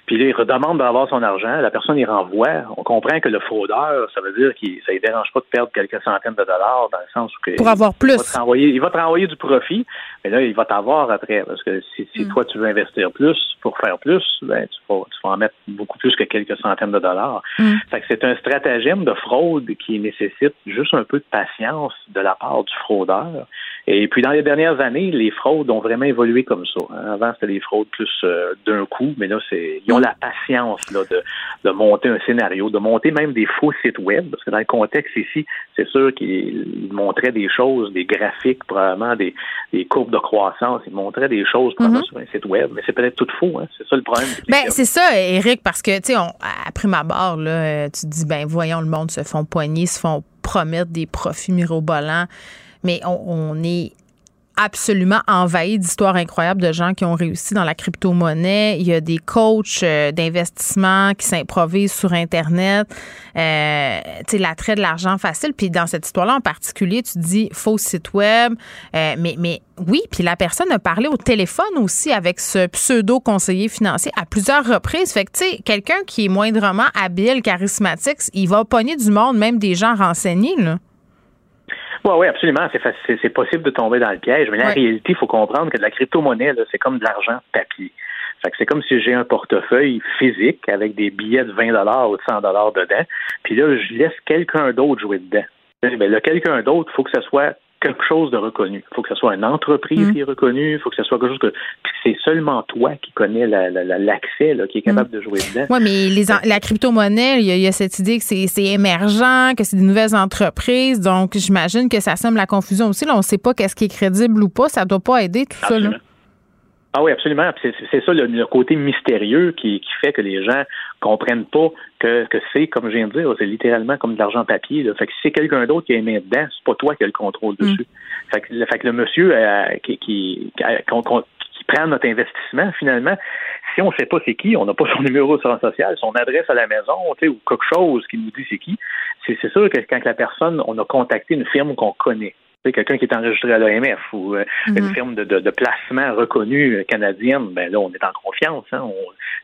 Puis là, il redemande d'avoir son argent, la personne y renvoie. On comprend que le fraudeur, ça veut dire que ça ne dérange pas de perdre quelques centaines de dollars dans le sens où pour avoir plus. Il va, te renvoyer, il va te renvoyer du profit, mais là, il va t'avoir après. Parce que si, si mm. toi, tu veux investir plus pour faire plus, ben, tu, vas, tu vas en mettre beaucoup plus que quelques centaines de dollars. Mm. Fait que c'est un stratagème de fraude qui nécessite juste un peu de patience de la part du fraudeur. Et puis, dans les dernières années, les fraudes ont vraiment évolué comme ça. Avant, c'était les fraudes plus euh, d'un coup, mais là, c'est ils ont la patience là, de, de monter un scénario, de monter même des faux sites web, parce que dans le contexte ici, c'est sûr qu'ils montraient des choses, des graphiques, probablement des, des courbes de croissance, ils montraient des choses probablement mm-hmm. sur un site web, mais c'est peut-être tout faux, hein. c'est ça le problème. Ben, c'est ça, Eric, parce que, tu sais, après ma barre, là, tu te dis, ben voyons, le monde se font poigner, se font promettre des profits mirobolants mais on, est absolument envahi d'histoires incroyables de gens qui ont réussi dans la crypto-monnaie. Il y a des coachs euh, d'investissement qui s'improvisent sur Internet. Euh, tu sais, l'attrait de l'argent facile. Puis dans cette histoire-là en particulier, tu dis faux site web. Euh, mais, mais oui, puis la personne a parlé au téléphone aussi avec ce pseudo-conseiller financier à plusieurs reprises. Fait que, tu sais, quelqu'un qui est moindrement habile, charismatique, il va pogner du monde, même des gens renseignés, là. Oui, oui, absolument. C'est possible de tomber dans le piège. Mais en réalité, il faut comprendre que de la crypto-monnaie, c'est comme de l'argent papier. Fait que c'est comme si j'ai un portefeuille physique avec des billets de 20 ou de 100 dedans. Puis là, je laisse quelqu'un d'autre jouer dedans. Mais là, quelqu'un d'autre, il faut que ce soit quelque chose de reconnu. Il faut que ce soit une entreprise mm. qui est reconnue, il faut que ce soit quelque chose que c'est seulement toi qui connais l'accès, qui est capable mm. de jouer dedans. Oui, mais les, la crypto-monnaie, il y, a cette idée que c'est émergent, que c'est des nouvelles entreprises, donc j'imagine que ça sème la confusion aussi. Là, on ne sait pas qu'est-ce qui est crédible ou pas, ça ne doit pas aider tout ça. Là. Ah oui, absolument. C'est ça le, côté mystérieux qui, qui, fait que les gens comprennent pas que, que c'est, comme je viens de dire, c'est littéralement comme de l'argent papier. Là. Fait que si c'est quelqu'un d'autre qui a mis dedans, c'est pas toi qui as le contrôle mm. dessus. Fait, que, fait que le monsieur euh, qui, qui, qui, prend notre investissement, finalement, si on ne sait pas c'est qui, on n'a pas *laughs* son numéro de social, son adresse à la maison, ou quelque chose qui nous dit c'est qui, c'est sûr que quand la personne, on a contacté une firme qu'on connaît quelqu'un qui est enregistré à l'OMF ou euh, une mhm. firme de, de, placement reconnue euh, canadienne, ben là, on est en confiance. Hein.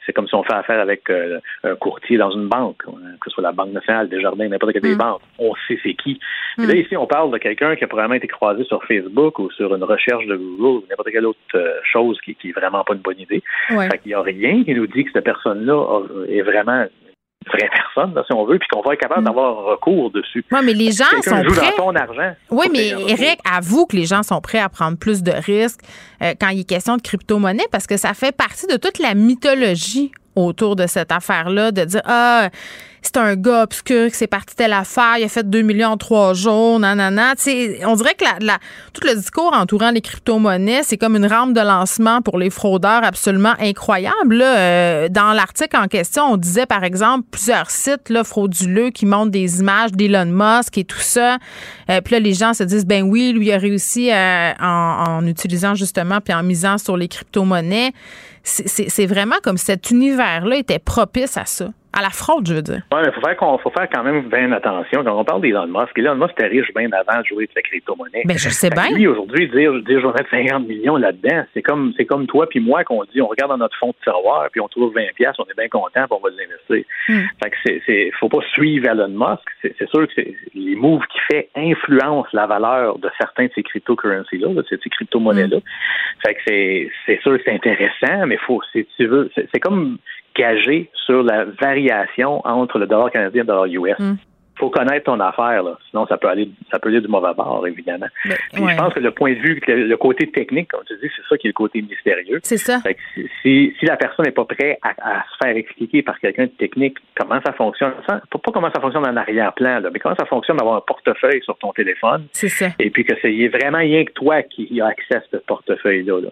c'est comme si on fait affaire avec euh, un courtier dans une banque, que ce soit la Banque nationale, Desjardins, n'importe quelle des mhm. banques. On sait c'est qui. là, mhm. ici, on parle de quelqu'un qui a probablement été croisé sur Facebook ou sur une recherche de Google ou n'importe quelle autre chose qui, qui est vraiment pas une bonne idée. Ouais. Fait qu'il n'y a rien qui nous dit que cette personne-là est vraiment vraie personne, si on veut, puis qu'on va être capable mm. d'avoir recours dessus. Oui, mais les gens sont joue prêts. dans ton argent. Oui, mais Eric, avoue que les gens sont prêts à prendre plus de risques euh, quand il est question de crypto-monnaie parce que ça fait partie de toute la mythologie autour de cette affaire-là, de dire, ah, c'est un gars obscur qui s'est parti telle affaire, il a fait 2 millions en trois jours, nanana. Tu sais, on dirait que la, tout le discours entourant les crypto-monnaies, c'est comme une rampe de lancement pour les fraudeurs absolument incroyable. là. Euh, dans l'article en question, on disait par exemple plusieurs sites là, frauduleux qui montrent des images d'Elon Musk et tout ça. Euh, puis là, les gens se disent, ben oui, lui a réussi euh, en, en utilisant justement puis en misant sur les crypto-monnaies. C'est vraiment comme cet univers-là était propice à ça, à la fraude, je veux dire. Oui, mais faut faire qu'on faut faire quand même bien attention. Quand on parle d'Elon Musk, Elon Musk était riche bien avant de jouer avec la crypto-monnaie. Ben, je sais bien. Lui, aujourd'hui, dire, dire je vais mettre 50 millions là-dedans, c'est comme c'est comme toi puis moi qu'on dit on regarde dans notre fond de tiroir puis on trouve 20 pièces, on est bien content puis on va l'investir. Fait que c'est, c'est faut pas suivre Elon Musk. C'est, c'est sûr que c'est, les moves qu'il fait influencent la valeur de certains de ces cryptocurrencies-là, de ces, ces crypto-monnaies-là. Fait que c'est, c'est sûr que c'est intéressant, mais faut, si tu veux, c'est, c'est comme gagé sur la variation entre le dollar canadien et le dollar US. Faut connaître ton affaire, là. Sinon, ça peut aller, ça peut aller du mauvais bord, évidemment. Puis ouais. je pense que le point de vue, le, le côté technique, comme tu dis, c'est ça qui est le côté mystérieux. C'est ça. Fait que si, la personne n'est pas prête à, à se faire expliquer par quelqu'un de technique comment ça fonctionne, pas, comment ça fonctionne en arrière-plan, mais comment ça fonctionne d'avoir un portefeuille sur ton téléphone. C'est ça. Et puis que c'est vraiment rien que toi qui a accès à ce portefeuille-là. là.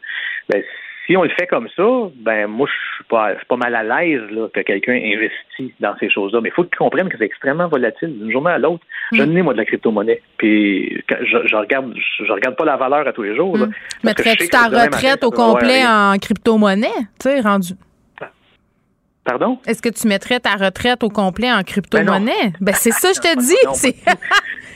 Ben, si on le fait comme ça, ben moi je suis pas, je suis pas mal à l'aise là, que quelqu'un investit dans ces choses-là. Mais il faut qu'ils comprennent que c'est extrêmement volatile d'une journée à l'autre. Je Mm. n'ai moi de la crypto-monnaie. Puis je, je regarde, je, je regarde pas la valeur à tous les jours. je Mettrais-tu ta retraite au complet en crypto-monnaie, tu sais, rendu? Pardon? Est-ce que tu mettrais ta retraite au complet en crypto-monnaie? Ben, c'est ça, je te *laughs* dis. non,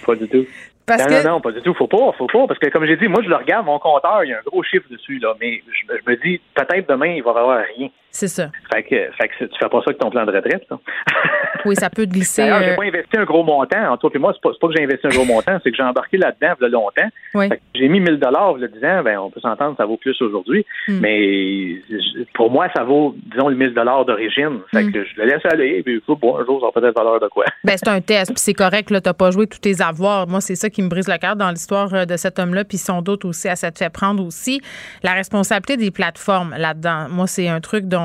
Pas du tout. Parce non, que- non, non, pas du tout. Faut pas, faut pas. Parce que, comme j'ai dit, moi, je le regarde, mon compteur, il y a un gros chiffre dessus, là. Mais je, je me dis, peut-être demain, il va y avoir rien. C'est ça. Fait que, fait que tu fais pas ça avec ton plan de retraite, là. *laughs* Oui, ça peut glisser. D'ailleurs, j'ai euh, pas investi un gros montant. En toi et moi, c'est pas, pas que j'ai investi un gros montant, c'est que j'ai embarqué là-dedans il y a longtemps. Oui. J'ai mis 1000 dollars le disant, ben, on peut s'entendre, ça vaut plus aujourd'hui. Hmm. Mais pour moi, ça vaut, disons, le 1000 dollars d'origine. Fait Hmm. que je le laisse aller, puis faut bon, un jour, ça va peut-être valeur de quoi. *laughs* Ben, c'est un test, puis c'est correct, là, t'as pas joué tous tes avoirs. Moi, c'est ça qui me brise le cœur dans l'histoire euh, de cet homme-là, puis son doute aussi à s'être fait prendre aussi. La responsabilité des plateformes là-dedans. Moi, c'est un truc dont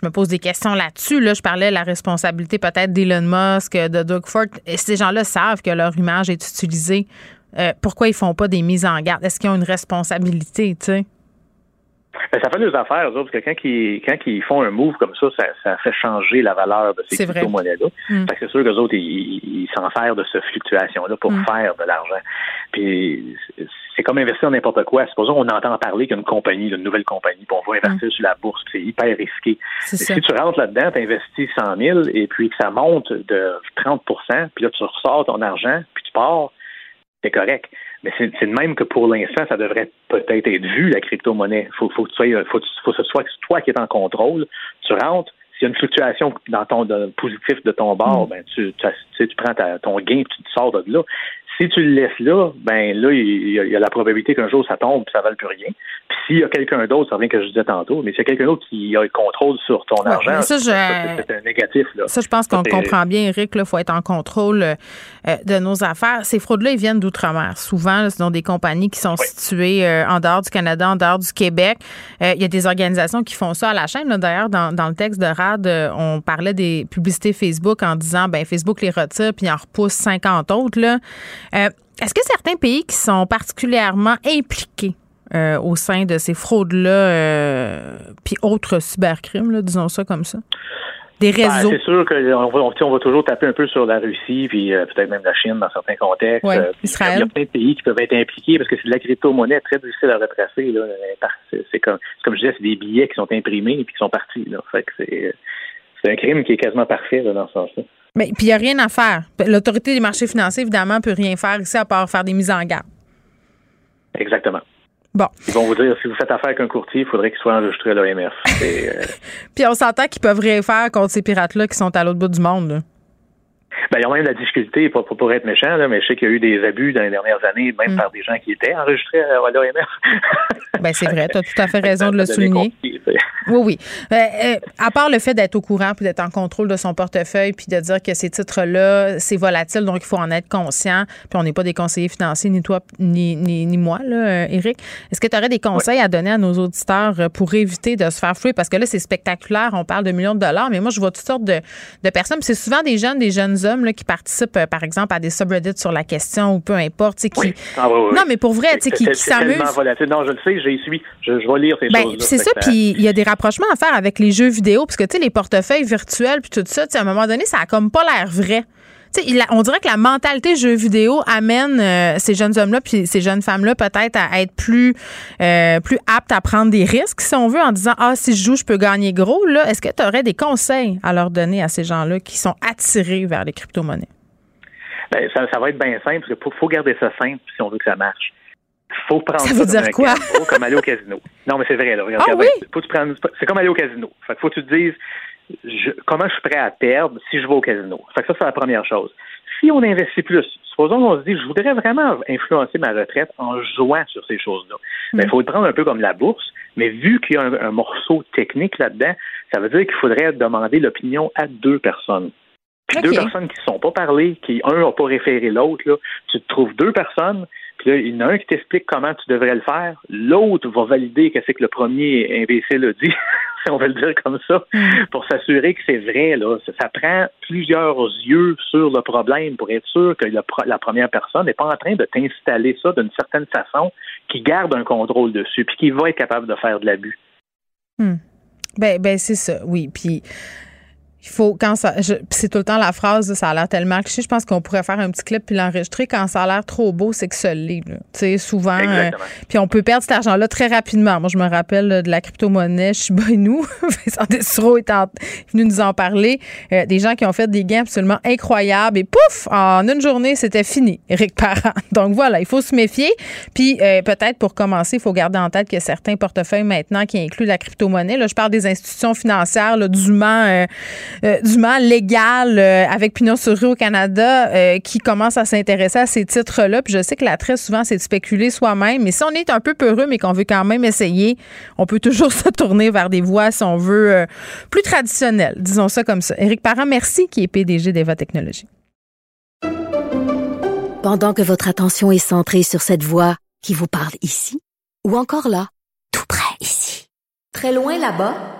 je me pose des questions là-dessus. Là, je parlais de la responsabilité peut-être d'Elon Musk, de Doug Ford. Et ces gens-là savent que leur image est utilisée. Euh, pourquoi ils font pas des mises en garde? Est-ce qu'ils ont une responsabilité, tu sais? Ben, ça fait deux affaires, eux autres, parce que quand ils, quand ils font un move comme ça, ça, ça fait changer la valeur de ces crypto-monnaies-là. Mm. Fait que c'est sûr qu'eux autres, ils, s'en servent de cette fluctuation-là pour Mm. faire de l'argent. Puis c'est- comme investir n'importe quoi. Supposons qu'on entend parler qu'il y a une compagnie, d'une nouvelle compagnie, puis on va investir sur la bourse, puis c'est hyper risqué. Mais si tu rentres là-dedans, tu investis 100 000 et puis que ça monte de 30% puis là, tu ressors ton argent, puis tu pars, c'est correct. Mais c'est de même que pour l'instant, ça devrait peut-être être vu, la crypto-monnaie. Faut, faut, que tu sois- faut, faut que ce soit toi qui es en contrôle. Tu rentres, s'il y a une fluctuation dans ton de- positif de ton bord, ben tu, tu, tu prends ta- ton gain et tu te sors de là. Si tu le laisses là, ben là, il y a, il y a la probabilité qu'un jour ça tombe et ça ne vale plus rien. Puis s'il y a quelqu'un d'autre, ça revient que je disais tantôt, mais s'il y a quelqu'un d'autre qui a le contrôle sur ton Ouais, argent, ça, je- c'est c'est un négatif. Là. Ça, je pense qu'on comprend bien, Eric. Il faut être en contrôle euh, de nos affaires. Ces fraudes-là, ils viennent d'outre-mer. Souvent, là, ce sont des compagnies qui sont situées euh, en dehors du Canada, en dehors du Québec. Euh, Il y a des organisations qui font ça à la chaîne. D'ailleurs, dans, dans le texte de RAD, euh, on parlait des publicités Facebook en disant ben Facebook les retire puis en repousse 50 autres. Là. Euh, Est-ce que certains pays qui sont particulièrement impliqués euh, au sein de ces fraudes-là, euh, puis autres cybercrimes, disons ça comme ça? Des Ben, c'est sûr qu'on va, on, on va toujours taper un peu sur la Russie, puis euh, peut-être même la Chine dans certains contextes. Ouais, Euh, Israël. Il y a plein de pays qui peuvent être impliqués parce que c'est de la crypto-monnaie très difficile à retracer. là. C'est, comme, comme je disais, c'est des billets qui sont imprimés et qui sont partis. Là. Fait que c'est, c'est un crime qui est quasiment parfait là, dans ce sens-là. Mais puis il n'y a rien à faire. L'autorité des marchés financiers, évidemment, ne peut rien faire ici à part faire des mises en garde. Exactement. Bon. Ils vont vous dire, si vous faites affaire avec un courtier, il faudrait qu'il soit enregistré à l'OMF. *laughs* Euh, Puis on s'entend qu'ils peuvent rien faire contre ces pirates-là qui sont à l'autre bout du monde. là. Ben, il y a même de la difficulté, pas pour, pour être méchant, là, mais je sais qu'il y a eu des abus dans les dernières années, même Mm. par des gens qui étaient enregistrés à, à. *laughs* Ben, c'est vrai, tu as tout à fait raison de le souligner. compris. Oui, oui. Euh, euh, à part le fait d'être au courant puis d'être en contrôle de son portefeuille puis de dire que ces titres-là, c'est volatile, donc il faut en être conscient. Puis on n'est pas des conseillers financiers, ni toi, ni, ni, ni moi, là, euh. Est-ce que tu aurais des conseils à donner à nos auditeurs pour éviter de se faire flouer? Parce que là, c'est spectaculaire, on parle de millions de dollars, mais moi, je vois toutes sortes de, de personnes. C'est souvent des jeunes, des jeunes hommes là, qui participent, euh, par exemple, à des subreddits sur la question ou peu importe. Qui... Ah. Non, mais pour vrai, tu sais, qui, qui s'amusent. Non, je le sais, j'y suis. Je, je vais lire ces Ben, choses-là. c'est ça, puis il y a des rapprochements à faire avec les jeux vidéo, parce que, tu sais, les portefeuilles virtuels, puis tout ça, tu sais, à un moment donné, ça a comme pas l'air vrai. Il a- on dirait que la mentalité jeux vidéo amène euh, ces jeunes hommes-là puis ces jeunes femmes-là peut-être à être plus euh, plus aptes à prendre des risques, si on veut, en disant ah si je joue je peux gagner gros. Là, est-ce que tu aurais des conseils à leur donner à ces gens-là qui sont attirés vers les crypto-monnaies? Ben, ça, ça va être bien simple. Il faut, faut garder ça simple si on veut que ça marche. faut prendre Ça veut comme dire quoi? gamble, comme aller au casino. Non, mais c'est vrai. Là, regarde, Ah oui? faut tu c'est comme aller au casino. Fait que faut que tu te dises je- comment je suis prêt à perdre si je vais au casino? Fait que ça, c'est la première chose. Si on investit plus, supposons qu'on se dit je voudrais vraiment influencer ma retraite en jouant sur ces choses-là. Ben, Il faut le prendre un peu comme la bourse, mais vu qu'il y a un, un morceau technique là-dedans, ça veut dire qu'il faudrait demander l'opinion à deux personnes. Puis deux personnes qui ne sont pas parlé, qui un n'a pas référé l'autre, tu te trouves deux personnes, puis là, il y en a un qui t'explique comment tu devrais le faire, l'autre va valider qu'est-ce que le premier imbécile a dit, *laughs* si on veut le dire comme ça, pour s'assurer que c'est vrai. Là. Ça, ça prend plusieurs yeux sur le problème pour être sûr que le la première personne n'est pas en train de t'installer ça d'une certaine façon qui garde un contrôle dessus, puis qui va être capable de faire de l'abus. Hmm. Ben, ben c'est ça, oui. Puis il faut quand ça c'est tout le temps la phrase ça a l'air tellement cliché je pense qu'on pourrait faire un petit clip puis l'enregistrer quand ça a l'air trop beau c'est que ça l'est là. tu sais souvent euh, puis on peut perdre cet argent là très rapidement. Moi je me rappelle là, de la crypto-monnaie Shiba *laughs* Inu Vincent Dessureau est en- venu nous en parler Euh, des gens qui ont fait des gains absolument incroyables et pouf en une journée c'était fini Éric Parent. *laughs* Donc voilà il faut se méfier puis euh, peut-être pour commencer il faut garder en tête a certains portefeuilles maintenant qui incluent la crypto-monnaie là je parle des institutions financières là, dûment euh, euh, dûment légal euh, avec pignon sur rue au Canada euh, qui commence à s'intéresser à ces titres-là. Puis je sais que l'attrait souvent, c'est de spéculer soi-même. Mais si on est un peu peureux, mais qu'on veut quand même essayer, on peut toujours *laughs* se tourner vers des voies, si on veut, plus traditionnelles. Disons ça comme ça. Éric Parent, merci, qui est PDG d'Eva Technologies. Pendant que votre attention est centrée sur cette voix qui vous parle ici, ou encore là, tout près ici, très loin là-bas,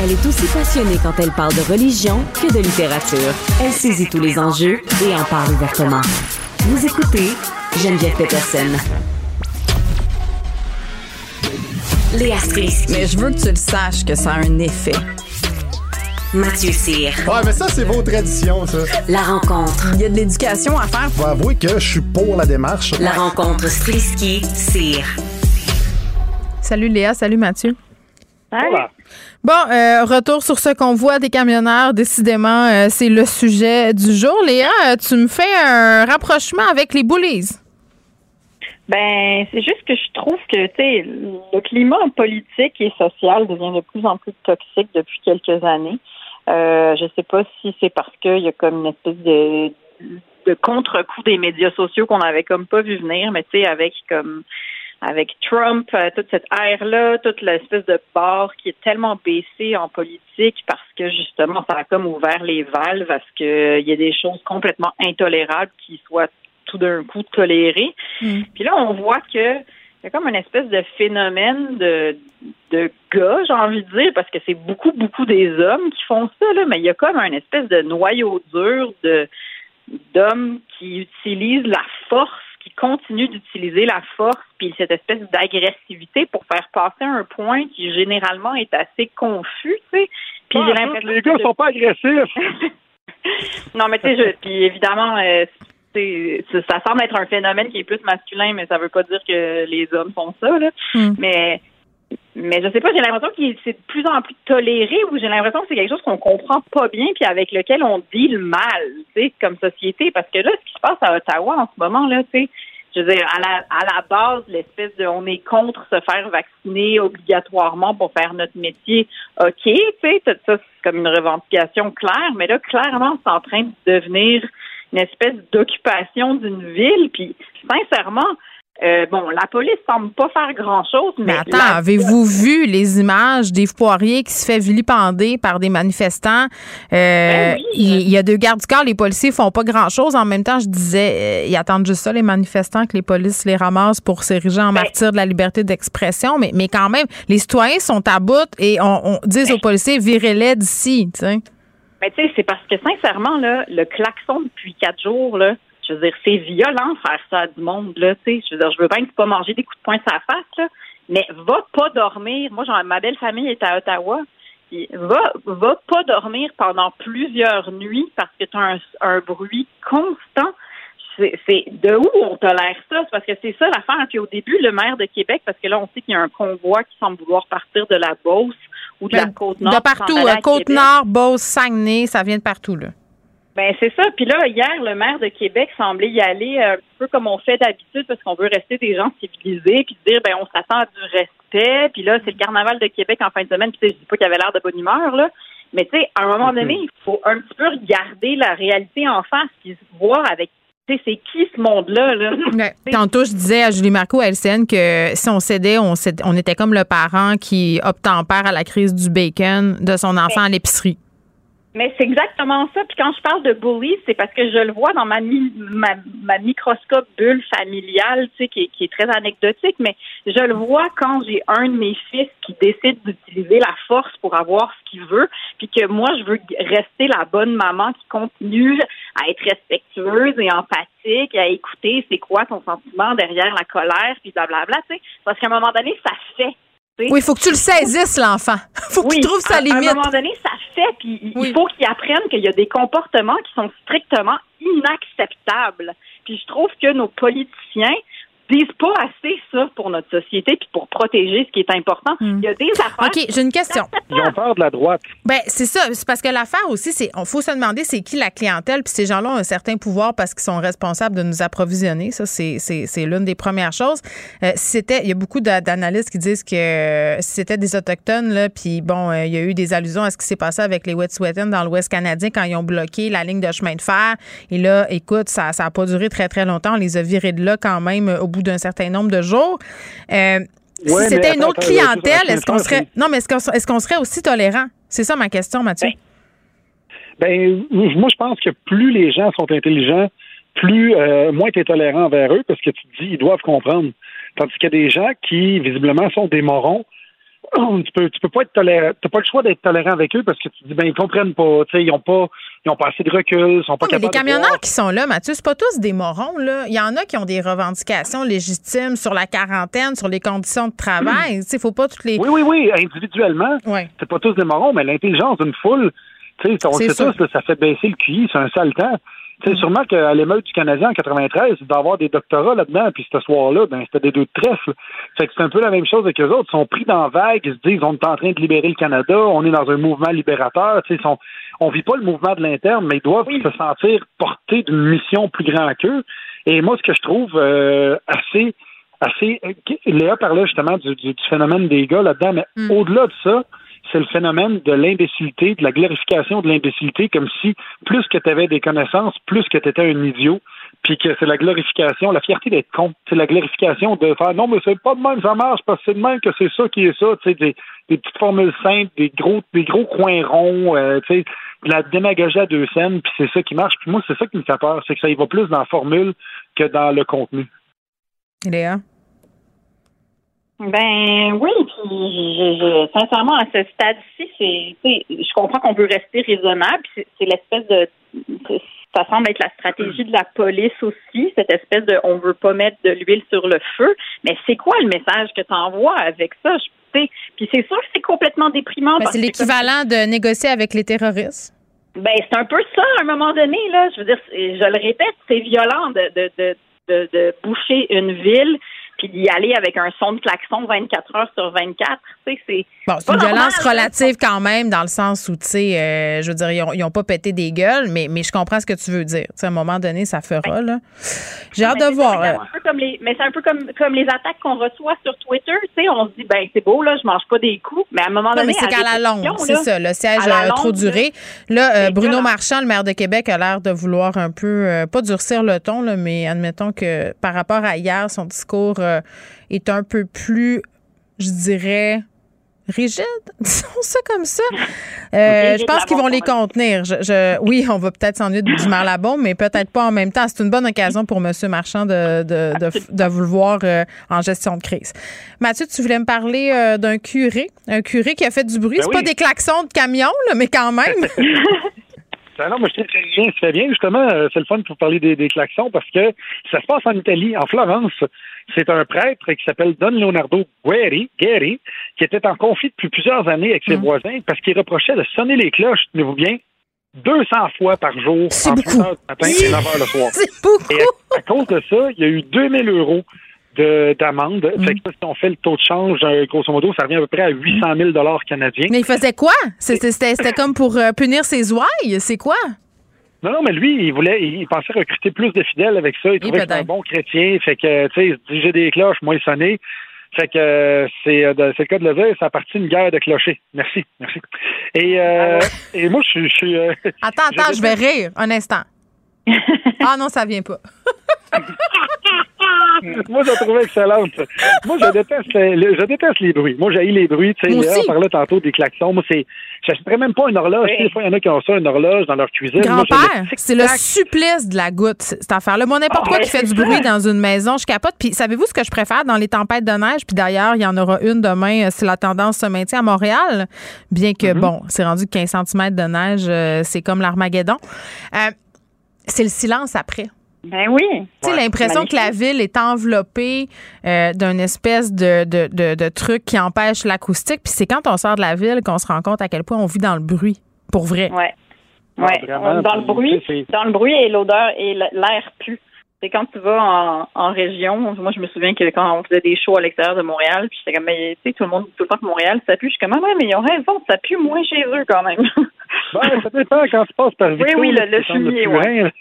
Elle est aussi passionnée quand elle parle de religion que de littérature. Elle saisit tous les enjeux et en parle ouvertement. Vous écoutez Geneviève Peterson. Léa Strisky. Mais je veux que tu le saches que ça a un effet. Mathieu Cyr. Ouais, mais ça, c'est vos traditions, ça. La rencontre. Il y a de l'éducation à faire. Faut avouer que je suis pour la démarche. La rencontre Strisky-Cyr. Salut Léa, salut Mathieu. Voilà. Bon, euh, retour sur ce qu'on voit des camionneurs. Décidément, euh, c'est le sujet du jour. Léa, euh, tu me fais un rapprochement avec les bullies. Ben, c'est juste que je trouve que, tu sais, le climat politique et social devient de plus en plus toxique depuis quelques années. Euh, je sais pas si c'est parce qu'il y a comme une espèce de, de contre-coup des médias sociaux qu'on avait comme pas vu venir, mais tu sais, avec comme avec Trump, euh, toute cette ère-là, toute l'espèce de barre qui est tellement baissée en politique parce que justement, ça a comme ouvert les valves parce qu'il y a des choses complètement intolérables qui soient tout d'un coup tolérées. Puis là, on voit que il y a comme une espèce de phénomène de, de gars, j'ai envie de dire, parce que c'est beaucoup, beaucoup des hommes qui font ça, là, mais il y a comme un espèce de noyau dur de d'hommes qui utilisent la force, qui continuent d'utiliser la force, puis cette espèce d'agressivité pour faire passer un point qui généralement est assez confus, tu sais. Puis Ah, j'ai tous l'impression les gars que- sont pas agressifs. *laughs* non, mais tu sais, je- puis évidemment, euh, ça semble être un phénomène qui est plus masculin, mais ça veut pas dire que les hommes font ça. Là. Hmm. Mais mais je sais pas, j'ai l'impression que c'est de plus en plus toléré ou j'ai l'impression que c'est quelque chose qu'on comprend pas bien puis avec lequel on deal mal, tu sais, comme société. Parce que là, ce qui se passe à Ottawa en ce moment, là, tu sais, je veux dire, à la, à la base, l'espèce de on est contre se faire vacciner obligatoirement pour faire notre métier, OK, tu sais, ça, c'est comme une revendication claire, mais là, clairement, c'est en train de devenir une espèce d'occupation d'une ville. Puis, sincèrement, euh, bon, la police semble pas faire grand-chose, mais... Mais attends, la- avez-vous vu les images d'Yves Poirier qui se fait vilipender par des manifestants? Euh, Ben il, il y a deux gardes du corps, les policiers font pas grand-chose. En même temps, je disais, euh, ils attendent juste ça, les manifestants, que les polices les ramassent pour s'ériger Ben en martyrs de la liberté d'expression. Mais, mais quand même, les citoyens sont à bout et on, on dit aux policiers, virez-les d'ici, tu sais. Mais tu sais, c'est parce que sincèrement, là, le klaxon depuis quatre jours, là, je veux dire, c'est violent faire ça à du monde, là, tu sais. Je veux dire, je veux bien que tu pas manger des coups de poing sur la face, là, mais va pas dormir. Moi, genre, ma belle famille est à Ottawa. Puis va, va pas dormir pendant plusieurs nuits parce que tu as un, un bruit constant. C'est de où on tolère ça? Parce que c'est ça l'affaire. Puis au début, le maire de Québec, parce que là, on sait qu'il y a un convoi qui semble vouloir partir de la Beauce ou de la Ben, Côte-Nord. de partout, euh, Côte-Nord. Beauce, Saguenay, ça vient de partout, là. Ben c'est ça. Puis là, hier, le maire de Québec semblait y aller euh, un peu comme on fait d'habitude parce qu'on veut rester des gens civilisés, puis dire ben on s'attend à du respect. Puis là, c'est le carnaval de Québec en fin de semaine. Puis je dis pas qu'il avait l'air de bonne humeur là, mais tu sais, à un moment donné, il faut un petit peu regarder la réalité en face, puis voir avec c'est qui ce monde-là là? Ouais. *laughs* Tantôt, je disais à Julie Marco à que si on cédait, on, on était comme le parent qui obtempère à la crise du bacon de son enfant à l'épicerie. Mais c'est exactement ça. Puis quand je parle de bully, c'est parce que je le vois dans ma, mi- ma, ma microscope bulle familiale, tu sais, qui, est- qui est très anecdotique, mais je le vois quand j'ai un de mes fils qui décide d'utiliser la force pour avoir ce qu'il veut, puis que moi, je veux rester la bonne maman qui continue à être respectueuse et empathique, et à écouter c'est quoi ton sentiment derrière la colère, puis blablabla, tu sais. Parce qu'à un moment donné, ça fait. Oui, il faut que tu le saisisses, l'enfant. *laughs* faut que Oui, tu trouves sa à- limite. À un moment donné, ça fait, puis il- il faut qu'ils apprennent qu'il y a des comportements qui sont strictement inacceptables. Puis je trouve que nos politiciens disent pas assez ça pour notre société puis pour protéger ce qui est important. Il y a des affaires. Hmm. OK, j'ai une question. Ils ont peur de la droite. Ben, c'est ça. C'est parce que l'affaire aussi, c'est on faut se demander c'est qui la clientèle. Puis ces gens-là ont un certain pouvoir parce qu'ils sont responsables de nous approvisionner. Ça, c'est, c'est, c'est l'une des premières choses. Euh, si c'était, il y a beaucoup d'a- d'analystes qui disent que euh, si c'était des autochtones là, puis bon, euh, il y a eu des allusions à ce qui s'est passé avec les Wet'suwet'en dans l'Ouest canadien quand ils ont bloqué la ligne de chemin de fer. Et là, écoute, ça, ça a pas duré très très longtemps. On les a virés de là quand même euh, au bout d'un certain nombre de jours. Euh, Ouais, si c'était une autre clientèle, est-ce qu'on serait non, mais est-ce qu'on est-ce qu'on serait aussi tolérant? C'est ça ma question, Mathieu. Ben, moi, je pense que plus les gens sont intelligents, plus euh, moins tu es tolérant envers eux parce que tu te dis ils doivent comprendre. Tandis qu'il y a des gens qui, visiblement, sont des morons. *clears throat* Tu peux, tu peux pas être tolérant. T'as pas le choix d'être tolérant avec eux parce que tu te dis ben ils comprennent pas, tu sais, ils ont pas, ils ont pas assez de recul, ils sont pas Non, mais les capables de camionneurs qui sont là, Mathieu, c'est pas tous des morons, là. Il y en a qui ont des revendications légitimes sur la quarantaine, sur les conditions de travail. Il faut pas toutes les. Oui, oui, oui, individuellement. C'est pas tous des morons, mais l'intelligence d'une foule, tu sais, on le C'est sait sûr. tous, là, ça fait baisser le QI, c'est un sale temps. Tu sais, sûrement qu'à l'émeute du Canadien en 93, il doit y avoir des doctorats là-dedans, puis ce soir-là, ben, c'était des deux de trèfle. Fait que c'est un peu la même chose avec eux autres. Ils sont pris dans la vague, ils se disent, on est en train de libérer le Canada, on est dans un mouvement libérateur, tu sais, ils sont, on vit pas le mouvement de l'interne, mais ils doivent se sentir portés d'une mission plus grande qu'eux. Et moi, ce que je trouve euh, assez, assez, euh, Léa parlait justement du, du- du phénomène des gars là-dedans, mais au-delà de ça, c'est le phénomène de l'imbécilité, de la glorification de l'imbécilité, comme si plus que tu avais des connaissances, plus que tu étais un idiot, puis que c'est la glorification, la fierté d'être con, c'est la glorification de faire non, mais c'est pas de même, ça marche, parce que c'est de même que c'est ça qui est ça, tu sais, des, des petites formules simples, des gros, des gros coins ronds, euh, tu sais, la démagogie à deux scènes, puis c'est ça qui marche. Puis moi, c'est ça qui me fait peur, c'est que ça y va plus dans la formule que dans le contenu. Léa? Ben oui, puis je, je- sincèrement, à ce stade-ci, c'est, je comprends qu'on veut rester raisonnable. puis C'est, c'est l'espèce de, ça semble être la stratégie de la police aussi, cette espèce de, on veut pas mettre de l'huile sur le feu. Mais c'est quoi le message que tu envoies avec ça? Je- Puis c'est sûr que c'est complètement déprimant. Ben, c'est l'équivalent de négocier avec les terroristes. Ben, c'est un peu ça, à un moment donné, là. Je veux dire, je le répète, c'est violent de, de, de, de boucher une ville puis d'y aller avec un son de klaxon 24 heures sur 24. Tu sais, c'est. Bon, c'est une violence relative quand même, dans le sens où, tu sais, euh, je veux dire, ils ont, ils ont pas pété des gueules, mais, mais je comprends ce que tu veux dire. Tu sais, à un moment donné, ça fera, là. J'ai hâte de voir. ça, euh, regarde, un peu comme les, mais c'est un peu comme, comme les attaques qu'on reçoit sur Twitter. Tu sais, on se dit, ben, c'est beau, là, je mange pas des coups. Mais à un moment Non, donné. mais c'est qu'à la longue, c'est ça. Le siège a trop longue, duré. Là, euh, Bruno. Marchand, le maire de Québec, a l'air de vouloir un peu, euh, pas durcir le ton, là, mais admettons que par rapport à hier, son discours euh, est un peu plus, je dirais, rigide, *laughs* disons ça comme ça. Euh, je pense qu'ils vont les contenir. Je, je- oui, on va peut-être s'ennuyer du mal à bon, mais peut-être pas en même temps. C'est une bonne occasion pour M. Marchand de, de, de, de vous le voir euh, en gestion de crise. Mathieu, tu voulais me parler euh, d'un curé, un curé qui a fait du bruit. Ben C'est pas des klaxons de camion, là, mais quand même. Ah *laughs* non, mais je sais très bien, c'est bien. Justement, c'est le fun pour parler des, des klaxons parce que ça se passe en Italie, en Florence. C'est un prêtre qui s'appelle Don Leonardo Guerri, Guerri, qui était en conflit depuis plusieurs années avec ses Mm. voisins parce qu'il reprochait de sonner les cloches, tenez-vous bien, 200 fois par jour, entre 8 heures du matin et 9 heures le *laughs* soir. C'est beaucoup. Et à, à cause de ça, il y a eu 2000 euros de- d'amende. Mm. Fait que si on fait le taux de change, euh, grosso modo, ça revient à peu près à 800 000 dollars canadiens. mais il faisait quoi? C'était comme pour euh, punir ses ouailles? C'est quoi? Non, non, mais lui, il voulait, il pensait recruter plus de fidèles avec ça. Il trouvait que c'était un bon chrétien. Fait que, tu sais, il se dit, j'ai des cloches, moi, il sonnait. Fait que euh, c'est le cas de le dire, ça a parti une guerre de clochers. Merci, merci. Et, euh, et moi, je suis... je suis, euh, Attends, *laughs* attends, je vais rire. Un instant. *laughs* Ah non, ça vient pas. *laughs* moi, je la trouvais excellente. Moi, je déteste, le- je déteste les bruits. Moi, j'ai les bruits. Tu sais, Léa aussi. parlait tantôt des klaxons. Moi, c'est, j'achèterais même pas une horloge. Des fois, il y en a qui ont ça, une horloge dans leur cuisine. Grand-père, c'est le supplice de la goutte, cette affaire-là. Moi, n'importe Ah, quoi qui fait du bruit dans une maison, je capote. Puis, savez-vous ce que je préfère dans les tempêtes de neige? Puis d'ailleurs, il y en aura une demain euh, si la tendance se maintient à Montréal. Bien que, Mm-hmm. bon, c'est rendu 15 cm de neige, euh, c'est comme l'Armageddon. Euh, c'est le silence après. Ben oui. Tu sais, l'impression que la ville est enveloppée euh, d'une espèce de, de, de, de truc qui empêche l'acoustique. Puis c'est quand on sort de la ville qu'on se rend compte à quel point on vit dans le bruit. Pour vrai. Ouais. Ah, Ouais. vraiment, dans le bruit, dans le bruit et l'odeur et l'air pue. C'est quand tu vas en, en région. Moi, je me souviens que quand on faisait des shows à l'extérieur de Montréal, puis j'étais comme, mais tu sais, tout le monde dit tout le temps que Montréal, ça pue. Je suis comme, ah ouais, mais ils ont raison, ça pue moins chez eux quand même. Ben, ça dépend quand tu passes par Victo, oui, là, le- le fumier. C'était-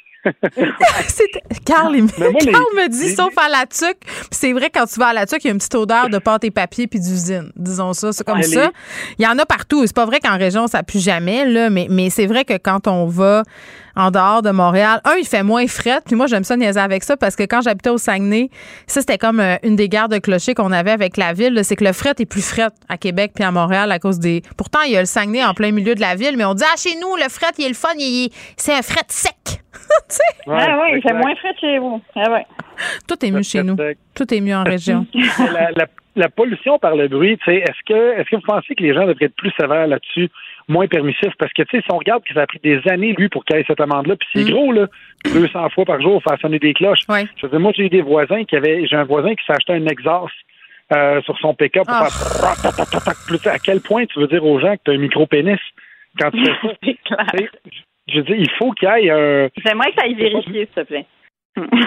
Carl, il- les- me dit, les- sauf à la tuque. Puis c'est vrai, quand tu vas à la tuque, il y a une petite odeur de pâte et papier puis d'usine. Disons ça. C'est comme ça. Il y en a partout. C'est pas vrai qu'en région, ça pue jamais, là. Mais, mais c'est vrai que quand on va en dehors de Montréal, un, il fait moins fret. Puis moi, j'aime ça niaiser avec ça parce que quand j'habitais au Saguenay, ça, c'était comme euh, une des guerres de clocher qu'on avait avec la ville. C'est que le fret est plus fret à Québec puis à Montréal à cause des. Pourtant, il y a le Saguenay en plein milieu de la ville, mais on dit, ah, chez nous, le fret, il est le fun, il est- c'est un fret sec. *laughs* Tu sais? ah ouais, il fait exact. moins frais chez vous. Ah ouais. Tout est mieux chez nous. Tout est mieux en région. *laughs* La, la- la pollution par le bruit, tu sais, est-ce que est-ce que vous pensez que les gens devraient être plus sévères là-dessus, moins permissifs? Parce que, tu sais, si on regarde que ça a pris des années, lui, pour qu'il ait cette amende-là, puis c'est gros, là, 200 fois par jour, faire sonner des cloches. Je veux dire, moi, j'ai eu des voisins qui avaient, j'ai un voisin qui s'est acheté un exhaust euh, sur son pick-up pour Ah. faire à quel point tu veux dire aux gens que tu as un micro-pénis quand tu fais ça? *laughs* Je veux dire, il faut qu'il y ait un... J'aimerais que ça aille vérifier, s'il te plaît.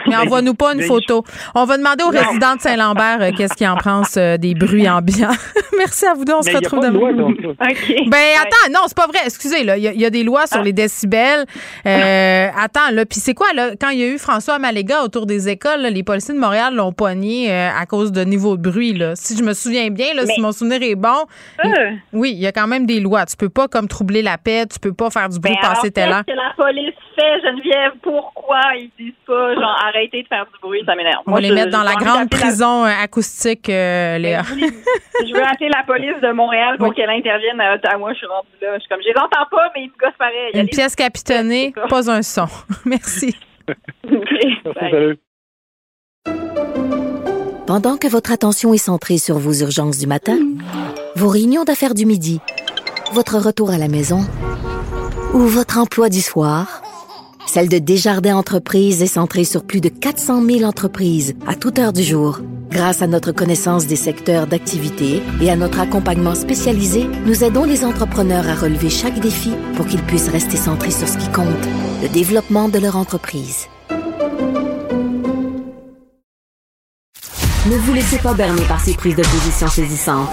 Mais envoie-nous pas une photo. On va demander aux Non. résidents de Saint-Lambert euh, qu'est-ce qu'ils en pensent euh, des bruits ambiants. *laughs* Merci à vous deux. On se Mais il y a retrouve demain. loi ça. *laughs* Ben attends, non, c'est pas vrai. Excusez, là, il y, a- il y a des lois sur les décibels. Euh, attends, là, puis c'est quoi là quand il y a eu François Maléga autour des écoles, là, les policiers de Montréal l'ont pogné euh, à cause de niveau de bruit là. Si je me souviens bien, là, si mon souvenir est bon, il- oui, il y a quand même des lois. Tu peux pas comme troubler la paix, tu peux pas faire du bruit alors, passer telle heure. qu'est-ce que la police fait, Geneviève? Pourquoi ils disent pas, genre, arrêtez de faire du bruit? Ça m'énerve. On Moi, va les je- mettre dans la envie grande d'appeler prison euh, acoustique, euh, Léa. Je veux appeler la police de Montréal pour qu'elle intervienne à Ottawa. Je suis rendue là. Je suis comme, je les entends pas, mais ils me gossent pareil. Une pièce capitonnée, pas un son. *laughs* Merci. Pendant que votre attention est centrée sur vos urgences du matin, vos réunions d'affaires du midi, votre retour à la maison ou votre emploi du soir, celle de Desjardins Entreprises est centrée sur plus de 400 000 entreprises à toute heure du jour. Grâce à notre connaissance des secteurs d'activité et à notre accompagnement spécialisé, nous aidons les entrepreneurs à relever chaque défi pour qu'ils puissent rester centrés sur ce qui compte, le développement de leur entreprise. Ne vous laissez pas berner par ces prises de position saisissantes.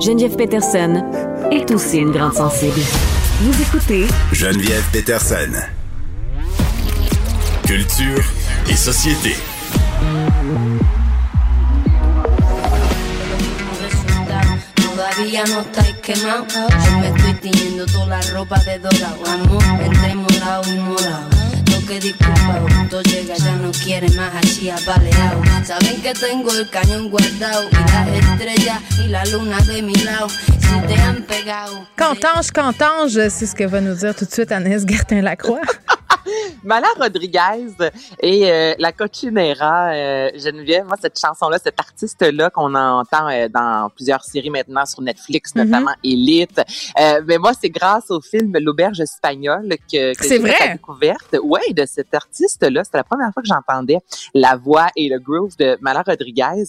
Geneviève Peterson est aussi une grande sensible. Vous écoutez Geneviève Peterson. Culture et société. Todavía no estáis quemado. Yo me estoy tiñendo toda la ropa de dorado. Amor, entre morado y morado. Lo que disculpa, punto llega, ya no quiere más así apaleado. Saben que tengo el cañón guardado. Y las estrellas y la luna de mi lado. Si te han pegado. Cantange, cantange, c'est ce que va nous dire tout de suite Annès Gertin-Lacroix. Mala Rodriguez et euh, la Cochinera, euh, Geneviève, moi, cette chanson-là, cet artiste-là qu'on entend euh, dans plusieurs séries maintenant sur Netflix, Mhm. notamment Elite. Euh, mais moi, c'est grâce au film L'Auberge espagnole que, que j'ai fait découverte. Ouais, de cet artiste-là. C'était la première fois que j'entendais la voix et le groove de Mala Rodriguez.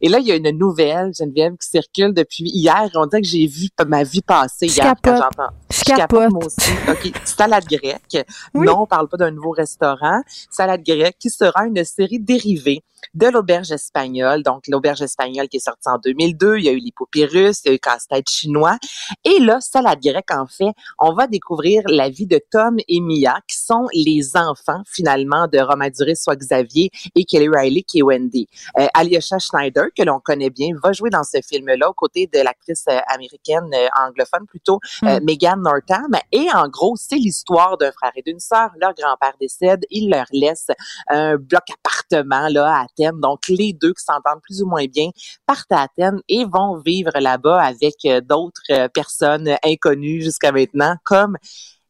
Et là, il y a une nouvelle, Geneviève, qui circule depuis hier. On dirait que j'ai vu ma vie passer Je hier quand capote. j'entends. Je capote. moi aussi. OK. Salade grecque. Non, on parle pas d'un nouveau restaurant. Salade grecque qui sera une série dérivée de l'auberge espagnole. Donc, l'auberge espagnole qui est sortie en 2002. Il y a eu russe, il y a eu casse-tête chinois. Et là, salade grecque, en fait, on va découvrir la vie de Tom et Mia, qui sont les enfants, finalement, de Romain Duris, soit Xavier, et Kelly Riley, qui est Wendy. Euh, Alyosha Schneider, que l'on connaît bien, va jouer dans ce film-là, aux côtés de l'actrice euh, américaine, euh, anglophone plutôt, euh, Mm. Megan Northam. Et en gros, c'est l'histoire d'un frère et d'une sœur. Leur grand-père décède, il leur laisse un bloc appartement là à Donc les deux qui s'entendent plus ou moins bien partent à Athènes et vont vivre là-bas avec euh, d'autres euh, personnes inconnues jusqu'à maintenant, comme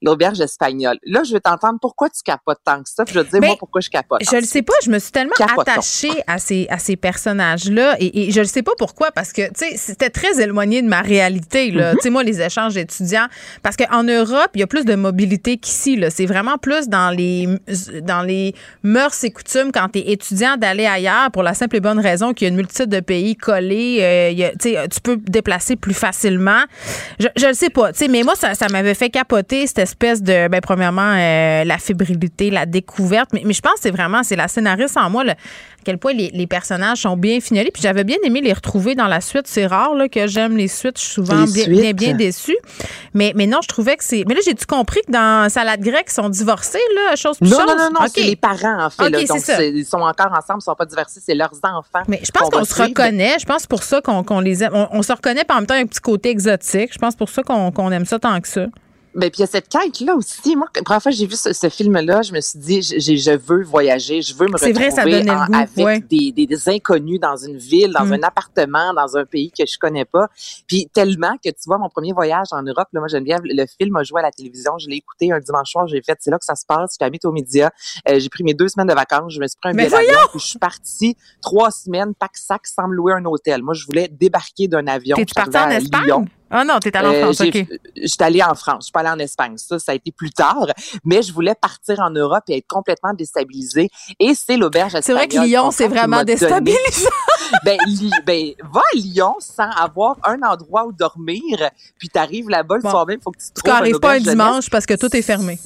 l'auberge espagnole. Là, je vais t'entendre pourquoi tu capotes tant que ça. puis je vais te dire Ben, moi pourquoi je capote. Je le sais pas, je me suis tellement Capotons. attachée à ces, à ces personnages-là et, et je le sais pas pourquoi parce que, tu sais, c'était très éloigné de ma réalité, là. Mhm. Tu sais, moi, les échanges étudiants, parce qu'en Europe, il y a plus de mobilité qu'ici, là. C'est vraiment plus dans les, dans les mœurs et coutumes quand tu es étudiant d'aller ailleurs pour la simple et bonne raison qu'il y a une multitude de pays collés. euh, il y a- tu peux te déplacer plus facilement. Je, je le sais pas, tu sais, mais moi, ça, ça m'avait fait capoter cette espèce de, ben, premièrement, euh, la fébrilité, la découverte. Mais, mais je pense que c'est vraiment, c'est la scénariste en moi, là, à quel point les, les personnages sont bien fignolés. Puis j'avais bien aimé les retrouver dans la suite. C'est rare là, que j'aime les suites. Je suis souvent bien, suites? bien, bien déçue. Mais, mais non, je trouvais que c'est. Mais là, j'ai-tu compris que dans Salade grecque, ils sont divorcés, là, chose plus Non, chose? non, non, non, c'est les parents, en fait. Là. Donc, ça. ils sont encore ensemble, ils sont pas divorcés, c'est leurs enfants. Mais je pense qu'on se reconnaît. Je pense pour ça qu'on les aime. On, on se reconnaît, en même temps, un petit côté exotique. Je pense pour ça qu'on qu'on aime ça tant que ça. Ben, puis il y a cette quête-là aussi. Moi, la première fois que j'ai vu ce, ce film-là, je me suis dit, j'ai- je veux voyager, je veux me vrai, ça retrouver en- goût, avec ouais. des, des, des inconnus dans une ville, dans Mm. un appartement, dans un pays que je connais pas. Puis tellement que, tu vois, mon premier voyage en Europe, là, moi, Geneviève, le film a joué à la télévision, je l'ai écouté un dimanche soir, j'ai fait, c'est là que ça se passe, je habite aux médias, Euh, j'ai pris mes deux semaines de vacances, je me suis pris un billet d'avion, puis je suis partie trois semaines, pack-sac, sans me louer un hôtel. Moi, je voulais débarquer d'un avion. T'es-tu Je suis parti en Espagne? Lyon. Ah non, t'es allé en Euh, France, j'ai- OK. J'étais allée en France, je suis pas allée en Espagne. Ça, ça a été plus tard. Mais je voulais partir en Europe et être complètement déstabilisée. Et c'est l'auberge C'est vrai espagnole, que Lyon, c'est vraiment déstabilisant. *laughs* ben, Li- ben, va à Lyon sans avoir un endroit où dormir. Puis t'arrives là-bas le Bon. soir même, faut que tu Tu trouves une n'arrives pas un jeunesse. dimanche parce que tout est fermé.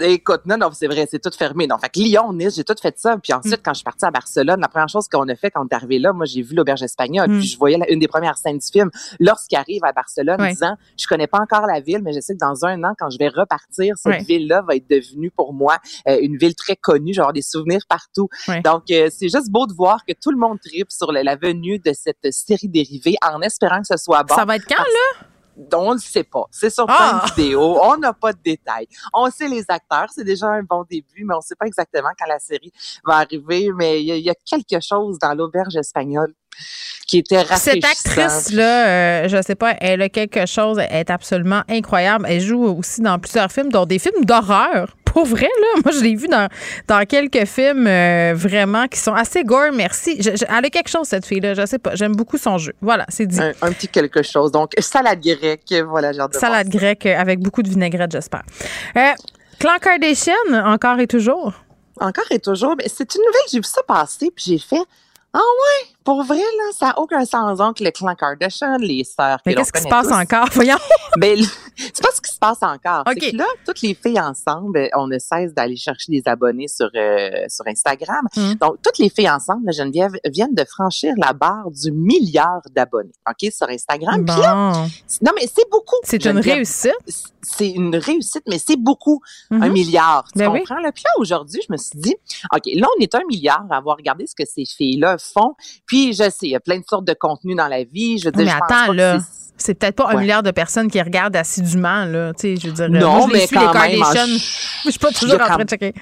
Écoute, non, non, c'est vrai, c'est tout fermé. Non, fait que Lyon, Nice, j'ai tout fait ça. Puis Mm. ensuite, quand je suis partie à Barcelone, la première chose qu'on a fait quand on est arrivé là, moi, j'ai vu l'auberge espagnole. Mm. Puis je voyais la- une des premières scènes du film lorsqu'il arrive à Barcelone, Ouais. disant, je connais pas encore la ville, mais je sais que dans un an, quand je vais repartir, cette ville-là va être devenue pour moi euh, une ville très connue. Avoir des souvenirs partout. Donc, euh, c'est juste beau de voir que tout le monde tripe sur la venue de cette série dérivée en espérant que ce soit bon. Ça va être quand, là? On le sait pas. C'est sur Ah! plein de vidéos. On n'a pas de détails. On sait les acteurs. C'est déjà un bon début, mais on sait pas exactement quand la série va arriver. Mais il y, a- il y a quelque chose dans l'auberge espagnole qui était Cette actrice-là, euh, je sais pas, elle a quelque chose, elle est absolument incroyable. Elle joue aussi dans plusieurs films, dont des films d'horreur. Pour vrai, là, moi, je l'ai vu dans, dans quelques films euh, vraiment qui sont assez gore, merci. Je- je- elle a quelque chose, cette fille-là, je sais pas. J'aime beaucoup son jeu. Voilà, c'est dit. Un, un petit quelque chose. Donc, salade grecque. Voilà, hâte de Salade grecque avec beaucoup de vinaigrette, j'espère. Euh, Clan Kardashian, encore et toujours? Encore et toujours. Mais c'est une nouvelle, j'ai vu ça passer, puis j'ai fait Ah ouais? Pour vrai, là, ça n'a aucun sens. Donc, le clan Kardashian, les sœurs. Mais qu'est-ce qui se passe tous. encore? Voyons. *laughs* Ben, c'est pas ce qui se passe encore. OK. C'est que là, toutes les filles ensemble, on ne cesse d'aller chercher des abonnés sur, euh, sur Instagram. Mm. Donc, toutes les filles ensemble, là, Geneviève, viennent de franchir la barre du milliard d'abonnés, OK, sur Instagram. Puis là, Bon. non, mais c'est beaucoup. C'est une réussite. C'est une réussite, mais c'est beaucoup, un Mhm. milliard. Tu Ben oui. comprends? Là? Puis là, aujourd'hui, je me suis dit, OK, là, on est un milliard à avoir regardé ce que ces filles-là font. Puis, je sais, il y a plein de sortes de contenus dans la vie. Je veux dire, mais je pense attends, pas que là. c'est- peut-être pas un Ouais. milliard de personnes qui regardent assidûment, là. Tu sais, je veux dire, Non, moi, je mais suis, les Kardashians. en- *laughs* Je suis pas toujours en train de checker.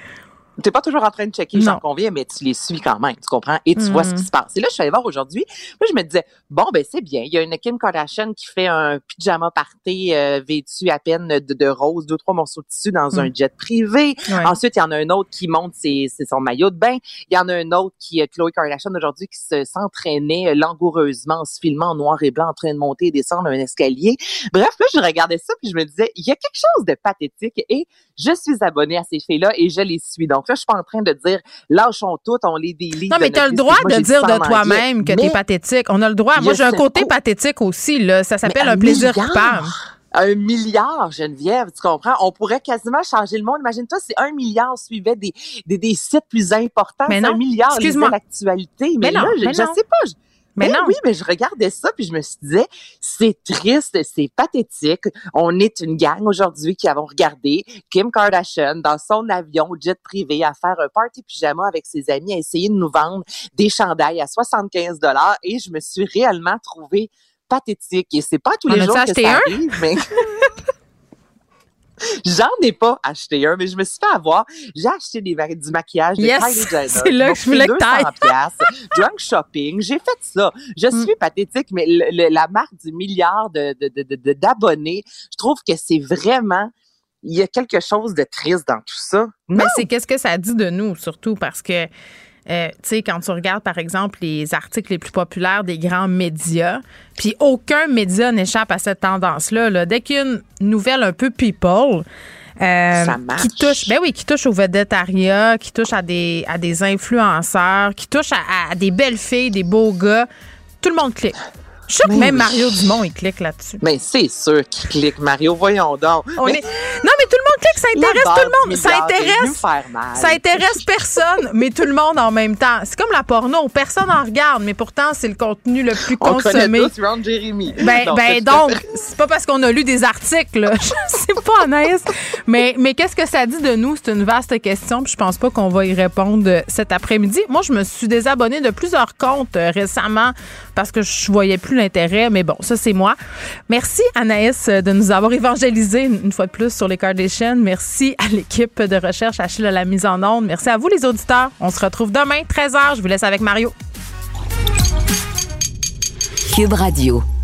T'es pas toujours en train de checker, j'en conviens, mais tu les suis quand même, tu comprends? Et tu vois ce Mhm. qui se passe. Et là, je suis allée voir aujourd'hui. Moi, je me disais, bon, ben, c'est bien. Il y a une Kim Kardashian qui fait un pyjama party euh, vêtu à peine de, de rose, deux, trois morceaux de tissu dans un Mhm. jet privé. Ouais. Ensuite, il y en a un autre qui monte ses, ses- son maillot de bain. Il y en a un autre qui, euh, Chloé Kardashian aujourd'hui, qui se s'entraînait euh, langoureusement en se filmant en noir et blanc en train de monter et descendre un escalier. Bref, là, je regardais ça puis je me disais, il y a quelque chose de pathétique et je suis abonnée à ces filles-là et je les suis. Donc là, je suis pas en train de dire, lâchons tout, on les délite. Non, mais tu as le droit Moi, de dire de toi-même que tu es pathétique. On a le droit. Moi, j'ai un côté pas. pathétique aussi, là. Ça s'appelle un plaisir milliard, coupable. Un milliard, Geneviève, tu comprends? On pourrait quasiment changer le monde. Imagine-toi si un milliard suivait des, des, des sites plus importants. Mais non, un milliard l'actualité. Mais, Mais non, je, mais je non. sais pas. je- Mais Ben non. oui, mais je regardais ça puis je me suis dit, c'est triste, c'est pathétique. On est une gang aujourd'hui qui avons regardé Kim Kardashian dans son avion jet privé à faire un party pyjama avec ses amis, à essayer de nous vendre des chandails à 75 dollars et je me suis réellement trouvée pathétique. Et c'est pas tous les jours que ça un? arrive, mais... *laughs* J'en ai pas acheté un, mais je me suis fait avoir. J'ai acheté des, du maquillage de Yes! Kylie Jenner. C'est là que je voulais que t'ailles. 200 piastres. Drunk shopping. J'ai fait ça. Je Mm. suis pathétique, mais le- le- la marque du milliard de, de, de, de- de- d'abonnés, je trouve que c'est vraiment, il y a quelque chose de triste dans tout ça. Mais c'est qu'est-ce que ça dit de nous, surtout parce que, euh, tu sais, quand tu regardes, par exemple, les articles les plus populaires des grands médias, puis aucun média n'échappe à cette tendance-là. là. Dès qu'il y a une nouvelle un peu people, euh, Ça qui touche, ben oui, qui touche au védétariat, qui touche à des, à des influenceurs, qui touche à, à des belles filles, des beaux gars, tout le monde clique. Je suis que Mais même oui. Mario Dumont, il clique là-dessus. Mais c'est sûr qu'il clique, Mario. Voyons donc. On Mais est- Non, mais tout le monde clique, ça intéresse tout le monde. Ça intéresse. venu faire mal. Ça intéresse personne, *laughs* mais tout le monde en même temps. C'est comme la porno. Personne en regarde, mais pourtant, c'est le contenu le plus On connaît consommé. tous Ron Jeremy. Ben, Non, ben c'est- donc, c'est pas parce qu'on a lu des articles, là. *laughs* je sais pas, Anaïs. Mais, mais qu'est-ce que ça dit de nous? C'est une vaste question, puis je pense pas qu'on va y répondre euh, cet après-midi. Moi, je me suis désabonnée de plusieurs comptes euh, récemment parce que je voyais plus l'intérêt, mais bon, ça, c'est moi. Merci, Anaïs, euh, de nous avoir évangélisé une fois de plus sur les Kardashians. Merci à l'équipe de recherche, Achille à la mise en onde. Merci à vous, les auditeurs. On se retrouve demain, 13h. Je vous laisse avec Mario. Cube Radio.